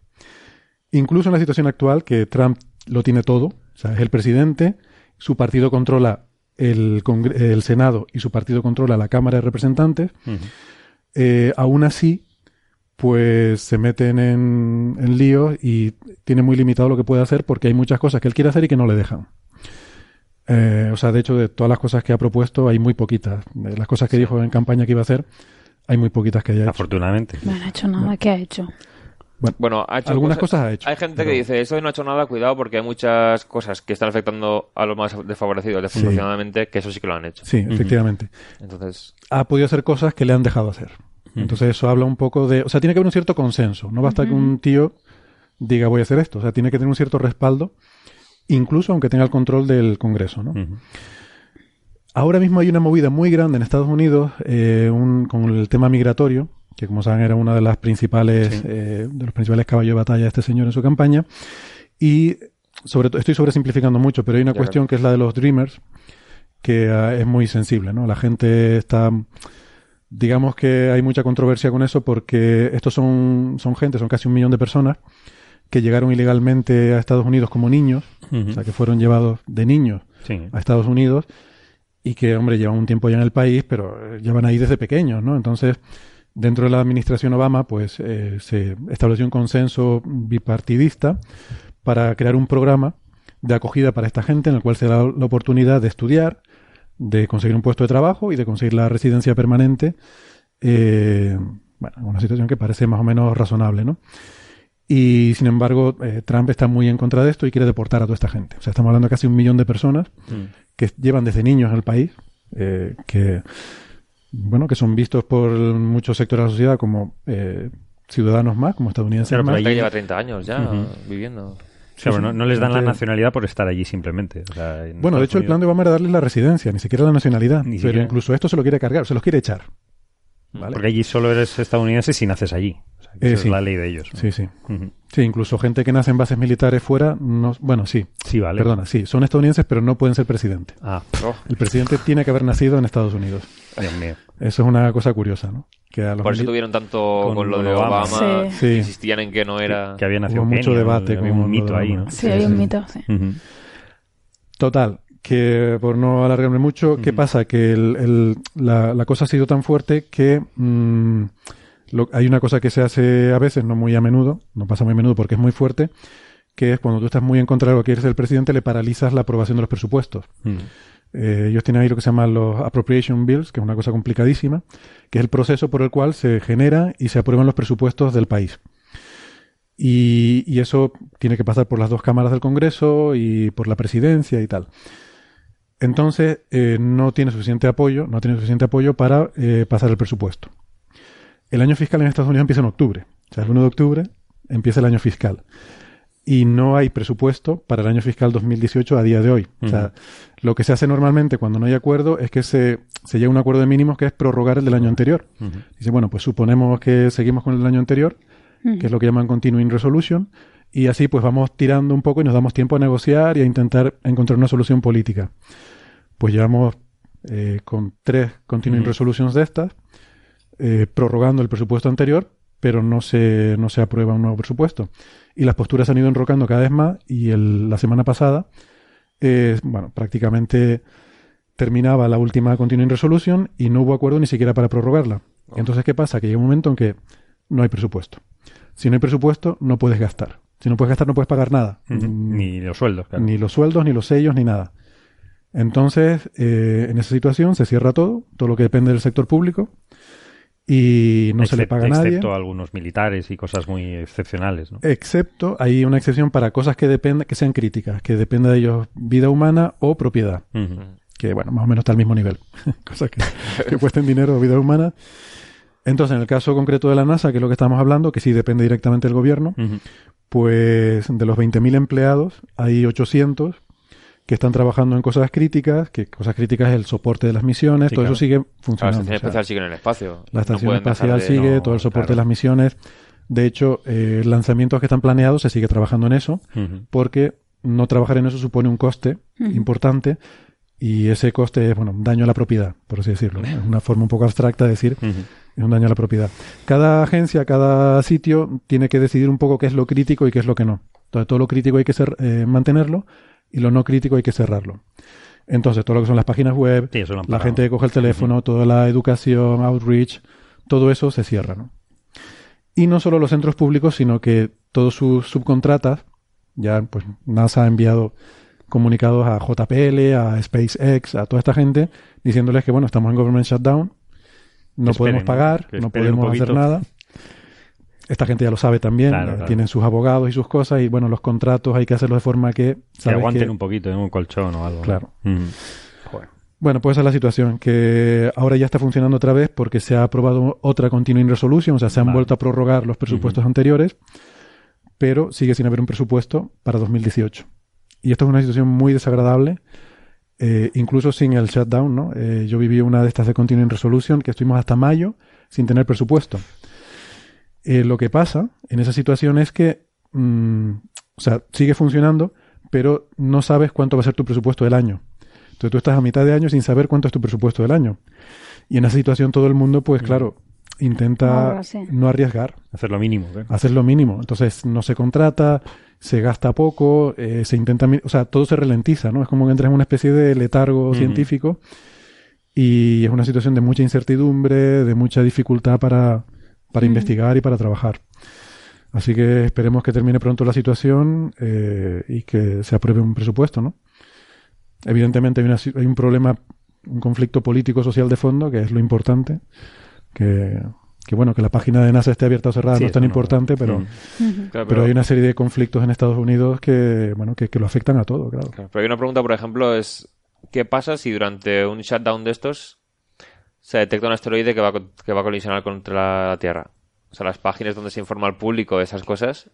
A: incluso en la situación actual, que Trump lo tiene todo, o sea, es el presidente, su partido controla el, el Senado y su partido controla la Cámara de Representantes, eh, aún así, pues se meten en, en líos y tiene muy limitado lo que puede hacer porque hay muchas cosas que él quiere hacer y que no le dejan. Eh, o sea, de hecho, de todas las cosas que ha propuesto, hay muy poquitas. De las cosas que dijo en campaña que iba a hacer, hay muy poquitas que haya hecho.
B: Afortunadamente.
E: No ha hecho nada. ¿Qué ha hecho?
G: Bueno, ha hecho
A: Algunas cosas ha hecho,
G: Hay gente
A: pero-
G: que dice, eso no ha hecho nada, cuidado, porque hay muchas cosas que están afectando a los más desfavorecidos, desproporcionadamente, que eso sí que lo han hecho.
A: Sí, efectivamente.
G: Entonces,
A: ha podido hacer cosas que le han dejado hacer. Entonces eso habla un poco de... O sea, tiene que haber un cierto consenso. No basta que un tío diga voy a hacer esto. O sea, tiene que tener un cierto respaldo, incluso aunque tenga el control del Congreso, ¿no? Ahora mismo hay una movida muy grande en Estados Unidos eh, un- con el tema migratorio, que como saben era una de las principales,
B: Sí.
A: eh, de los principales caballos de batalla de este señor en su campaña. Y sobre todo, estoy sobresimplificando mucho, pero hay una
G: Ya,
A: cuestión que es la de los Dreamers, que ah, es muy sensible, ¿no? La gente está, digamos que hay mucha controversia con eso porque estos son, son gente, son casi un millón de personas que llegaron ilegalmente a Estados Unidos como niños, o sea, que fueron llevados de niños
B: Sí.
A: a Estados Unidos y que, hombre, llevan un tiempo ya en el país, pero eh, llevan ahí desde pequeños, ¿no? Entonces, dentro de la administración Obama, pues eh, se estableció un consenso bipartidista para crear un programa de acogida para esta gente en el cual se da la oportunidad de estudiar, de conseguir un puesto de trabajo y de conseguir la residencia permanente. eh, bueno, una situación que parece más o menos razonable, ¿no? Y sin embargo, eh, Trump está muy en contra de esto y quiere deportar a toda esta gente. O sea, estamos hablando de casi un millón de personas
B: Mm.
A: que llevan desde niños en el país, eh, que bueno, que son vistos por muchos sectores de la sociedad como eh, ciudadanos más, como estadounidenses
B: pero
A: más.
B: ahí-
G: lleva 30 años ya viviendo.
B: No, no les dan la nacionalidad por estar allí simplemente. O sea, en
A: Bueno, de hecho, el plan de Obama era darles la residencia, ni siquiera la nacionalidad.
B: Ni
A: pero
B: siquiera.
A: incluso esto se lo quiere cargar, se los quiere echar. ¿Vale?
B: Porque allí solo eres estadounidense si naces allí. O sea, que
A: Eh,
B: esa
A: sí.
B: es la ley de ellos. ¿no?
A: Sí, sí. Sí, incluso gente que nace en bases militares fuera, no, bueno, sí,
B: Sí, vale.
A: perdona, sí, son estadounidenses, pero no pueden ser presidente.
B: Ah,
G: Oh,
A: El presidente tiene que haber nacido en Estados Unidos.
B: Dios mío.
A: Eso es una cosa curiosa, ¿no? Que a los
G: por eso tuvieron tanto
B: Con-
G: con, lo de
B: Obama.
G: Obama.
E: Sí.
A: Sí.
G: Insistían en que no era...
B: Que había nacido
A: mucho debate
B: había un mito ahí. ¿no?
E: Sí, hay
A: sí.
E: un mito. Sí.
A: Total, que por no alargarme mucho, ¿qué pasa? Que el- el- la, la cosa ha sido tan fuerte que mm, lo- hay una cosa que se hace a veces, no muy a menudo, no pasa muy a menudo porque es muy fuerte, que es cuando tú estás muy en contra de lo que quieres el presidente, le paralizas la aprobación de los presupuestos. Eh, ellos tienen ahí lo que se llaman los appropriation bills, que es una cosa complicadísima, que es el proceso por el cual se genera y se aprueban los presupuestos del país. Y, eso tiene que pasar por las dos cámaras del Congreso y por la presidencia y tal. Entonces, eh, no tiene suficiente apoyo, no tiene suficiente apoyo para eh, pasar el presupuesto. El año fiscal en Estados Unidos empieza en octubre. O sea, el 1 de octubre empieza el año fiscal. Y no hay presupuesto para el año fiscal 2018 a día de hoy. O sea, lo que se hace normalmente cuando no hay acuerdo es que se, se llega a un acuerdo de mínimos que es prorrogar el del año anterior. Dice, bueno, pues suponemos que seguimos con el del año anterior, que es lo que llaman continuing resolution, y así pues vamos tirando un poco y nos damos tiempo a negociar y a intentar encontrar una solución política. Pues llevamos eh, con tres continuing resolutions de estas, eh, prorrogando el presupuesto anterior, pero no se, no se aprueba un nuevo presupuesto. Y las posturas se han ido enrocando cada vez más y el- la semana pasada, eh, bueno, prácticamente terminaba la última continuing resolution y no hubo acuerdo ni siquiera para prorrogarla. Entonces, ¿qué pasa? Que llega un momento en que no hay presupuesto. Si no hay presupuesto, no puedes gastar. Si no puedes gastar, no puedes pagar nada.
B: Ni los sueldos, claro.
A: ni los sueldos, ni los sellos, ni nada. Entonces, eh, en esa situación se cierra todo, todo lo que depende del sector público, y no se le paga a nadie.
B: Excepto algunos militares y cosas muy excepcionales, ¿no?
A: Excepto, hay una excepción para cosas que dependen, que sean críticas, que dependa de ellos vida humana o propiedad, que bueno, más o menos está al mismo nivel. cosas que, que cuesten dinero o vida humana. Entonces, en el caso concreto de la NASA, que es lo que estamos hablando, que sí depende directamente del gobierno, pues de los 20.000 empleados hay 800 que están trabajando en cosas críticas, que cosas críticas es el soporte de las misiones,
B: Sí,
A: todo
B: claro.
A: eso sigue
G: La
A: funcionando.
G: estación
A: o sea,
G: espacial sigue en el espacio.
A: la estación
G: No
A: espacial
G: de-
A: sigue,
B: no,
A: todo el soporte
B: claro.
A: de las misiones. De hecho, eh, lanzamientos que están planeados se sigue trabajando en eso, porque no trabajar en eso supone un coste importante y ese coste es, bueno, daño a la propiedad, por así decirlo. ¿no? Es una forma un poco abstracta de decir es un daño a la propiedad. Cada agencia, cada sitio tiene que decidir un poco qué es lo crítico y qué es lo que no. Entonces, todo lo crítico hay que ser, eh, mantenerlo y lo no crítico hay que cerrarlo. Entonces, todo lo que son las páginas web,
B: Sí,
A: la
B: parado.
A: gente que coge el teléfono, toda la educación, outreach, todo eso se cierra, ¿no? Y no solo los centros públicos, sino que todos sus subcontratas, ya pues NASA ha enviado comunicados a JPL, a SpaceX, a toda esta gente, diciéndoles que bueno, estamos en government shutdown, no podemos pagar, no podemos hacer nada. Esta gente ya lo sabe también,
B: Claro,
A: eh,
B: claro.
A: tienen sus abogados y sus cosas, y bueno, los contratos hay que hacerlos de forma que...
B: Que
A: sabes
B: aguanten
A: que-
B: un poquito en un colchón o algo. ¿no?
A: Claro.
B: Joder.
A: Bueno, pues esa es la situación, que ahora ya está funcionando otra vez porque se ha aprobado otra continuing resolution, o sea, se han
B: Vale.
A: vuelto a prorrogar los presupuestos anteriores, pero sigue sin haber un presupuesto para 2018. Y esto es una situación muy desagradable, eh, incluso sin el shutdown, ¿no? Eh, yo viví una de estas de continuing resolution que estuvimos hasta mayo sin tener presupuesto. Eh, lo que pasa en esa situación es que, mm, o sea, sigue funcionando, pero no sabes cuánto va a ser tu presupuesto del año. Entonces tú estás a mitad de año sin saber cuánto es tu presupuesto del año. Y en esa situación todo el mundo, pues claro, intenta no arriesgar,
B: Hacer lo mínimo. ¿eh?
A: hacer lo mínimo. Entonces no se contrata, se gasta poco, eh, se intenta, o sea, todo se ralentiza, ¿no? Es como que entras en una especie de letargo científico y es una situación de mucha incertidumbre, de mucha dificultad para, para investigar y para trabajar. Así que esperemos que termine pronto la situación eh, y que se apruebe un presupuesto, ¿no? Evidentemente hay, una si- hay un problema, un conflicto político-social de fondo, que es lo importante, que, que bueno, que la página de NASA esté abierta o cerrada
B: Sí,
A: no es tan
B: no-
A: importante, pero.
G: Claro,
A: hay una serie de conflictos en Estados Unidos que, bueno, que, que lo afectan a todo, claro.
G: Claro, Pero hay una pregunta, por ejemplo, es ¿qué pasa si durante un shutdown de estos se detecta un asteroide que va, a co- que va a colisionar contra la Tierra? O sea, las páginas donde se informa al público de esas cosas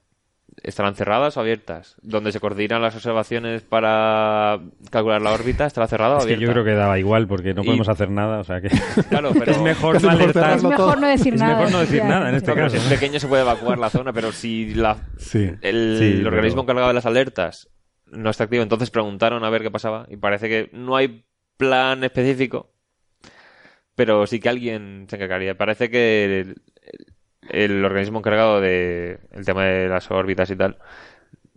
G: estarán cerradas o abiertas. Donde se coordinan las observaciones para calcular la órbita estará cerrada o
B: Es que
G: abierta.
B: yo creo que daba igual porque no
G: Y-
B: podemos hacer nada, o sea que
G: Claro, pero
B: es mejor no alertar.
E: Es mejor no decir
B: Es
E: nada.
B: mejor no decir nada en este caso.
G: si es pequeño se puede evacuar la zona, pero si la,
A: Sí.
G: el,
B: Sí,
G: el organismo
B: pero-
G: encargado de las alertas no está activo, entonces preguntaron a ver qué pasaba y parece que no hay plan específico, pero sí que alguien se encargaría. Parece que el, el organismo encargado de el tema de las órbitas y tal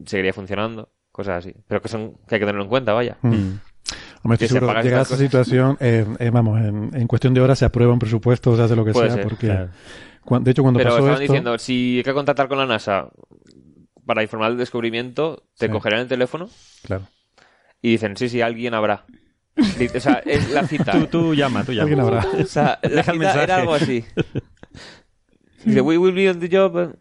G: seguiría funcionando, cosas así, pero que son que hay que tenerlo en cuenta, vaya.
A: Mm. Hombre,
G: Que
A: estoy
G: se
A: seguro, llegada a
G: cosas.
A: situación, eh, eh, vamos, en, en cuestión de horas se aprueba un presupuesto, se hace lo que
G: Puede
A: sea,
G: ser,
A: porque,
B: claro.
A: cuan- de hecho, cuando
G: Pero
A: pasó
G: estaban
A: esto,
G: diciendo, si hay que contactar con la NASA para informar del descubrimiento, te
A: Sí.
G: cogerán el teléfono
A: claro,
G: y dicen, sí, sí, alguien habrá. O sea, es la cita.
B: Tú, tú llama, tú llama.
A: habrá.
G: O sea, la
B: Deja el
G: cita
B: mensaje.
G: era algo así. Dice, we will be on the job.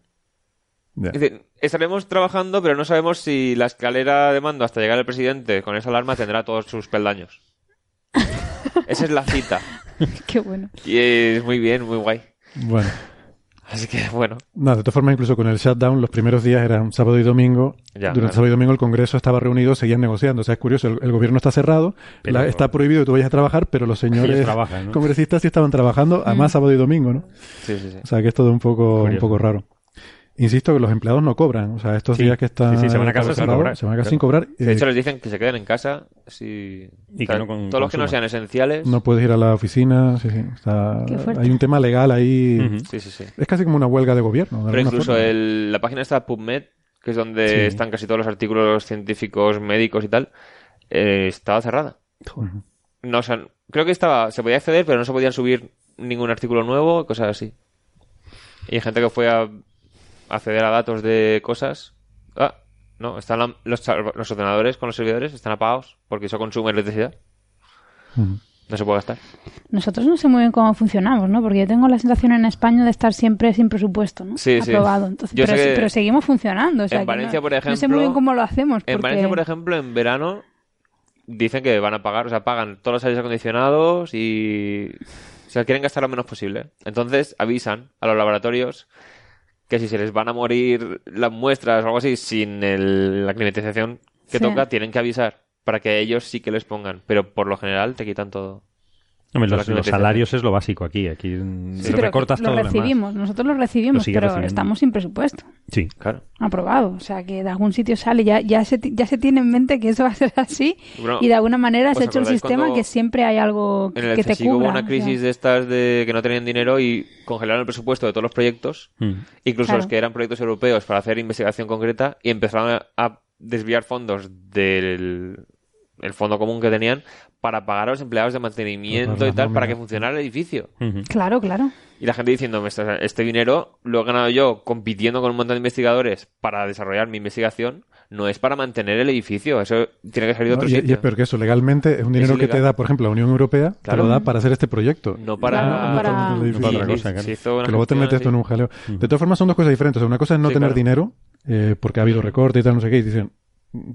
A: Ya.
G: Dice, estaremos trabajando, pero no sabemos si la escalera de mando hasta llegar al presidente con esa alarma tendrá todos sus peldaños. Esa es la cita.
E: Qué bueno.
G: Y es muy bien, muy guay.
A: Bueno,
G: Así que, bueno.
A: nada, de todas formas, incluso con el shutdown, los primeros días eran sábado y domingo.
G: Ya,
A: Durante
G: claro.
A: sábado y domingo el Congreso estaba reunido, seguían negociando. O sea, es curioso, el, el gobierno está cerrado,
B: Pero-
A: la- está prohibido que tú vayas a trabajar, pero los señores
B: trabajan, ¿no?
A: congresistas sí estaban trabajando, además sábado y domingo, ¿no?
G: Sí, sí, sí.
A: O sea, que es todo un poco, un poco raro. Insisto que los empleados no cobran. O sea, estos
B: Sí,
A: días que están
B: sí, sí, se van a casa sin cobrar.
A: se van a casa sin cobrar.
G: De
A: Eh,
G: hecho, les dicen que se queden en casa. Si...
B: Y que no con-
G: todos los que no sean esenciales.
A: no puedes ir a la oficina. Sí, sí, está- hay un tema legal ahí.
G: Sí, sí, sí.
A: Es casi como una huelga de gobierno. de
G: Pero incluso el- la página está PubMed, que es donde
A: Sí.
G: están casi todos los artículos científicos, médicos y tal, eh, estaba cerrada. No, o sea, creo que estaba, se podía acceder, pero no se podían subir ningún artículo nuevo, cosas así. Y hay gente que fue a acceder a datos de cosas. Ah, no, están la- los, los ordenadores con los servidores están apagados porque eso consume electricidad. No se puede gastar.
E: Nosotros no sé muy bien cómo funcionamos, ¿no? Porque yo tengo la sensación en España de estar siempre sin presupuesto, ¿no?
G: Sí, sí.
E: Aprobado. Entonces,
G: Yo
E: pero,
G: sé
E: sí-
G: que
E: pero seguimos funcionando. O sea,
G: en Valencia,
E: no,
G: por
E: No sé
G: ejemplo,
E: muy bien cómo lo hacemos.
G: En
E: porque-
G: Valencia, por ejemplo, en verano dicen que van a pagar, o sea, pagan todos los aires acondicionados y se quieren gastar lo menos posible. Entonces avisan a los laboratorios que si se les van a morir las muestras o algo así sin el- la climatización que
E: Sí.
G: toca, tienen que avisar para que ellos sí que les pongan. Pero por lo general te quitan todo.
B: Hombre, los,
G: climatización.
B: salarios es lo básico aquí. Aquí
E: Sí,
B: lo
E: pero
B: recortas
E: lo
B: todo lo demás.
E: recibimos, nosotros lo recibimos,
B: Lo sigues
E: pero
B: recibiendo.
E: estamos sin presupuesto.
B: Sí.
G: Claro.
E: Aprobado. O sea, que de algún sitio sale, ya, ya, se, ya se tiene en mente que eso va a ser así
G: Bueno,
E: y de alguna manera
G: ¿os
E: se ha hecho el sistema que siempre hay algo
G: En el
E: que te
G: CSIC hubo
E: cubra.
G: una
E: o sea.
G: crisis de estas de que no tenían dinero y congelaron el presupuesto de todos los proyectos
B: Mm.
G: incluso
E: Claro.
G: los que eran proyectos europeos para hacer investigación concreta y empezaron a, a desviar fondos del el fondo común que tenían para pagar a los empleados de mantenimiento
A: Todas
G: y tal para que funcionara el edificio.
E: Claro, claro.
G: Y la gente diciendo, este, este dinero lo he ganado yo compitiendo con un montón de investigadores para desarrollar mi investigación, no es para mantener el edificio, eso tiene que salir de
A: No,
G: otro
A: y, y
G: sitio.
A: es peor que eso, legalmente es un dinero que te da, por ejemplo, la Unión Europea, te lo da para hacer este proyecto.
G: No para...
E: Para-
B: No para otra cosa, claro.
A: que luego te
G: gestión
A: metes esto en un jaleo. De todas formas, son dos cosas diferentes. O sea, una cosa es no
G: Sí,
A: tener
G: claro.
A: dinero, eh, porque ha habido recorte y tal, no sé qué, y dicen,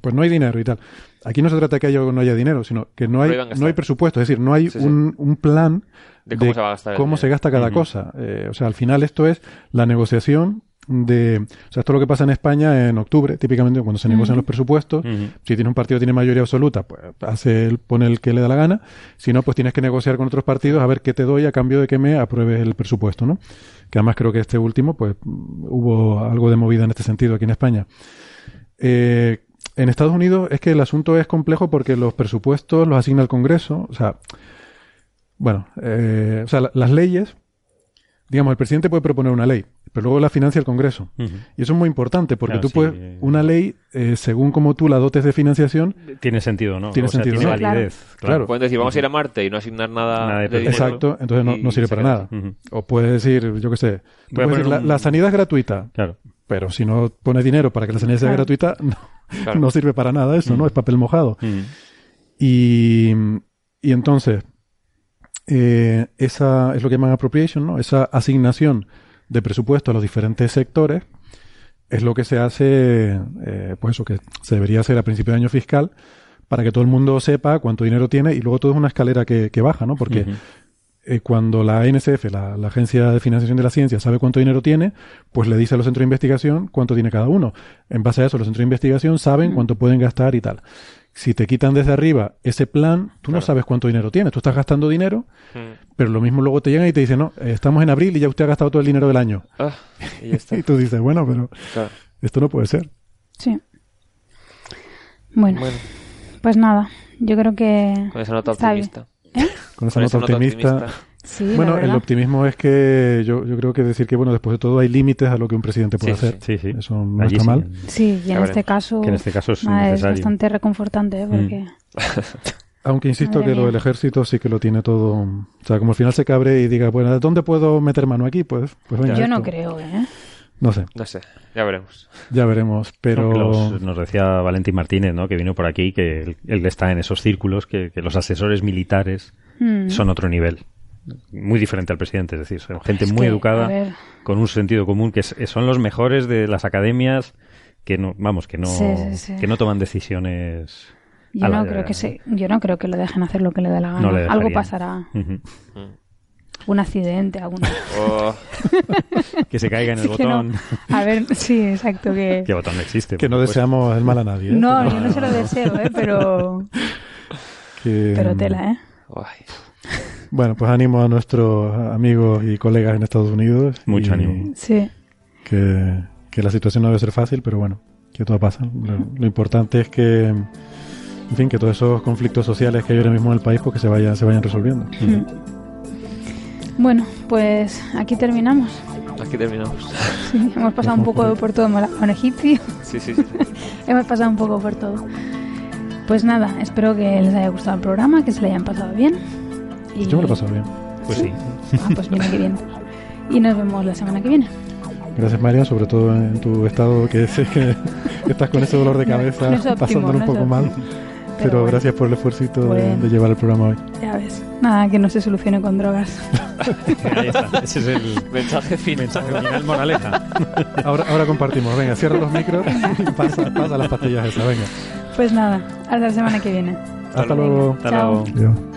A: pues no hay dinero y tal. Aquí no se trata de que haya o no haya dinero, sino que no hay, no hay presupuesto. Es decir, no hay
G: Sí, sí.
A: Un, un plan
G: De cómo se va a gastar
A: cómo se gasta cada cosa. Eh, o sea, al final esto es la negociación de... O sea, esto es lo que pasa en España en octubre, típicamente cuando se negocian los presupuestos. Si tiene un partido que tiene mayoría absoluta, pues hace el, pone el que le da la gana. Si no, pues tienes que negociar con otros partidos a ver qué te doy a cambio de que me apruebes el presupuesto, ¿no? Que además creo que este último, pues hubo algo de movida en este sentido aquí en España. Eh, en Estados Unidos es que el asunto es complejo porque los presupuestos los asigna el Congreso. O sea, bueno, eh, o sea, la- las leyes, digamos, el presidente puede proponer una ley, pero luego la financia el Congreso. Y eso es muy importante porque
B: Claro,
A: tú
B: sí.
A: puedes, una ley, eh, según como tú la dotes de financiación,
B: Tiene sentido, ¿no?
A: Tiene
B: O sea,
A: sentido,
B: tiene validez.
A: Claro.
G: Pueden decir, vamos a ir a Marte y no asignar nada,
B: Nada de
A: exacto, entonces no, sirve para nada. O puedes decir, yo qué sé, tú puedes decir, la sanidad es gratuita,
B: Claro.
A: Pero si no pones dinero para que la sanidad sea
E: Claro.
A: gratuita, no,
G: Claro.
A: no sirve para nada eso, ¿no?
B: Mm.
A: Es papel mojado.
B: Ujú.
A: Y, y entonces, eh, esa es lo que llaman appropriation, ¿no? Esa asignación de presupuesto a los diferentes sectores es lo que se hace, eh, pues eso que se debería hacer a principio de año fiscal para que todo el mundo sepa cuánto dinero tiene y luego todo es una escalera que, que baja, ¿no? Porque. Eh, cuando la ANSF, la, la Agencia de Financiación de la Ciencia, sabe cuánto dinero tiene, pues le dice a los centros de investigación cuánto tiene cada uno. En base a eso, los centros de investigación saben cuánto pueden gastar y tal. Si te quitan desde arriba ese plan, tú no sabes cuánto dinero tienes. Tú estás gastando dinero,
G: Mm.
A: pero lo mismo luego te llegan y te dicen, no, eh, estamos en abril y ya usted ha gastado todo el dinero del año.
G: Ah, y ya está.
A: Y tú dices, bueno, pero
G: Claro.
A: esto no puede ser.
E: Sí. Bueno,
G: Bueno,
E: pues nada, yo creo que
G: con esa nota
E: Está bien.
A: Con esa nota optimista.
G: optimista.
E: sí,
A: Bueno, el optimismo es que yo, yo creo que decir que, bueno, después de todo hay límites a lo que un presidente puede
G: Sí,
A: hacer.
B: Sí, sí.
A: Eso no
B: Allí
A: está
B: sí.
A: mal.
E: Sí, y en este caso,
B: Que en este caso es
E: ah, es bastante reconfortante, ¿eh? porque
A: Aunque insisto
E: Madre
A: que lo del ejército sí que lo tiene todo. O sea, como al final se cabre y diga, bueno, ¿de dónde puedo meter mano aquí? Pues, pues venga,
E: yo no
A: esto.
E: creo, ¿eh?
A: No sé,
G: No sé, ya veremos.
A: ya veremos. Pero.
B: Los- nos decía Valentín Martínez, ¿no? que vino por aquí, que él, él está en esos círculos, que, que los asesores militares
E: Mm.
B: son otro nivel. Muy diferente al presidente, es decir, son gente
E: Es
B: muy
E: que,
B: educada, con un sentido común, que son los mejores de las academias, que no, vamos, que no,
E: Sí, sí, sí.
B: que no toman decisiones
E: Yo no creo que se, yo no creo que lo dejen hacer lo que le dé la gana.
B: No le
E: Algo pasará. Un accidente, alguna.
G: Oh,
B: Que se caiga en el
E: no.
B: botón.
E: A ver, sí, exacto que.
B: ¿Qué botón no existe?
A: Que no
B: supuesto.
A: deseamos el mal a nadie. ¿eh?
E: No,
A: Pero-
E: yo no se lo deseo, ¿eh? pero
A: que,
E: pero tela, ¿eh?
G: ay.
A: Bueno, pues animo a nuestros amigos y colegas en Estados Unidos.
B: Mucho
A: y
B: ánimo.
E: Sí.
A: Que, que la situación no debe ser fácil, pero bueno, que todo pasa. Lo, lo importante es que, en fin, que todos esos conflictos sociales que hay ahora mismo en el país, pues que se vayan, se vayan resolviendo.
E: Bueno, pues aquí terminamos.
G: Aquí terminamos.
E: Sí, hemos pasado un poco por todo con egipcio.
G: Sí, sí, sí.
E: Hemos pasado un poco por todo. Pues nada, espero que les haya gustado el programa, que se le hayan pasado bien. Y...
A: Yo me lo he pasado bien.
B: Pues sí.
E: Ah, pues mira qué bien. Y nos vemos la semana que viene.
A: Gracias, María, sobre todo en tu estado que sé que estás con ese dolor de cabeza,
E: no es óptimo,
A: pasándolo un
E: no
A: poco mal. Pero,
E: bueno.
A: gracias por el esfuerzo de,
E: Bueno.
A: de llevar el programa hoy.
E: Ya ves. Nada, que no se solucione con drogas.
B: Ahí está. Ese es el
G: Mensaje final.
B: mensaje final moraleja.
A: Ahora, ahora compartimos. Venga, cierra los micros y pasa, pasa las pastillas esas. Venga.
E: Pues nada, hasta la semana que viene.
A: Hasta, luego.
B: Hasta
E: Chao.
B: luego.